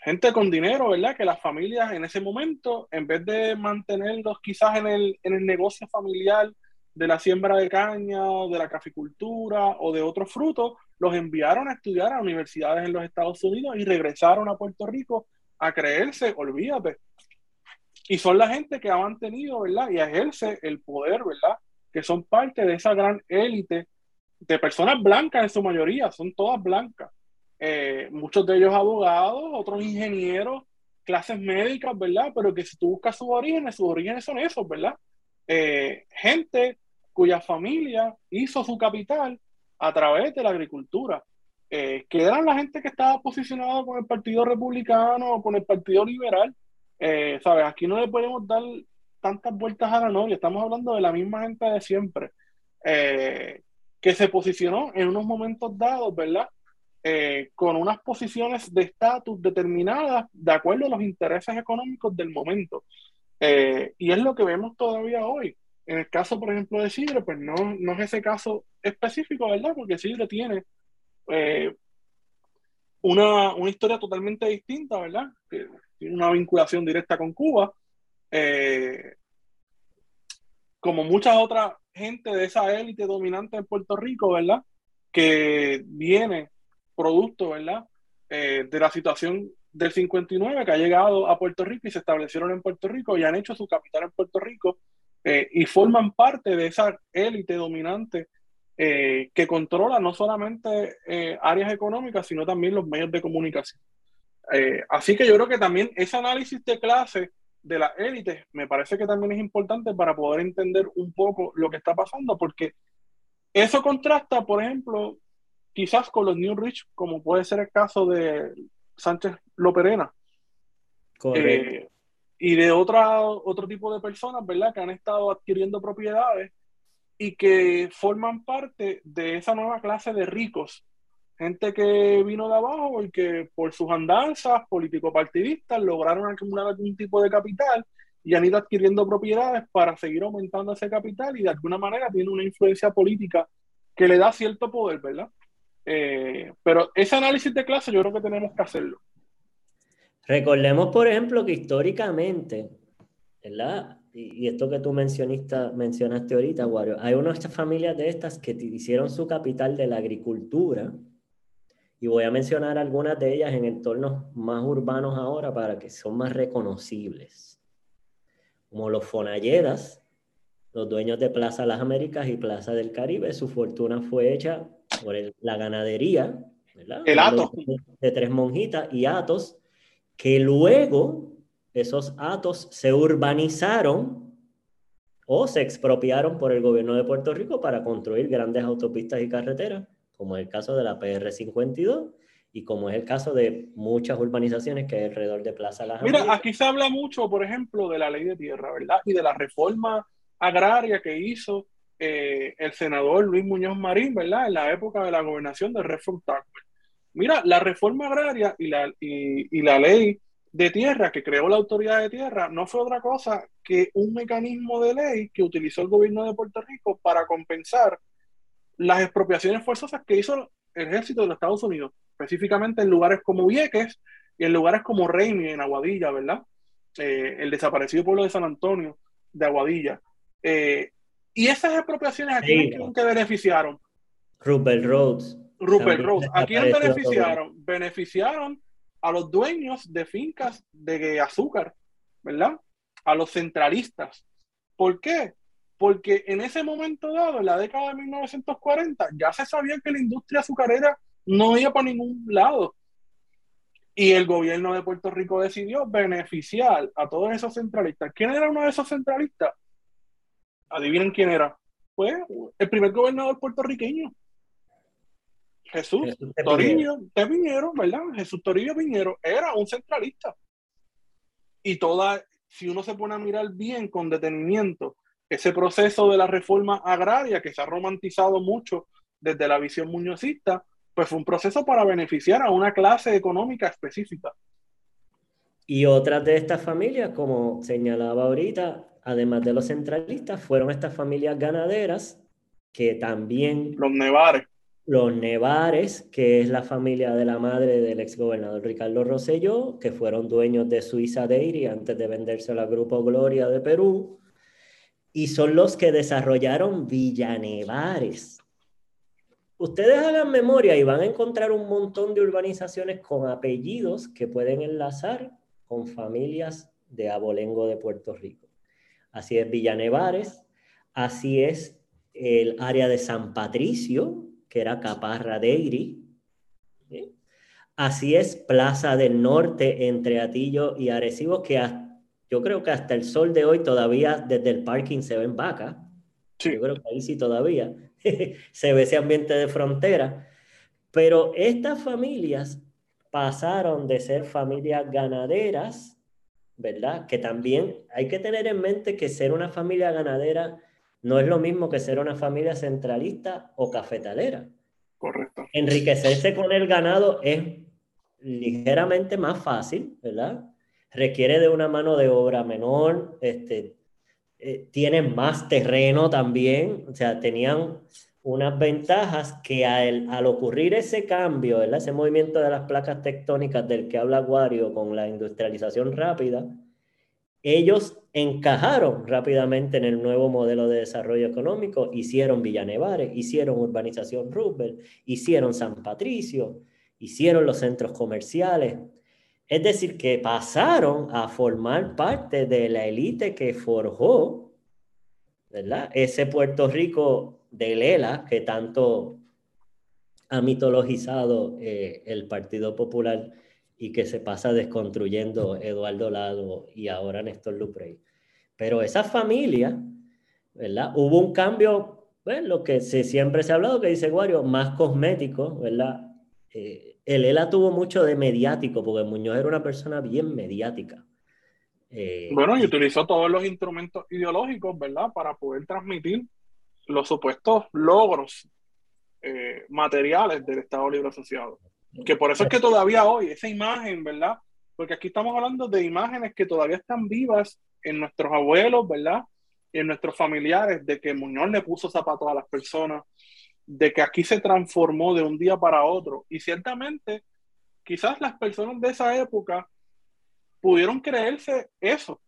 gente con dinero, ¿verdad? Que las familias en ese momento, en vez de mantenerlos quizás en el, en el negocio familiar de la siembra de caña de la caficultura o de otros frutos, los enviaron a estudiar a universidades en los Estados Unidos y regresaron a Puerto Rico a creerse, olvídate, y son la gente que ha mantenido, ¿verdad? Y ejerce el poder, ¿verdad? Que son parte de esa gran élite de personas blancas en su mayoría, son todas blancas. Eh, muchos de ellos abogados, otros ingenieros, clases médicas, ¿verdad? Pero que si tú buscas sus orígenes, sus orígenes son esos, ¿verdad? Eh, gente cuya familia hizo su capital a través de la agricultura, eh, que eran la gente que estaba posicionada con el Partido Republicano o con el Partido Liberal, ¿sabes? Aquí no le podemos dar tantas vueltas a la novia, estamos hablando de la misma gente de siempre, que se posicionó en unos momentos dados, ¿verdad? Eh, con unas posiciones de estatus determinadas de acuerdo a los intereses económicos del momento. y es lo que vemos todavía hoy. En el caso, por ejemplo, de Sidre, pues no, no es ese caso específico, ¿verdad? Porque Sidre tiene una, una, historia totalmente distinta, ¿verdad? tiene una vinculación directa con Cuba, eh, como muchas otras gente de esa élite dominante en Puerto Rico, ¿verdad? Que viene producto, ¿verdad? Eh, de la situación del 59 que ha llegado a Puerto Rico y se establecieron en Puerto Rico y han hecho su capital en Puerto Rico eh, y forman parte de esa élite dominante que controla no solamente áreas económicas, sino también los medios de comunicación. Eh, así que yo creo que también ese análisis de clase de la élite me parece que también es importante para poder entender un poco lo que está pasando, porque eso contrasta, por ejemplo, quizás con los New Rich, como puede ser el caso de Sánchez Loperena. Eh, y de otra, otro tipo de personas, ¿verdad? Que han estado adquiriendo propiedades y que forman parte de esa nueva clase de ricos gente que vino de abajo y que por sus andanzas político-partidistas lograron acumular algún tipo de capital y han ido adquiriendo propiedades para seguir aumentando ese capital y de alguna manera tiene una influencia política que le da cierto poder, ¿verdad? Eh, pero ese análisis de clase yo creo que tenemos que hacerlo. Recordemos, por ejemplo, que históricamente, ¿verdad? Y, esto que tú mencionaste ahorita, Wario, hay unas familias de estas que hicieron su capital de la agricultura, y voy a mencionar algunas de ellas en entornos más urbanos ahora para que son más reconocibles. Como los Fonalledas, los dueños de Plaza Las Américas y Plaza del Caribe, su fortuna fue hecha por la ganadería, ¿verdad? El Atos. De tres monjitas y Atos, que luego esos Atos se urbanizaron o se expropiaron por el gobierno de Puerto Rico para construir grandes autopistas y carreteras como es el caso de la PR52 y como es el caso de muchas urbanizaciones que hay alrededor de Plaza Las Mira, aquí se habla mucho, por ejemplo, de la ley de tierra, ¿verdad? Y de la reforma agraria que hizo eh, el senador Luis Muñoz Marín, ¿verdad? En la época de la gobernación de Redford Mira, la reforma agraria y la, y la ley de tierra que creó la autoridad de tierra no fue otra cosa que un mecanismo de ley que utilizó el gobierno de Puerto Rico para compensar las expropiaciones forzosas que hizo el ejército de los Estados Unidos, específicamente en lugares como Vieques y en lugares como Reimi, en Aguadilla, ¿verdad? Eh, el desaparecido pueblo de San Antonio de Aguadilla. Eh, y esas expropiaciones, ¿a quién que beneficiaron? Rupert Rhodes. Rupert Rhodes. ¿A quién beneficiaron? Beneficiaron a los dueños de fincas de azúcar ¿verdad? A los centralistas. ¿Por qué? Porque en ese momento dado, en la década de 1940, ya se sabía que la industria azucarera no iba para ningún lado. Y el gobierno de Puerto Rico decidió beneficiar a todos esos centralistas. ¿Quién era uno de esos centralistas? Adivinen quién era. Pues el primer gobernador puertorriqueño. Jesús, Jesús Toribio de Piñero, ¿verdad? Jesús Toribio Piñero era un centralista. Y toda, si uno se pone a mirar bien con detenimiento ese proceso de la reforma agraria que se ha romantizado mucho desde la visión muñozista, pues fue un proceso para beneficiar a una clase económica específica. Y otras de estas familias, como señalaba ahorita, además de los centralistas, fueron estas familias ganaderas que también... Los Nevares. Los Nevares, que es la familia de la madre del exgobernador Ricardo Rosselló, que fueron dueños de Suiza Dairy antes de venderse al Grupo Gloria de Perú, y son los que desarrollaron Villanevares, Ustedes hagan memoria y van a encontrar un montón de urbanizaciones con apellidos que pueden enlazar con familias de abolengo de Puerto Rico. Así es Villanevares, así es el área de San Patricio, que era Caparra de Iri. Así es Plaza del Norte entre Atillo y Arecibo, que yo creo que hasta el sol de hoy todavía desde el parking se ven vacas. Yo creo que ahí sí todavía. (laughs) se ve ese ambiente de frontera. Pero estas familias pasaron de ser familias ganaderas, ¿verdad? Que también hay que tener en mente que ser una familia ganadera no es lo mismo que ser una familia centralista o cafetalera. Correcto. Enriquecerse con el ganado es ligeramente más fácil, ¿verdad? Requiere de una mano de obra menor, este, eh, tienen más terreno también, o sea, tenían unas ventajas que al, al ocurrir ese cambio, ese movimiento de las placas tectónicas del que habla Aguario con la industrialización rápida, ellos encajaron rápidamente en el nuevo modelo de desarrollo económico, hicieron Villanevares, hicieron urbanización Roosevelt, hicieron San Patricio, hicieron los centros comerciales, es decir, que pasaron a formar parte de la élite que forjó. Ese Puerto Rico de Lela que tanto ha mitologizado eh, el Partido Popular y que se pasa desconstruyendo Eduardo Lado y ahora Néstor Luprey. Pero esa familia, ¿verdad? Hubo un cambio, bueno, lo que se, siempre se ha hablado, que dice Guario, más cosmético, ¿verdad? Eh, el ELA tuvo mucho de mediático, porque Muñoz era una persona bien mediática. Eh, bueno, y utilizó todos los instrumentos ideológicos, ¿verdad?, para poder transmitir los supuestos logros eh, materiales del Estado Libre Asociado. Que por eso es que todavía hoy, esa imagen, ¿verdad? Porque aquí estamos hablando de imágenes que todavía están vivas en nuestros abuelos, ¿verdad? En nuestros familiares, de que Muñoz le puso zapatos a las personas, de que aquí se transformó de un día para otro. Y ciertamente, quizás las personas de esa época pudieron creerse eso.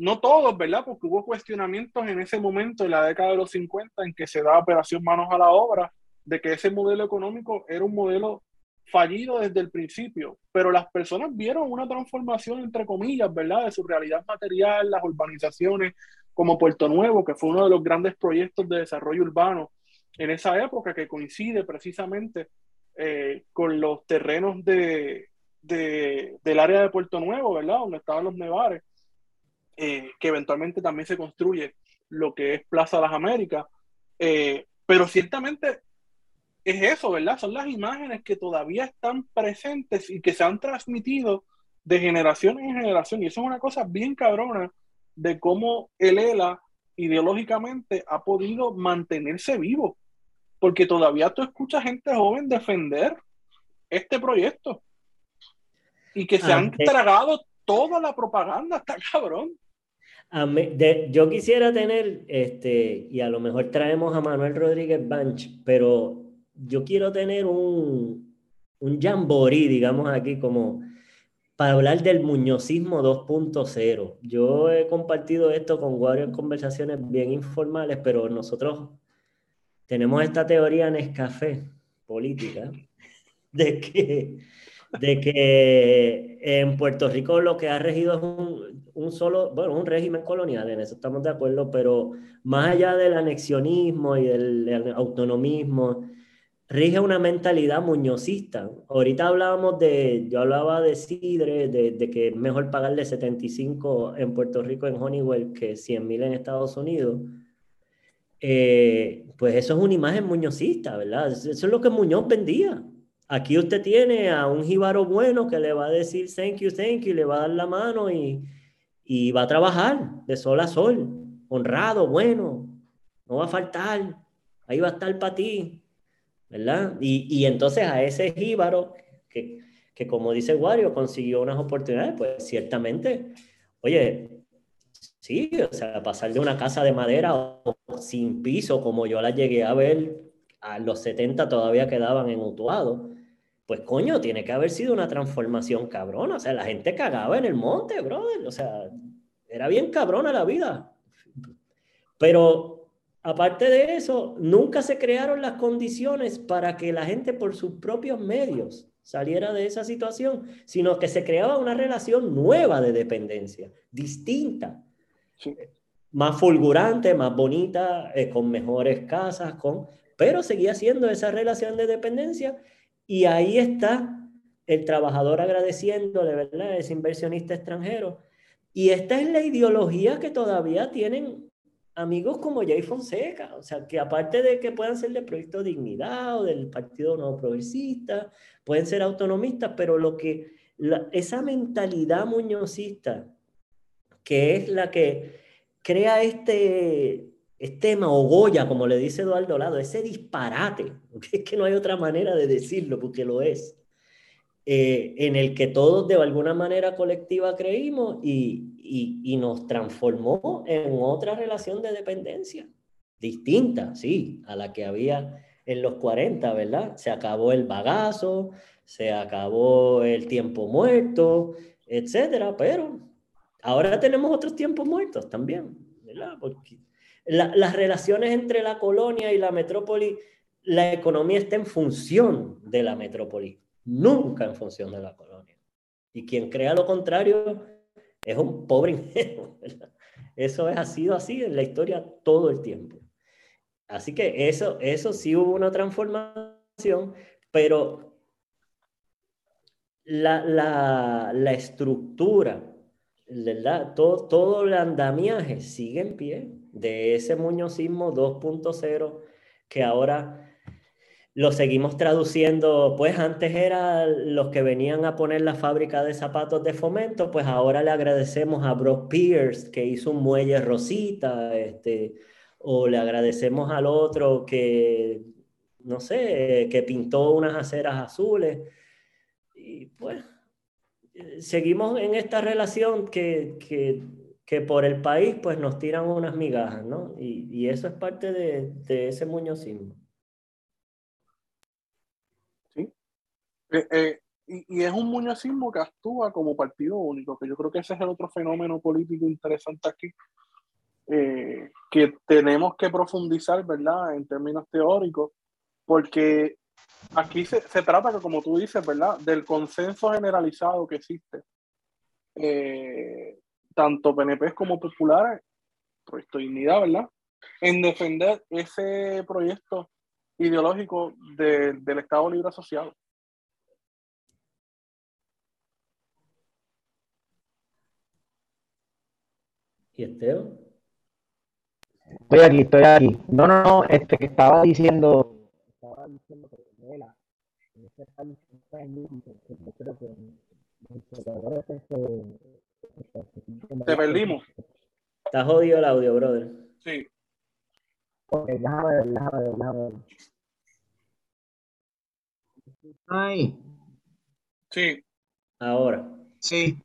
No todos, ¿verdad? Porque hubo cuestionamientos en ese momento, en la década de los 50, en que se da operación manos a la obra, de que ese modelo económico era un modelo fallido desde el principio, pero las personas vieron una transformación, entre comillas, ¿verdad? De su realidad material, las urbanizaciones como Puerto Nuevo, que fue uno de los grandes proyectos de desarrollo urbano en esa época que coincide precisamente eh, con los terrenos de, del área de Puerto Nuevo, ¿verdad? Donde estaban los nevares, eh, que eventualmente también se construye lo que es Plaza Las Américas. Eh, pero ciertamente es eso, ¿verdad? Son las imágenes que todavía están presentes y que se han transmitido de generación en generación. Y eso es una cosa bien cabrona de cómo el ELA ideológicamente ha podido mantenerse vivo porque todavía tú escuchas gente joven defender este proyecto y que se han tragado toda la propaganda, está cabrón. Yo quisiera tener, este, y a lo mejor traemos a Manuel Rodríguez Banch, pero yo quiero tener un, un jamboree, digamos aquí, como para hablar del muñozismo 2.0. Yo he compartido esto con varias conversaciones bien informales, pero nosotros tenemos esta teoría en escafé política de que de que en Puerto Rico lo que ha regido es un, solo, bueno, un régimen colonial, en eso estamos de acuerdo, pero más allá del anexionismo y del, autonomismo, rige una mentalidad muñozista. Ahorita hablábamos de, yo hablaba de Sidre, de, de, que es mejor pagarle 75 en Puerto Rico en Honeywell que 100 mil en Estados Unidos. Eh, pues eso es una imagen muñozista, ¿verdad? Eso es lo que Muñoz vendía. Aquí usted tiene a un jíbaro bueno que le va a decir thank you, thank you, le va a dar la mano y, y va a trabajar de sol a sol, honrado, bueno, no va a faltar, ahí va a estar para ti, ¿verdad? Y, y, entonces a ese jíbaro, que, que como dice Wario, consiguió unas oportunidades, pues ciertamente, oye, sí, o sea, pasar de una casa de madera sin piso, como yo la llegué a ver, a los 70 todavía quedaban en Utuado, pues coño, tiene que haber sido una transformación cabrona. O sea, la gente cagaba en el monte, brother. O sea, era bien cabrona la vida. Pero aparte de eso, nunca se crearon las condiciones para que la gente por sus propios medios saliera de esa situación, sino que se creaba una relación nueva de dependencia, distinta, más fulgurante, más bonita, eh, con mejores casas, con... pero seguía siendo esa relación de dependencia y ahí está el trabajador agradeciéndole, ¿verdad? Ese inversionista extranjero. Y esta es la ideología que todavía tienen amigos como Jay Fonseca. O sea, que aparte de que puedan ser del Proyecto Dignidad o del Partido No Progresista, pueden ser autonomistas, pero lo que, esa mentalidad muñozista, que es la que crea este, este Goya, como le dice Eduardo Lado, ese disparate, (laughs) es que no hay otra manera de decirlo, porque lo es, eh, en el que todos de alguna manera colectiva creímos y, y, y, nos transformó en otra relación de dependencia, distinta, sí, a la que había en los 40, ¿verdad? Se acabó el bagazo, se acabó el tiempo muerto, etcétera, pero ahora tenemos otros tiempos muertos también, ¿verdad? Porque las relaciones entre la colonia y la metrópoli, la economía está en función de la metrópoli, nunca en función de la colonia. Y quien crea lo contrario es un pobre ingenuo. Eso es, ha sido así en la historia todo el tiempo. Así que eso, eso sí hubo una transformación, pero la, la, la estructura, ¿verdad? Todo, todo el andamiaje sigue en pie de ese muñozismo 2.0 que ahora lo seguimos traduciendo, pues antes era los que venían a poner la fábrica de zapatos de fomento, pues ahora le agradecemos a Brock Pierce que hizo un muelle rosita, este, o le agradecemos al otro que, no sé, que pintó unas aceras azules. Y pues seguimos en esta relación que, que que por el país pues nos tiran unas migajas, ¿no? Y, y eso es parte de, de ese muñozismo. Sí. Eh, eh, y, y, es un muñozismo que actúa como partido único, que yo creo que ese es el otro fenómeno político interesante aquí, eh, que tenemos que profundizar, ¿verdad? En términos teóricos, porque aquí se, se trata, como tú dices, ¿verdad? Del consenso generalizado que existe. Eh, tanto PNP como populares, Proyecto Dignidad, ¿verdad? En defender ese proyecto ideológico de, del Estado Libre Asociado. ¿Y Esteban? Estoy aquí, estoy aquí. No, no, no, este que estaba diciendo, estaba diciendo que Vela, en este país, creo que te perdimos. Está jodido el audio, brother. Sí. Ok, déjame ver, déjame ver, déjame ver. Ay. Sí. Ahora. Sí.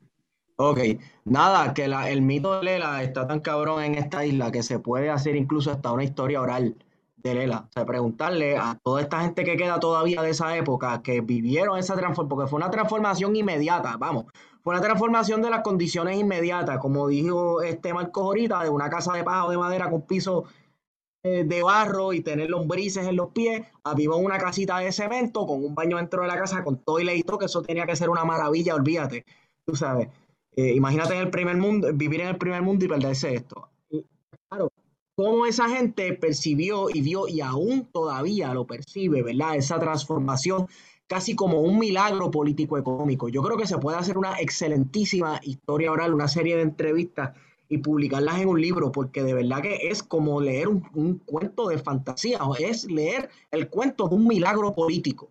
Ok. Nada, que la, el mito de Lela está tan cabrón en esta isla que se puede hacer incluso hasta una historia oral de Lela. O sea, preguntarle a toda esta gente que queda todavía de esa época que vivieron esa transformación, porque fue una transformación inmediata, vamos, fue una transformación de las condiciones inmediatas, como dijo este Marcos ahorita, de una casa de paja o de madera con piso de barro y tener lombrices en los pies, a en una casita de cemento con un baño dentro de la casa con todo y todo, que eso tenía que ser una maravilla, olvídate, tú sabes. Eh, imagínate en el primer mundo, vivir en el primer mundo y perderse esto. claro, cómo esa gente percibió y vio y aún todavía lo percibe, ¿verdad? Esa transformación casi como un milagro político-económico. Yo creo que se puede hacer una excelentísima historia oral, una serie de entrevistas y publicarlas en un libro, porque de verdad que es como leer un, cuento de fantasía, o es leer el cuento de un milagro político.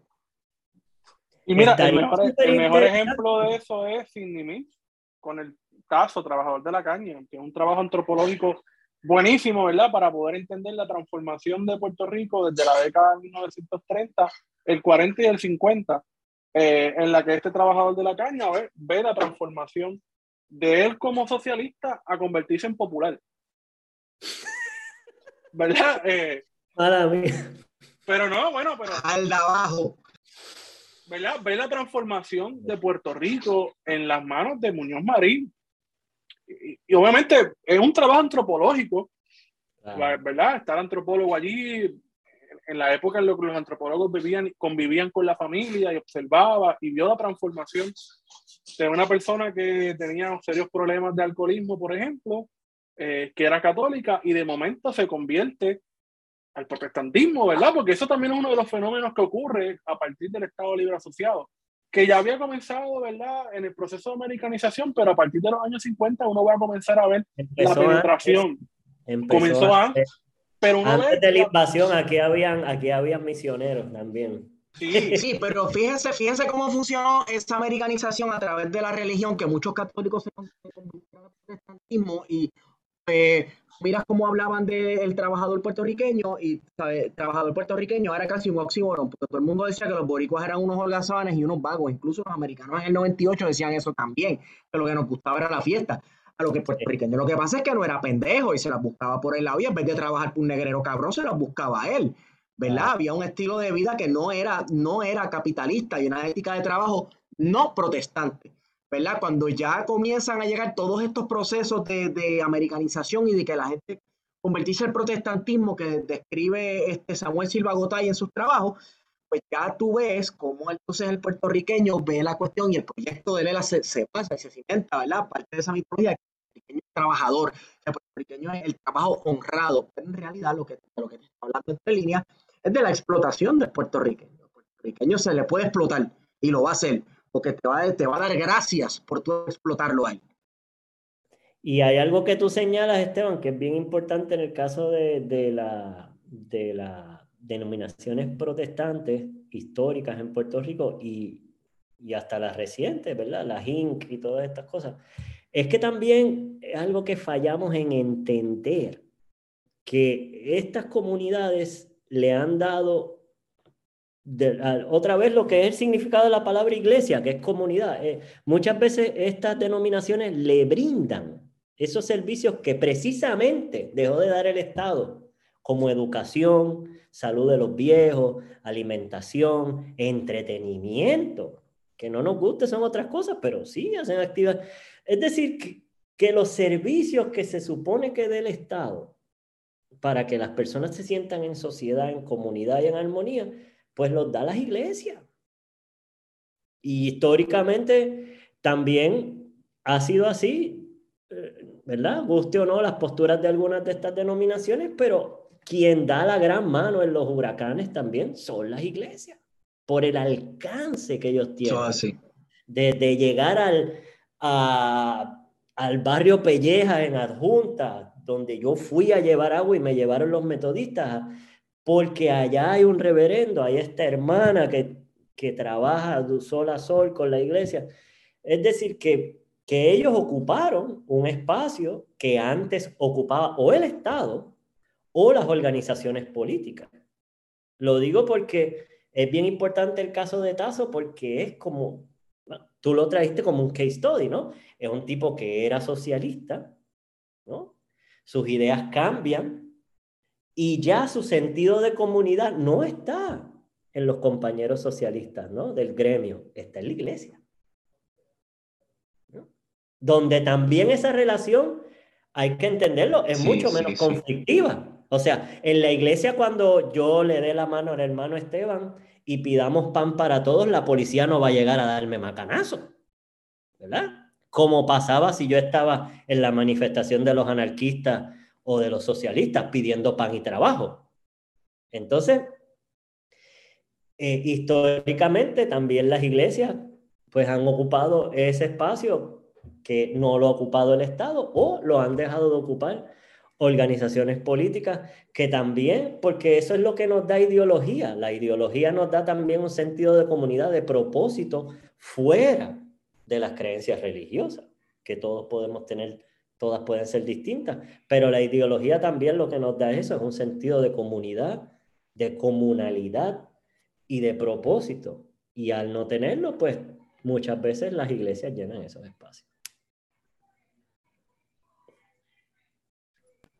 Y mira, el mejor, ejemplo de eso es Sidney Mitch, con el caso Trabajador de la Caña, que es un trabajo antropológico buenísimo, ¿verdad? Para poder entender la transformación de Puerto Rico desde la década de 1930, el 40 y el 50, eh, en la que este trabajador de la caña ve, ve la transformación de él como socialista a convertirse en popular. (laughs) ¿Verdad? Eh, pero no, bueno, pero. Al de abajo. ¿Verdad? Ve la transformación de Puerto Rico en las manos de Muñoz Marín. Y, obviamente es un trabajo antropológico, ¿verdad? Estar antropólogo allí, en la época en la que los antropólogos vivían, convivían con la familia y observaba y vio la transformación de una persona que tenía serios problemas de alcoholismo, por ejemplo, eh, que era católica y de momento se convierte al protestantismo, ¿verdad? Porque eso también es uno de los fenómenos que ocurre a partir del Estado Libre Asociado, que ya había comenzado, ¿verdad?, en el proceso de americanización, pero a partir de los años 50 uno va a comenzar a ver la penetración. Comenzó antes, pero uno antes de la invasión aquí habían, aquí habían misioneros también. Sí. sí, pero fíjense, fíjense cómo funcionó esta americanización a través de la religión, que muchos católicos se convirtieron al protestantismo y eh, miras cómo hablaban del trabajador puertorriqueño y el trabajador puertorriqueño era casi un oxímoron, porque todo el mundo decía que los boricuas eran unos holgazanes y unos vagos, incluso los americanos en el 98 decían eso también, que lo que nos gustaba era la fiesta. A lo que puertorriqueño lo que pasa es que no era pendejo y se las buscaba por el lado y en vez de trabajar por un negrero cabrón se las buscaba él. ¿verdad? Había un estilo de vida que no era, no era capitalista y una ética de trabajo no protestante, ¿verdad? Cuando ya comienzan a llegar todos estos procesos de, americanización y de que la gente convertirse el protestantismo que describe este Samuel Silva Gotay en sus trabajos, pues ya tú ves cómo entonces el puertorriqueño ve la cuestión y el proyecto de Lela se, pasa y se cimenta, ¿verdad? Parte de esa mitología, el puertorriqueño es trabajador, el puertorriqueño es el trabajo honrado, pero en realidad lo que, lo que te está hablando entre líneas es de la explotación del puertorriqueño. El puertorriqueño se le puede explotar y lo va a hacer porque te va, te va a dar gracias por tu explotarlo ahí. Y hay algo que tú señalas, Esteban, que es bien importante en el caso de, de, la, de las denominaciones protestantes históricas en Puerto Rico y, y hasta las recientes, ¿verdad? Las INC y todas estas cosas. Es que también es algo que fallamos en entender que estas comunidades le han dado otra vez lo que es el significado de la palabra iglesia, que es comunidad. Eh, muchas veces estas denominaciones le brindan esos servicios que precisamente dejó de dar el Estado, como educación, salud de los viejos, alimentación, entretenimiento, que no nos guste son otras cosas, pero sí hacen actividades. Es decir, que, que los servicios que se supone que dé el Estado para que las personas se sientan en sociedad, en comunidad y en armonía, pues los da las iglesias. Y históricamente también ha sido así, eh, ¿verdad? Guste o no las posturas de algunas de estas denominaciones, pero quien da la gran mano en los huracanes también son las iglesias, por el alcance que ellos tienen. así. De, llegar al, al barrio Pelleja en Adjunta, donde yo fui a llevar agua y me llevaron los metodistas, porque allá hay un reverendo, hay esta hermana que, que trabaja de sol a sol con la iglesia. Es decir, que, que ellos ocuparon un espacio que antes ocupaba o el Estado o las organizaciones políticas. Lo digo porque es bien importante el caso de Tazo porque es como, tú lo trajiste como un case study, ¿no? Es un tipo que era socialista, ¿no? sus ideas cambian y ya su sentido de comunidad no está en los compañeros socialistas ¿no? del gremio, está en la iglesia. Donde también esa relación, hay que entenderlo, es mucho menos conflictiva. O sea, en la iglesia cuando yo le dé la mano al hermano Esteban y pidamos pan para todos, la policía no va a llegar a darme macanazo, ¿verdad? Como pasaba si yo estaba en la manifestación de los anarquistas o de los socialistas pidiendo pan y trabajo. Entonces, eh, históricamente también las iglesias pues han ocupado ese espacio que no lo ha ocupado el Estado o lo han dejado de ocupar organizaciones políticas que también, porque eso es lo que nos da ideología, la ideología nos da también un sentido de comunidad, de propósito fuera de las creencias religiosas, que todos podemos tener, todas pueden ser distintas, pero la ideología también lo que nos da eso es un sentido de comunidad, de comunalidad y de propósito. Y al no tenerlo, pues muchas veces las iglesias llenan esos espacios.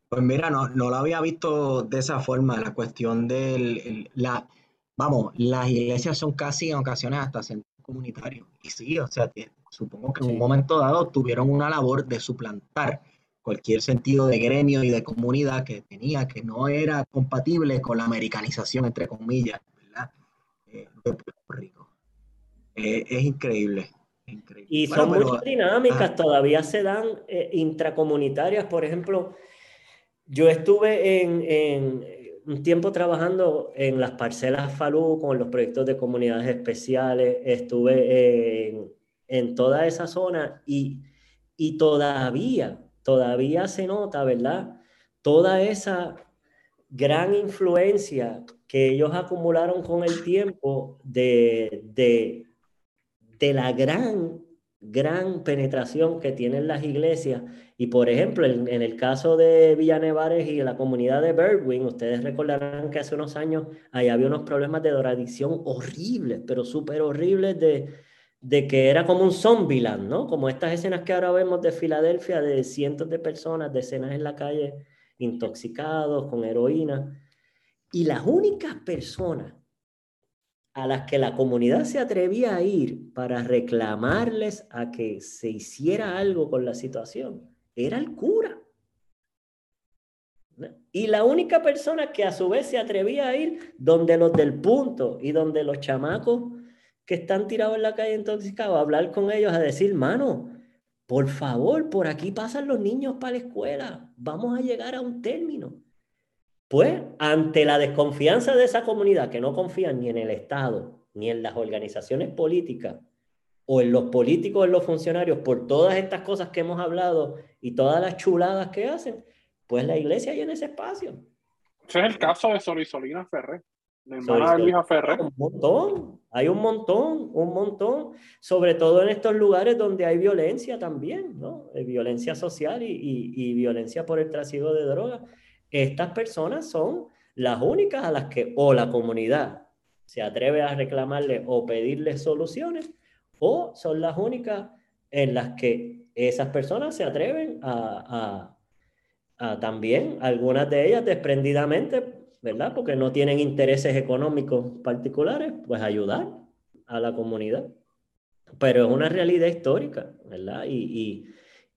Pues mira, no, no lo había visto de esa forma, la cuestión del, la, vamos, las iglesias son casi en ocasiones hasta centros comunitarios. Y sí, o sea, supongo que en un momento dado tuvieron una labor de suplantar cualquier sentido de gremio y de comunidad que tenía, que no era compatible con la americanización, entre comillas, ¿verdad? Eh, de Puerto Rico. Eh, es increíble. Y son muchas dinámicas, todavía se dan eh, intracomunitarias, por ejemplo, yo estuve en, un tiempo trabajando en las parcelas Falú con los proyectos de comunidades especiales, estuve en, toda esa zona y, y todavía, todavía se nota, ¿verdad? Toda esa gran influencia que ellos acumularon con el tiempo de, de, de la gran gran penetración que tienen las iglesias. Y por ejemplo, en, el caso de Villanevares y la comunidad de Birdwing, ustedes recordarán que hace unos años ahí había unos problemas de drogadicción horribles, pero súper horribles de, de que era como un zombieland, ¿no? Como estas escenas que ahora vemos de Filadelfia, de cientos de personas, decenas en la calle, intoxicados, con heroína. Y las únicas personas a las que la comunidad se atrevía a ir para reclamarles a que se hiciera algo con la situación era el cura. Y la única persona que a su vez se atrevía a ir donde los del punto y donde los chamacos que están tirados en la calle intoxicados, a hablar con ellos, a decir, mano, por favor, por aquí pasan los niños para la escuela, vamos a llegar a un término. Pues ante la desconfianza de esa comunidad que no confía ni en el Estado, ni en las organizaciones políticas, o en los políticos, en los funcionarios, por todas estas cosas que hemos hablado y todas las chuladas que hacen, pues la iglesia llena ese espacio. Ese es el caso de De Ferrer. Un montón, hay un montón, un montón, sobre todo en estos lugares donde hay violencia también, ¿no? Violencia social y, y, y violencia por el trasiego de drogas estas personas son las únicas a las que o la comunidad se atreve a reclamarle o pedirle soluciones, o son las únicas en las que esas personas se atreven a, también, algunas de ellas desprendidamente, ¿verdad? Porque no tienen intereses económicos particulares, pues ayudar a la comunidad. Pero es una realidad histórica, ¿verdad? y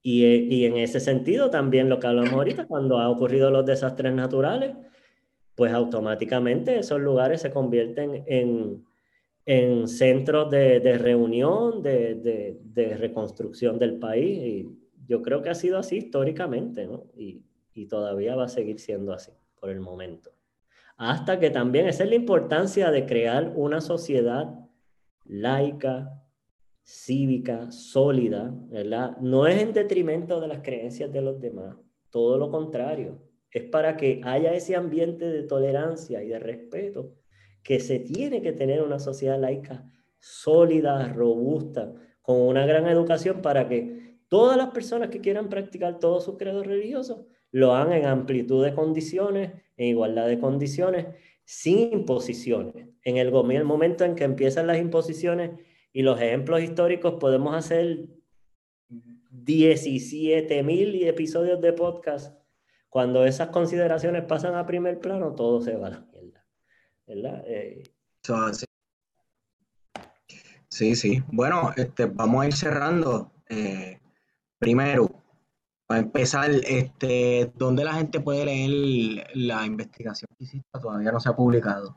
eh, y, en ese sentido también lo que hablamos ahorita, cuando ha ocurrido los desastres naturales, pues automáticamente esos lugares se convierten en, en centros de, de reunión, de, de, de, reconstrucción del país. Y yo creo que ha sido así históricamente, ¿no? Y, y todavía va a seguir siendo así por el momento. Hasta que también esa es la importancia de crear una sociedad laica, cívica, sólida, ¿verdad? No es en detrimento de las creencias de los demás, todo lo contrario, es para que haya ese ambiente de tolerancia y de respeto que se tiene que tener una sociedad laica sólida, robusta, con una gran educación para que todas las personas que quieran practicar todos sus credos religiosos lo hagan en amplitud de condiciones, en igualdad de condiciones, sin imposiciones. En el momento en que empiezan las imposiciones y los ejemplos históricos podemos hacer 17 mil episodios de podcast. Cuando esas consideraciones pasan a primer plano, todo se va a la mierda. ¿Verdad? Eh, sí. sí, Bueno, este, vamos a ir cerrando. Eh, primero, Para empezar, este, ¿dónde la gente puede leer la investigación que hiciste? Todavía no se ha publicado.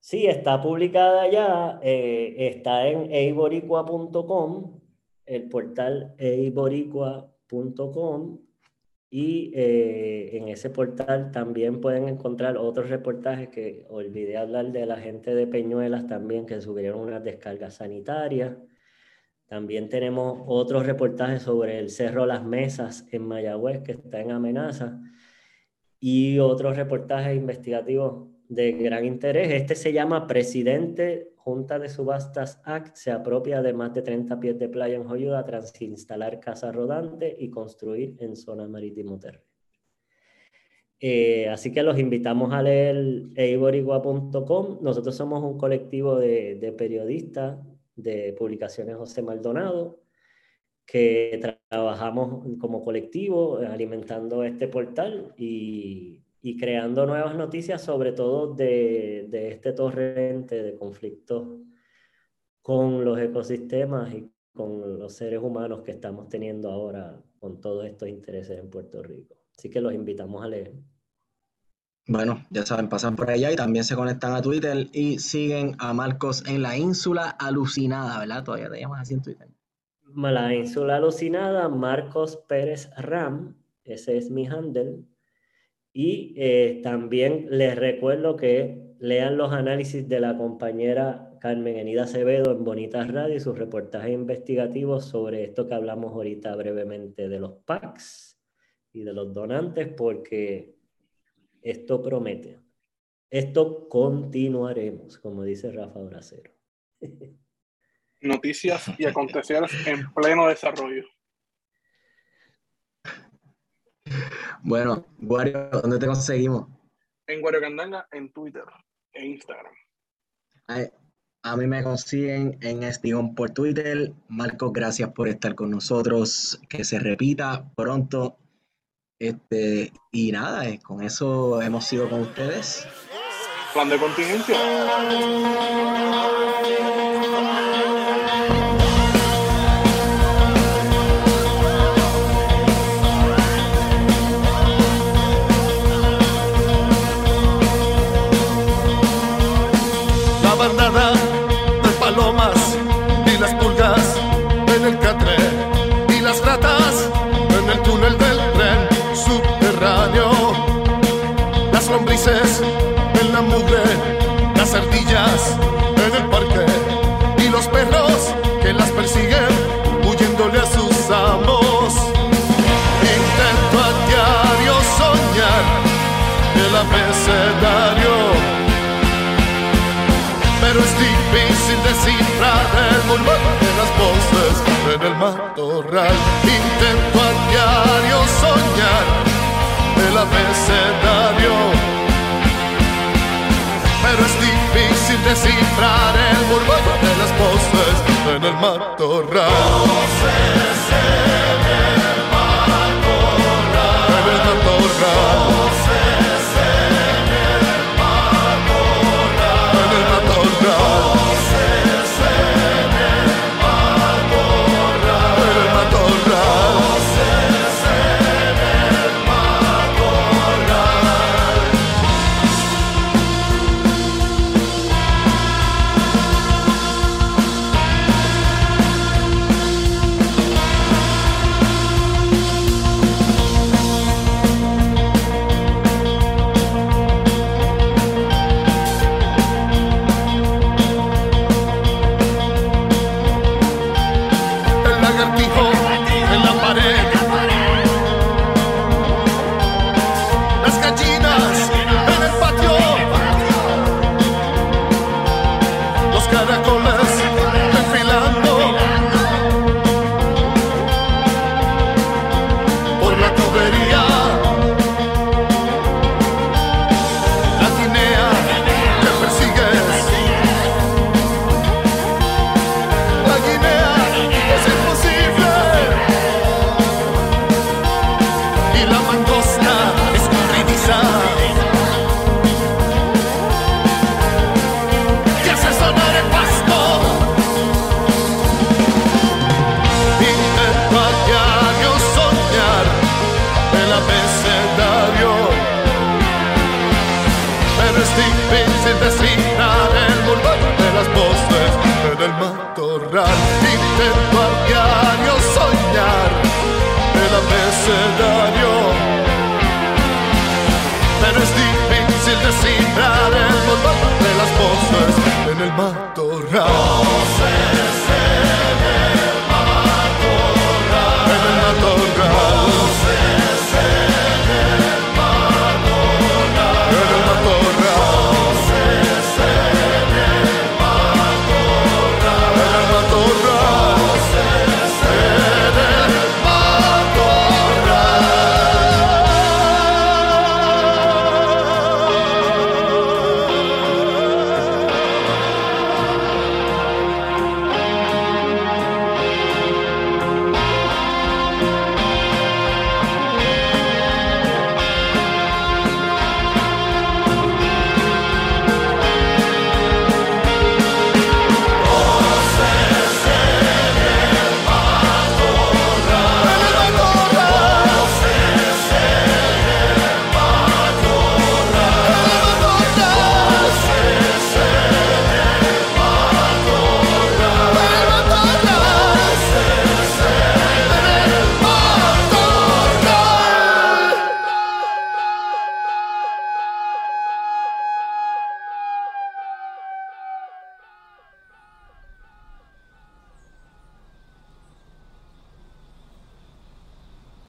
Sí, está publicada ya, eh, está en eiboricua.com, el portal eiboricua.com y eh, en ese portal también pueden encontrar otros reportajes que olvidé hablar de la gente de Peñuelas también que subieron unas descargas sanitarias. También tenemos otros reportajes sobre el Cerro Las Mesas en Mayagüez, que está en amenaza, y otros reportajes investigativos de gran interés. Este se llama Presidente Junta de Subastas Act, se apropia de más de 30 pies de playa en Joyuda tras instalar casa rodante y construir en zona marítimo terrestre. Eh, así que los invitamos a leer eiborigua.com. Nosotros somos un colectivo de, de periodistas de publicaciones José Maldonado, que trabajamos como colectivo alimentando este portal y, y creando nuevas noticias, sobre todo de, de, este torrente de conflictos con los ecosistemas y con los seres humanos que estamos teniendo ahora con todos estos intereses en Puerto Rico. Así que los invitamos a leer. Bueno, ya saben, pasan por allá y también se conectan a Twitter y siguen a Marcos en la ínsula alucinada, ¿verdad? Todavía te llamas así en Twitter. La ínsula alucinada, Marcos Pérez Ram, ese es mi handle. Y eh, también les recuerdo que lean los análisis de la compañera Carmen Enida Acevedo en Bonitas Radio y sus reportajes investigativos sobre esto que hablamos ahorita brevemente de los PACs y de los donantes, porque esto promete. Esto continuaremos, como dice Rafa Bracero. (laughs) Noticias y aconteceres en pleno desarrollo. Bueno, Wario, ¿dónde te conseguimos? En Wario Candanga, en Twitter e Instagram. A, mí me consiguen en Estigón por Twitter. Marcos, gracias por estar con nosotros. Que se repita pronto este, y nada, eh, con eso hemos sido con ustedes. Plan de contingencia. Murmullo de las voces en el matorral. Intento a diario soñar el abecedario, pero es difícil descifrar el murmullo de las voces en el matorral. Voces voces en el matorral.